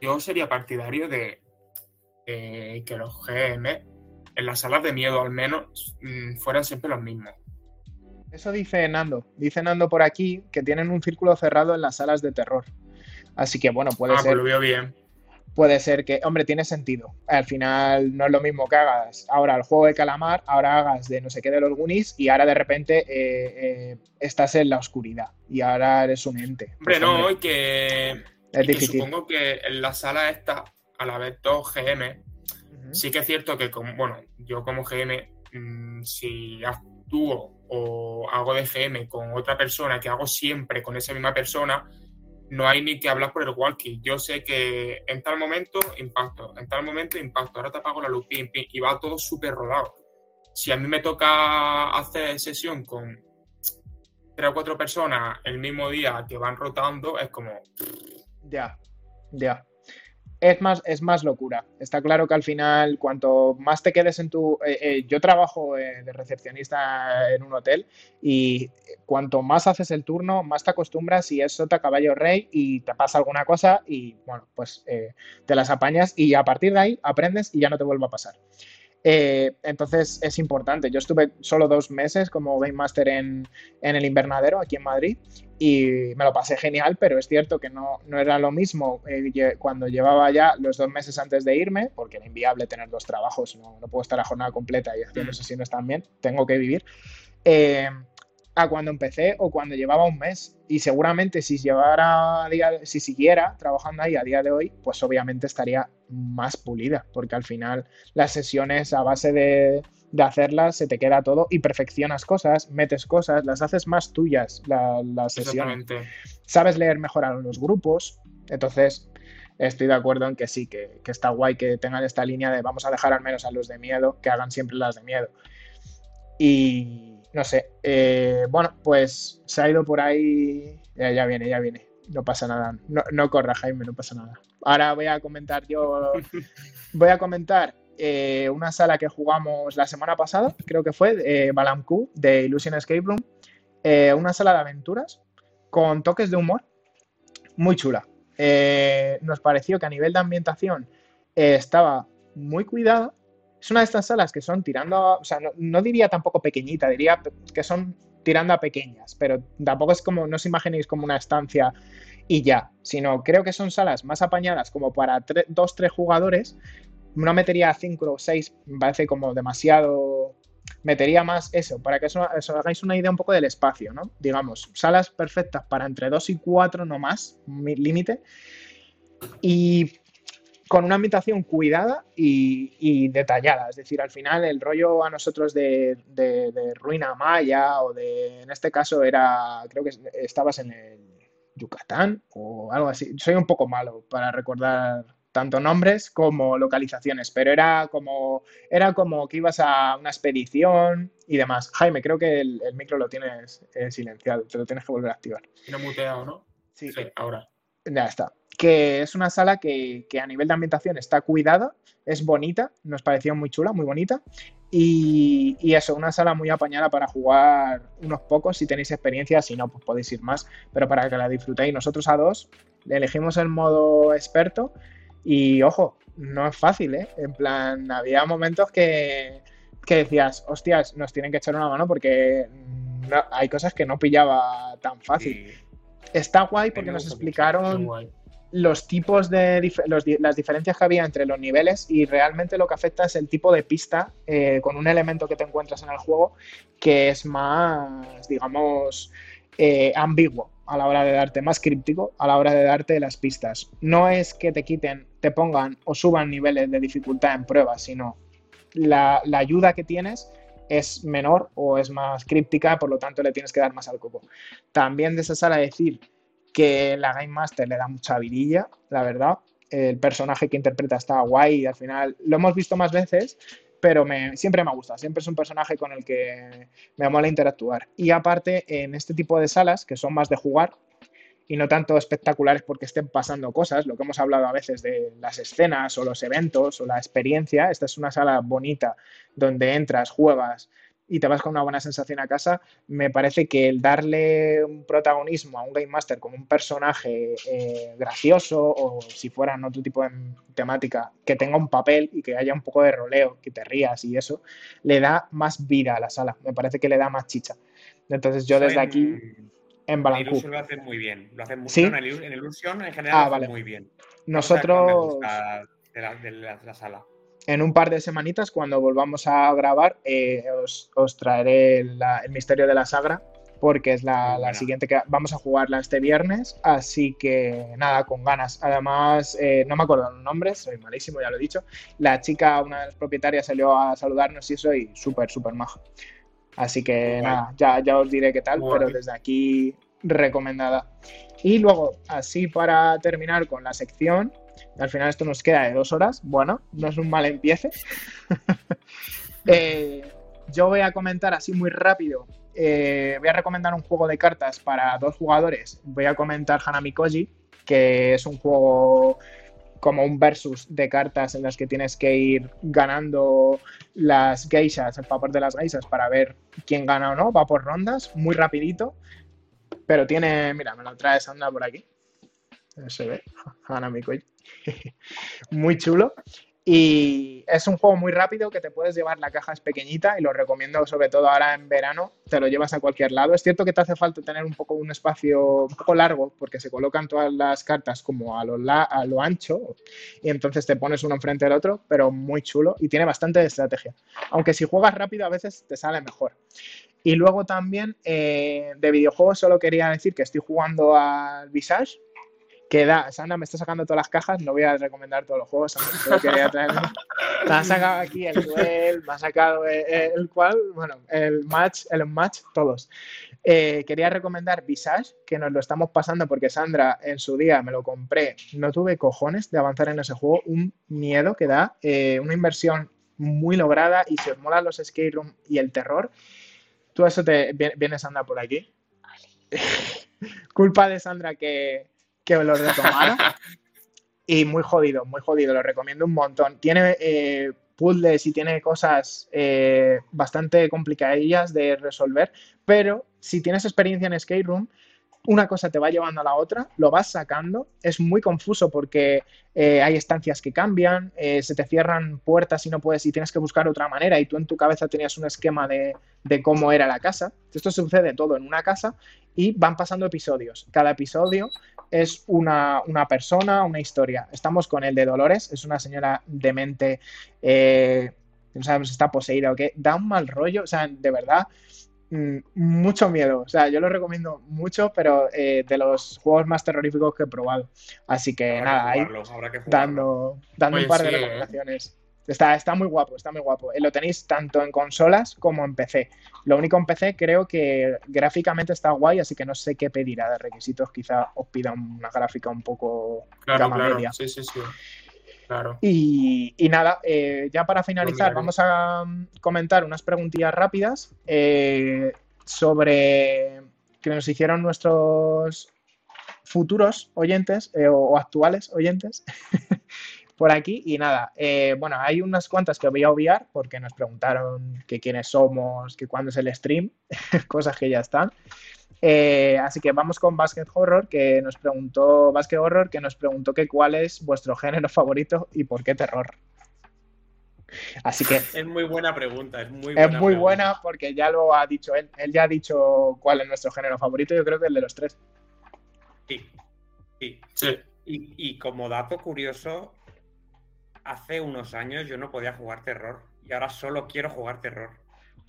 yo sería partidario de, de que los GM, en las salas de miedo al menos, mm, fueran siempre los mismos. Eso dice Nando. Dice Nando por aquí que tienen un círculo cerrado en las salas de terror. Así que bueno, puede ah, ser. pues lo veo bien. puede ser que, hombre, tiene sentido. Al final no es lo mismo que hagas ahora el juego de calamar, ahora hagas de no sé qué de los Goonies y ahora de repente eh, eh, estás en la oscuridad y ahora eres un ente. Hombre, Pues, no, hombre, y que, es y que difícil. supongo que en la sala esta, a la vez dos GM, sí que es cierto que, como, bueno, yo como GM, mm, si actúo o hago de GM con otra persona que hago siempre con esa misma persona, no hay ni que hablar por el walkie. Yo sé que en tal momento impacto, en tal momento impacto, ahora te apago la luz, pim, pim, y va todo súper rodado. Si a mí me toca hacer sesión con tres o cuatro personas el mismo día que van rotando, es como, Ya, ya. Es más, es más locura. Está claro que al final, cuanto más te quedes en tu... eh, eh, yo trabajo eh, de recepcionista en un hotel y cuanto más haces el turno, más te acostumbras y es sota caballo rey y te pasa alguna cosa y bueno, pues te las apañas y a partir de ahí aprendes y ya no te vuelve a pasar. Eh, entonces es importante. Yo estuve solo dos meses como Game Master en, en el invernadero aquí en Madrid y me lo pasé genial, pero es cierto que no, no era lo mismo eh, cuando llevaba ya los dos meses antes de irme, porque era inviable tener dos trabajos, no, no puedo estar a jornada completa y haciendo Mm. sesiones también, tengo que vivir, eh, a cuando empecé o cuando llevaba un mes. Y seguramente si llevara a día, si siguiera trabajando ahí a día de hoy, pues obviamente estaría más pulida, porque al final las sesiones a base de, de hacerlas se te queda todo y perfeccionas cosas, metes cosas, las haces más tuyas la- las sesiones. Sabes leer mejor a los grupos, entonces estoy de acuerdo en que sí, que, que está guay que tengan esta línea de vamos a dejar al menos a los de miedo, que hagan siempre las de miedo. Y no sé, eh, bueno, pues se ha ido por ahí, ya, ya viene, ya viene, no pasa nada, no, no corra Jaime, no pasa nada. Ahora voy a comentar yo, (laughs) voy a comentar eh, una sala que jugamos la semana pasada, creo que fue, eh, Balam Q, de Illusion Escape Room, eh, una sala de aventuras con toques de humor muy chula. Nos pareció que a nivel de ambientación estaba muy cuidada. Es una de estas salas que son tirando, o sea, no, no diría tampoco pequeñita, diría que son tirando a pequeñas, pero tampoco es como, no os imaginéis como una estancia y ya, sino creo que son salas más apañadas como para dos, tres jugadores. No metería cinco o seis, me parece como demasiado. Metería más eso, para que os, hagáis una idea un poco del espacio, ¿no? Digamos, salas perfectas para entre dos y cuatro, no más, mi- límite. Y con una ambientación cuidada y, y detallada. Es decir, al final el rollo a nosotros de, de- de Ruina Maya o de, en este caso era, creo que estabas en el Yucatán o algo así. Soy un poco malo para recordar tanto nombres como localizaciones, pero era como, era como que ibas a una expedición y demás. Jaime, creo que el, el micro lo tienes eh, silenciado, te lo tienes que volver a activar. Tiene muteado, ¿no? Sí, Sí, ahora. ya está. Que es una sala que, que a nivel de ambientación está cuidada, es bonita, nos pareció muy chula, muy bonita. Y, y, eso, una sala muy apañada para jugar unos pocos si tenéis experiencia, si no, pues podéis ir más, pero para que la disfrutéis. Nosotros a dos elegimos el modo experto y ojo, no es fácil, ¿eh? En plan, había momentos que, que decías, hostias, nos tienen que echar una mano porque hay cosas que no pillaba tan fácil. Está guay porque nos explicaron los tipos de las diferencias que había entre los niveles y realmente lo que afecta es el tipo de pista eh, con un elemento que te encuentras en el juego que es más, digamos, eh, ambiguo a la hora de darte, más críptico a la hora de darte las pistas. No es que te quiten, te pongan o suban niveles de dificultad en pruebas, sino la, la ayuda que tienes es menor o es más críptica, por lo tanto le tienes que dar más al coco. También de esa sala decir que la Game Master le da mucha virilla, la verdad. El personaje que interpreta está guay y al final lo hemos visto más veces, pero me, siempre me gusta, siempre es un personaje con el que me mola interactuar. Y aparte, en este tipo de salas, que son más de jugar, y no tanto espectaculares porque estén pasando cosas, lo que hemos hablado a veces de las escenas o los eventos o la experiencia. Esta es una sala bonita donde entras, juegas y te vas con una buena sensación a casa. Me parece que el darle un protagonismo a un Game Master como un personaje eh, gracioso o si fuera en otro tipo de temática, que tenga un papel y que haya un poco de roleo, que te rías y eso, le da más vida a la sala. Me parece que le da más chicha. Entonces yo desde aquí en Balancu. En lo hacen muy bien. Lo hacen muy ¿Sí? en, Illusion en general ah, lo hacen muy bien. Nosotros. De la, de, la, sala. En un par de semanitas, cuando volvamos a grabar, eh, os, os, traeré el misterio de la sagra, porque es la, la, siguiente que vamos a jugarla este viernes. Así que nada, con ganas. Además, eh, no me acuerdo los nombres, soy malísimo, ya lo he dicho. La chica, una de las propietarias, salió a saludarnos y eso, y súper, súper maja. Así que nada, ya, ya os diré qué tal, pero desde aquí recomendada. Y luego, así para terminar con la sección, al final esto nos queda de dos horas, bueno, no es un mal empiece. (laughs) Eh, yo voy a comentar así muy rápido, eh, voy a recomendar un juego de cartas para dos jugadores. Voy a comentar Hanami Koji, que es un juego como un versus de cartas en las que tienes que ir ganando las geishas, el papel de las geishas para ver quién gana o no, va por rondas, muy rapidito, pero tiene, mira, me lo trae Sandra por aquí, se ve, Hanami (laughs) muy chulo, y es un juego muy rápido que te puedes llevar, la caja es pequeñita y lo recomiendo sobre todo ahora en verano, te lo llevas a cualquier lado. Es cierto que te hace falta tener un poco un espacio un poco largo porque se colocan todas las cartas como a lo, ancho y entonces te pones uno enfrente del otro, pero muy chulo y tiene bastante estrategia. Aunque si juegas rápido a veces te sale mejor. Y luego también eh, de videojuegos solo quería decir que estoy jugando al Visage, que da, Sandra me está sacando todas las cajas, no voy a recomendar todos los juegos, quería traer. Me ha sacado aquí el duel, me ha sacado el, cual, bueno, el match, el match, todos. Eh, quería recomendar Visage, que nos lo estamos pasando porque Sandra en su día me lo compré, no tuve cojones de avanzar en ese juego, un miedo que da, eh, una inversión muy lograda y se os molan los skate room y el terror, tú eso te viene Sandra por aquí. (laughs) Culpa de Sandra que que lo retomara. (laughs) y muy jodido, muy jodido, lo recomiendo un montón. Tiene eh, puzzles y tiene cosas eh, bastante complicadillas de resolver, pero si tienes experiencia en Skate Room, una cosa te va llevando a la otra, lo vas sacando, es muy confuso porque eh, hay estancias que cambian, eh, se te cierran puertas y no puedes y tienes que buscar otra manera y tú en tu cabeza tenías un esquema de, de cómo era la casa. Esto sucede todo en una casa y van pasando episodios. Cada episodio es una, una, persona, una historia. Estamos con el de Dolores, es una señora demente, eh, no sabemos si está poseída o qué, da un mal rollo, o sea, de verdad, Mm, mucho miedo. O sea, yo lo recomiendo mucho, pero eh, de los juegos más terroríficos que he probado. Así que nada, ahí dando, dando un par de recomendaciones. Está, está muy guapo, está muy guapo. Eh, lo tenéis tanto en consolas como en PC. Lo único en PC creo que gráficamente está guay, así que no sé qué pedirá de requisitos. Quizá os pida una gráfica un poco claro, media. Sí, sí, sí. Y, nada, eh, ya para finalizar, vamos a mm, comentar unas preguntillas rápidas eh, sobre que nos hicieron nuestros futuros oyentes eh, o, actuales oyentes. (laughs) por aquí. Y nada, eh, bueno, hay unas cuantas que voy a obviar porque nos preguntaron que quiénes somos, que cuándo es el stream, (laughs) cosas que ya están. Eh, así que vamos con Basket Horror, que nos preguntó, Basket Horror, que nos preguntó que cuál es vuestro género favorito y por qué terror. Así que. Es muy buena pregunta, es muy buena. Es muy buena porque ya lo ha dicho él. Él ya ha dicho cuál es nuestro género favorito, yo creo que el de los tres. Sí. Sí. Y, como dato curioso, hace unos años yo no podía jugar terror y ahora solo quiero jugar terror.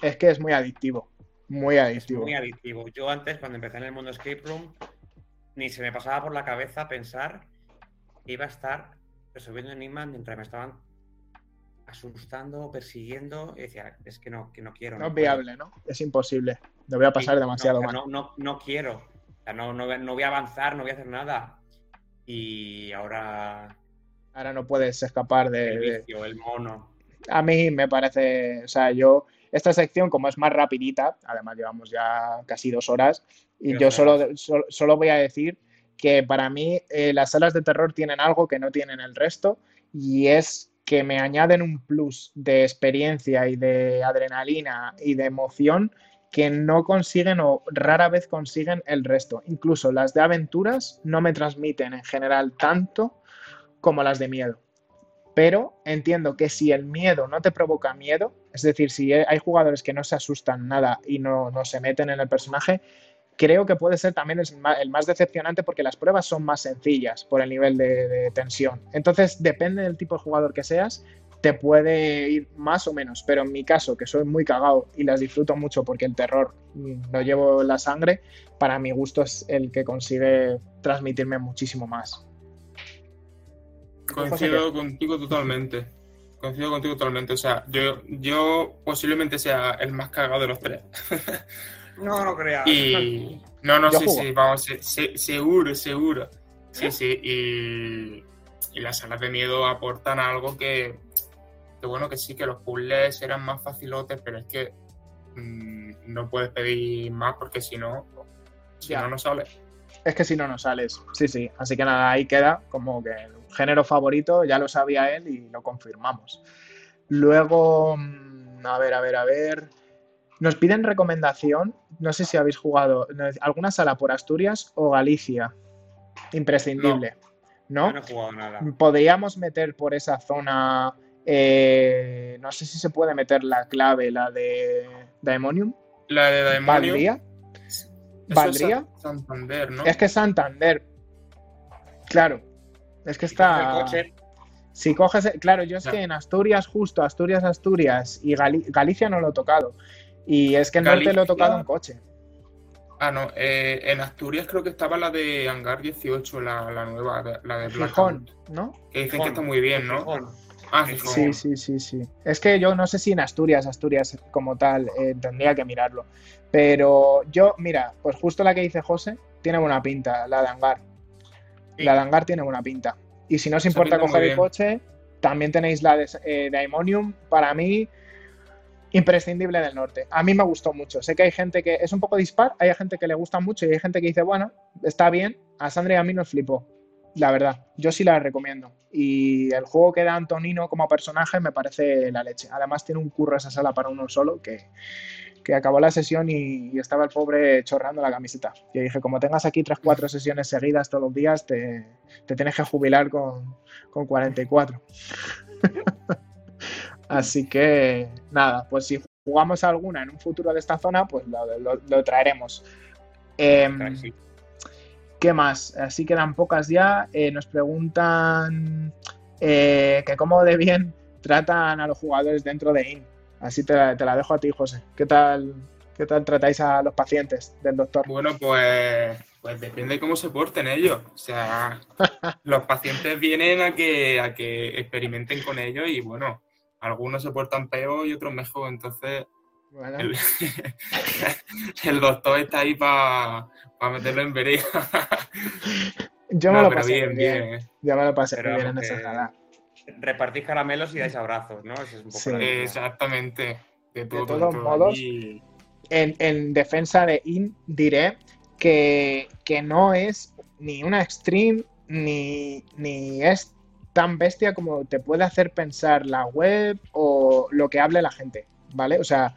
Es que es muy adictivo. Muy adictivo. muy adictivo. Yo antes, cuando empecé en el mundo escape room, ni se me pasaba por la cabeza pensar que iba a estar resolviendo enigmas mientras me estaban asustando, persiguiendo. Y decía, es que no, que no quiero. No, es viable, ¿no? Es imposible. Me voy a pasar demasiado mal. No, no, no quiero. no, no, voy a avanzar, no voy a hacer nada. Y ahora. Ahora no puedes escapar de. El vicio, el mono. A mí me parece. O sea, yo. Esta sección, como es más rapidita, además llevamos ya casi dos horas, y yo solo, solo, voy a decir que para mí eh, las salas de terror tienen algo que no tienen el resto, y es que me añaden un plus de experiencia y de adrenalina y de emoción que no consiguen o rara vez consiguen el resto. Incluso las de aventuras no me transmiten en general tanto como las de miedo. Pero entiendo que si el miedo no te provoca miedo, es decir, si hay jugadores que no se asustan nada y no, no se meten en el personaje, creo que puede ser también el más, decepcionante porque las pruebas son más sencillas por el nivel de, tensión. Entonces, depende del tipo de jugador que seas, te puede ir más o menos. Pero en mi caso, que soy muy cagado y las disfruto mucho porque el terror lo llevo en la sangre, para mi gusto es el que consigue transmitirme muchísimo más. Coincido contigo totalmente. Coincido contigo totalmente. O sea, yo, yo posiblemente sea el más cagado de los tres. (laughs) No, no creo. Y... No, no, sí, sí, vamos, seguro, seguro. Sí, sí, y, y las salas de miedo aportan algo que, que, bueno, que sí, que los puzzles eran más facilotes, pero es que mm, no puedes pedir más porque si no, si no, no sales. Es que si no, no sales. Sí, sí. Así que nada, ahí queda como que género favorito, ya lo sabía él y lo confirmamos. Luego, mm, a ver, a ver, a ver. Nos piden recomendación, no sé si habéis jugado alguna sala por Asturias o Galicia. Imprescindible. ¿No? No, he jugado nada. Podríamos meter por esa zona. Eh, no sé si se puede meter la clave, la de Daemonium. La de Daemonium. ¿Valdría? ¿Valdría? Es Santander, ¿no? Es que Santander. Claro. Es que está. Si coges. Claro, yo es que en Asturias, justo, Asturias, Asturias y Galicia no lo he tocado. Y es que en norte lo he tocado en coche. Ah, no. Eh, en Asturias creo que estaba la de Hangar 18, la, nueva, la de Gijón, ¿no? Que dicen que está muy bien, ¿no? Ah, Sí, sí, sí, sí. Es que yo no sé si en Asturias, Asturias como tal, eh, tendría que mirarlo. Pero yo, mira, pues justo la que dice José, tiene buena pinta, la de Hangar. La de Hangar tiene buena pinta. Y si no os importa coger el coche, también tenéis la de eh, Daimonium. Para mí, imprescindible del norte. A mí me gustó mucho. Sé que hay gente que es un poco dispar, hay gente que le gusta mucho y hay gente que dice, bueno, está bien. A Sandra y a mí nos flipó. La verdad, yo sí la recomiendo. Y el juego que da Antonino como personaje me parece la leche. Además, tiene un curro esa sala para uno solo que, que acabó la sesión y, estaba el pobre chorrando la camiseta. Y dije, como tengas aquí 3-4 sesiones seguidas todos los días, te, te tienes que jubilar con, con 44. (laughs) Así que nada, pues si jugamos alguna en un futuro de esta zona, pues lo, traeremos. Em, ¿Qué más? Así quedan pocas ya. Eh, nos preguntan eh, que cómo de bien tratan a los jugadores dentro de IN. Así te, la dejo a ti, José. ¿Qué tal, ¿Qué tal tratáis a los pacientes del doctor? Bueno, pues, pues depende de cómo se porten ellos. O sea, (laughs) los pacientes vienen a que, a que experimenten con ellos y bueno, algunos se portan peor y otros mejor, entonces (laughs) el, doctor está ahí para meterlo en vereda. Yo me lo pasé bien, bien. ¿eh? Yo me lo pasé bien en esa sala. Repartís caramelos y dais abrazos, ¿no? es un poco Exactamente. De, todos modos, en, en, defensa de In diré que, que no es ni una extreme ni, ni es tan bestia como te puede hacer pensar la web o lo que hable la gente, ¿vale? O sea,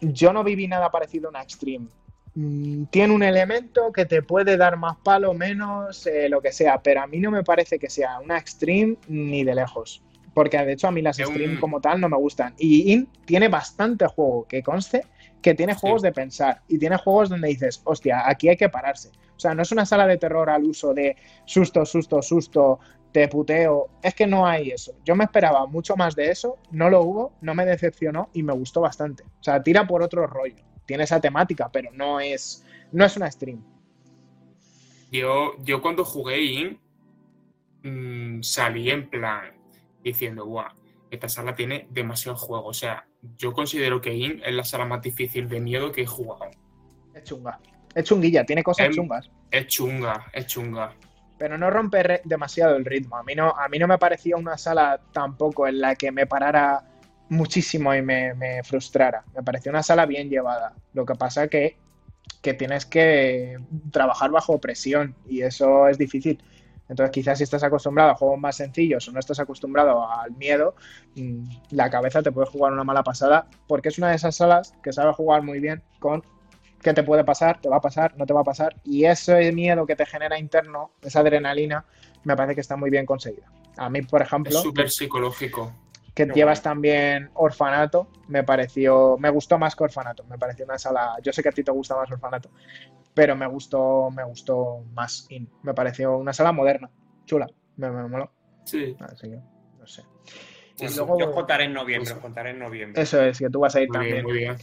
yo no viví nada parecido a una Extreme. Mm, tiene un elemento que te puede dar más palo, menos, eh, lo que sea, pero a mí no me parece que sea una Extreme ni de lejos. Porque de hecho a mí las Extreme como tal no me gustan. Y IN tiene bastante juego, que conste que tiene juegos de pensar y tiene juegos donde dices, hostia, aquí hay que pararse. O sea, no es una sala de terror al uso de susto, susto, susto, te puteo. Es que no hay eso. Yo me esperaba mucho más de eso, no lo hubo, no me decepcionó y me gustó bastante. O sea, tira por otro rollo. Tiene esa temática, pero no es, no es una stream. Yo, yo cuando jugué IN mm, salí en plan diciendo, guau, esta sala tiene demasiado juego. O sea, yo considero que IN es la sala más difícil de miedo que he jugado. Es chunga. Es chunguilla, tiene cosas chungas. Es chunga, es chunga. Pero no rompe demasiado el ritmo. A mí no, a mí no me parecía una sala tampoco en la que me parara muchísimo y me, frustrara. Me pareció una sala bien llevada. Lo que pasa que, que tienes que trabajar bajo presión y eso es difícil. Entonces, quizás si estás acostumbrado a juegos más sencillos o no estás acostumbrado al miedo, mm, la cabeza te puede jugar una mala pasada, porque es una de esas salas que sabe jugar muy bien con qué te puede pasar, te va a pasar, no te va a pasar. Y ese miedo que te genera interno, esa adrenalina, me parece que está muy bien conseguida. A mí, por ejemplo. Es súper psicológico. Que llevas también Orfanato, me pareció. Me gustó más que Orfanato. Me pareció una sala. Yo sé que a ti te gusta más Orfanato, pero me gustó, me gustó más In. Me pareció una sala moderna, chula. Me, me moló. Sí. Así que, no sé. yo contaré en noviembre, contaré en noviembre. Eso es, que tú vas a ir también. muy bien.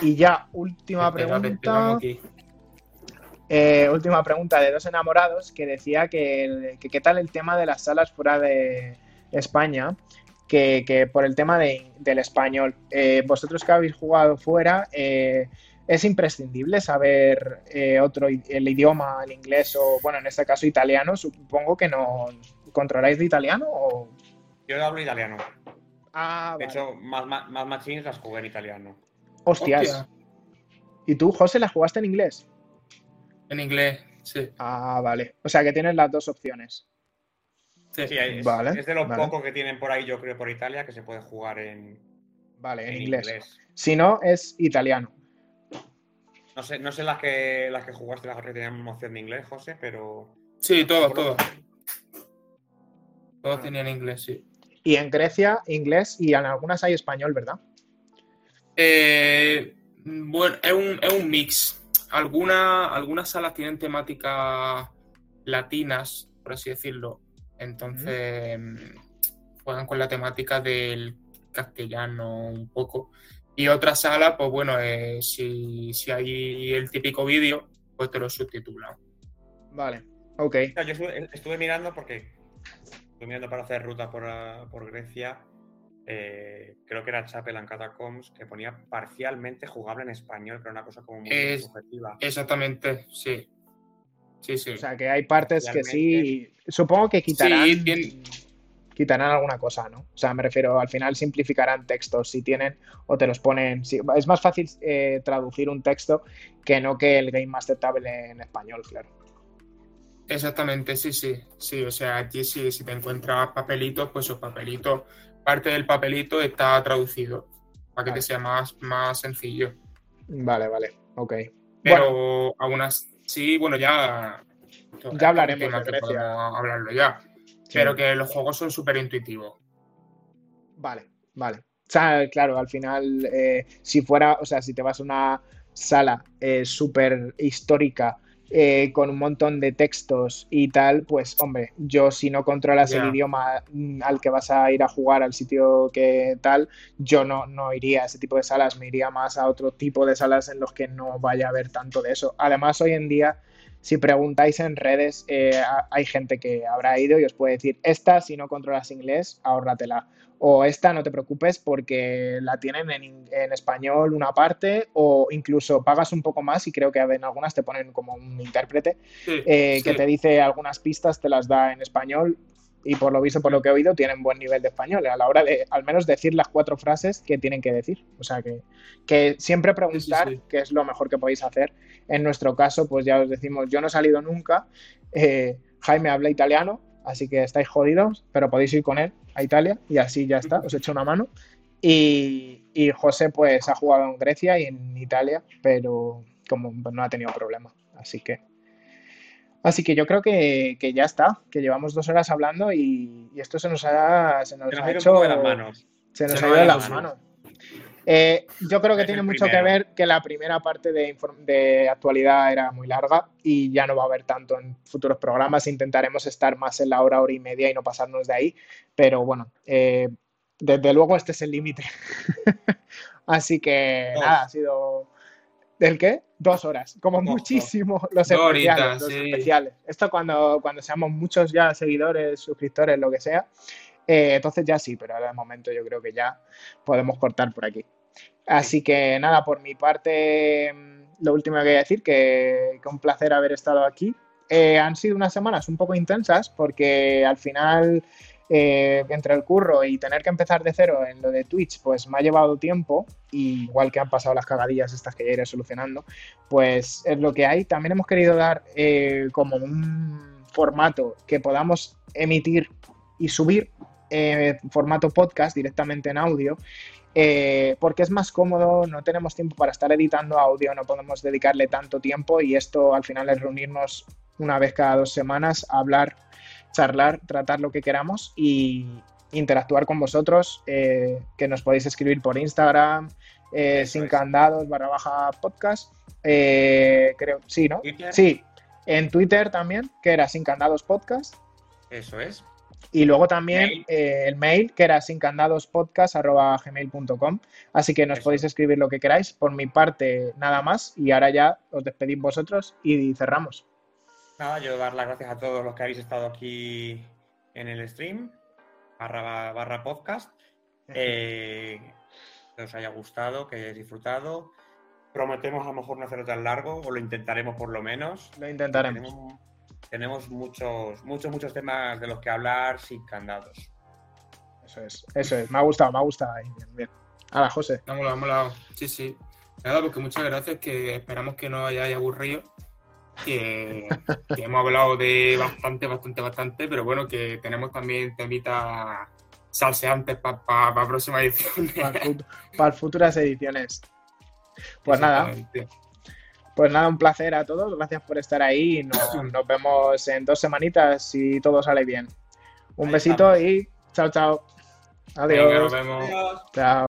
Y ya, última pregunta. Eh, última pregunta de dos enamorados que decía que, qué tal el tema de las salas fuera de España, que, por el tema del español. Eh, vosotros que habéis jugado fuera, eh, ¿es imprescindible saber otro el idioma, el inglés o, bueno, en este caso italiano? Supongo que no controláis de italiano o... Yo hablo italiano. Ah, de hecho, más, más, más machines las jugué en italiano. Hostias. ¿Y tú, José, la jugaste en inglés? En inglés, sí. Ah, vale. O sea que tienes las dos opciones. Sí, sí es, vale, es de los pocos que tienen por ahí, yo creo, por Italia, que se puede jugar en, vale, en, inglés. Si no, es italiano. No sé, no sé las que las que jugaste, las que tenían opción de inglés, José, pero. Sí, todos, todos. Todos tenían inglés, sí. Y en Grecia, inglés, y en algunas hay español, ¿verdad? Eh, bueno, es un, es un mix. algunas salas tienen temáticas latinas, por así decirlo. Entonces, juegan con la temática del castellano un poco. Y otra sala, pues bueno, eh, si, hay el típico vídeo, pues te lo subtitulan. Vale, ok. Yo estuve, mirando porque estuve mirando para hacer ruta por, por Grecia eh, creo que era Chapel and Catacombs, que ponía parcialmente jugable en español, pero una cosa como muy subjetiva. Exactamente, sí. Sí, sí. O sea, que hay partes que sí. Supongo que quitarán. Quitarán alguna cosa, ¿no? O sea, me refiero, al final simplificarán textos si tienen o te los ponen. es más fácil eh, traducir un texto que no que el Game Master Table en español, claro. Exactamente, sí, sí. Sí, o sea, aquí si, si te encuentras papelitos, pues esos papelitos parte del papelito está traducido para que te sea más, más sencillo. Vale, vale, ok. Pero aún así, bueno, ya. Ya hablaremos de hablarlo ya. Pero que los juegos son súper intuitivos. Vale, vale. O sea, claro, al final, eh, si fuera, o sea, si te vas a una sala eh, súper histórica eh, con un montón de textos y tal, pues hombre, yo si no controlas el idioma mm, al que vas a ir a jugar, al sitio que tal, yo no, no iría a ese tipo de salas, me iría más a otro tipo de salas en los que no vaya a haber tanto de eso. Además, hoy en día si preguntáis en redes, eh, hay gente que habrá ido y os puede decir, esta si no controlas inglés, ahórratela. O esta no te preocupes porque la tienen en, español una parte o incluso pagas un poco más y creo que en algunas te ponen como un intérprete eh, que te dice algunas pistas, te las da en español y por lo visto, por lo que he oído, tienen buen nivel de español a la hora de al menos decir las cuatro frases que tienen que decir. O sea que, que siempre preguntar qué es lo mejor que podéis hacer. En nuestro caso, pues ya os decimos, yo no he salido nunca. Eh, Jaime habla italiano, así que estáis jodidos, pero podéis ir con él a Italia y así ya está, os echo una mano. Y, y José pues ha jugado en Grecia y en Italia, pero como no ha tenido problema, así que... Así que yo creo que, que ya está, que llevamos dos horas hablando y, y esto se nos ha, se nos Se nos ha hecho... de las manos. Se nos Se ha nos ido de ha ido las de las manos. Eh, yo creo que Es tiene mucho que ver que la primera parte de, de actualidad era muy larga y ya no va a haber tanto en futuros programas. Intentaremos estar más en la hora, hora y media y no pasarnos de ahí. Pero bueno, eh, desde luego este es el límite. (laughs) Así que nada, ha sido... ¿Del qué? Dos horas, como dos. muchísimo los especiales, horitas, los sí. especiales. Esto cuando, cuando seamos muchos ya seguidores, suscriptores, lo que sea, eh, entonces ya sí, pero ahora de momento yo creo que ya podemos cortar por aquí. Así que nada, por mi parte, mm, lo último que voy a decir, que, que un placer haber estado aquí. Eh, han sido unas semanas un poco intensas porque al final, eh, entre el curro y tener que empezar de cero en lo de Twitch, pues me ha llevado tiempo, y igual que han pasado las cagadillas estas que ya iré solucionando, pues es lo que hay. También hemos querido dar eh, como un formato que podamos emitir y subir eh, formato podcast directamente en audio, porque es más cómodo, no tenemos tiempo para estar editando audio, no podemos dedicarle tanto tiempo y esto al final es reunirnos una vez cada dos semanas, hablar, charlar, tratar lo que queramos y interactuar con vosotros, eh, que nos podéis escribir por Instagram, eh, sin es. candados barra baja podcast, eh, creo, sí, ¿no? Twitter. Sí, en Twitter también, que era sin candados podcast. Eso es. Y luego también Mail. eh, el mail, que era sincandadospodcast.gmail.com. Así que nos Eso. podéis escribir lo que queráis. Por mi parte, nada más. Y ahora ya os despedís vosotros y cerramos. Nada, yo dar las gracias a todos los que habéis estado aquí en el stream, barra, barra podcast. Eh, que os haya gustado, que hayáis disfrutado. Prometemos a lo mejor no hacerlo tan largo, o lo intentaremos por lo menos. Lo intentaremos. Tenemos, tenemos muchos, muchos, muchos temas de los que hablar sin candados. Eso es, eso es. Me ha gustado, me ha gustado. ahí. Bien, bien. Ahora, José. Me ha molado, me ha molado. Sí, sí. Nada, porque muchas gracias, que esperamos que no hayáis aburrido. Que, que hemos hablado de bastante, bastante, bastante, pero bueno, que tenemos también temitas salseantes para la próxima edición. Para, fut- para futuras ediciones. Pues nada, pues nada, un placer a todos. Gracias por estar ahí. Nos, nos vemos en dos semanitas si todo sale bien. Un Ahí besito estamos. y chao, chao. Venga, Adiós. nos vemos. Chao.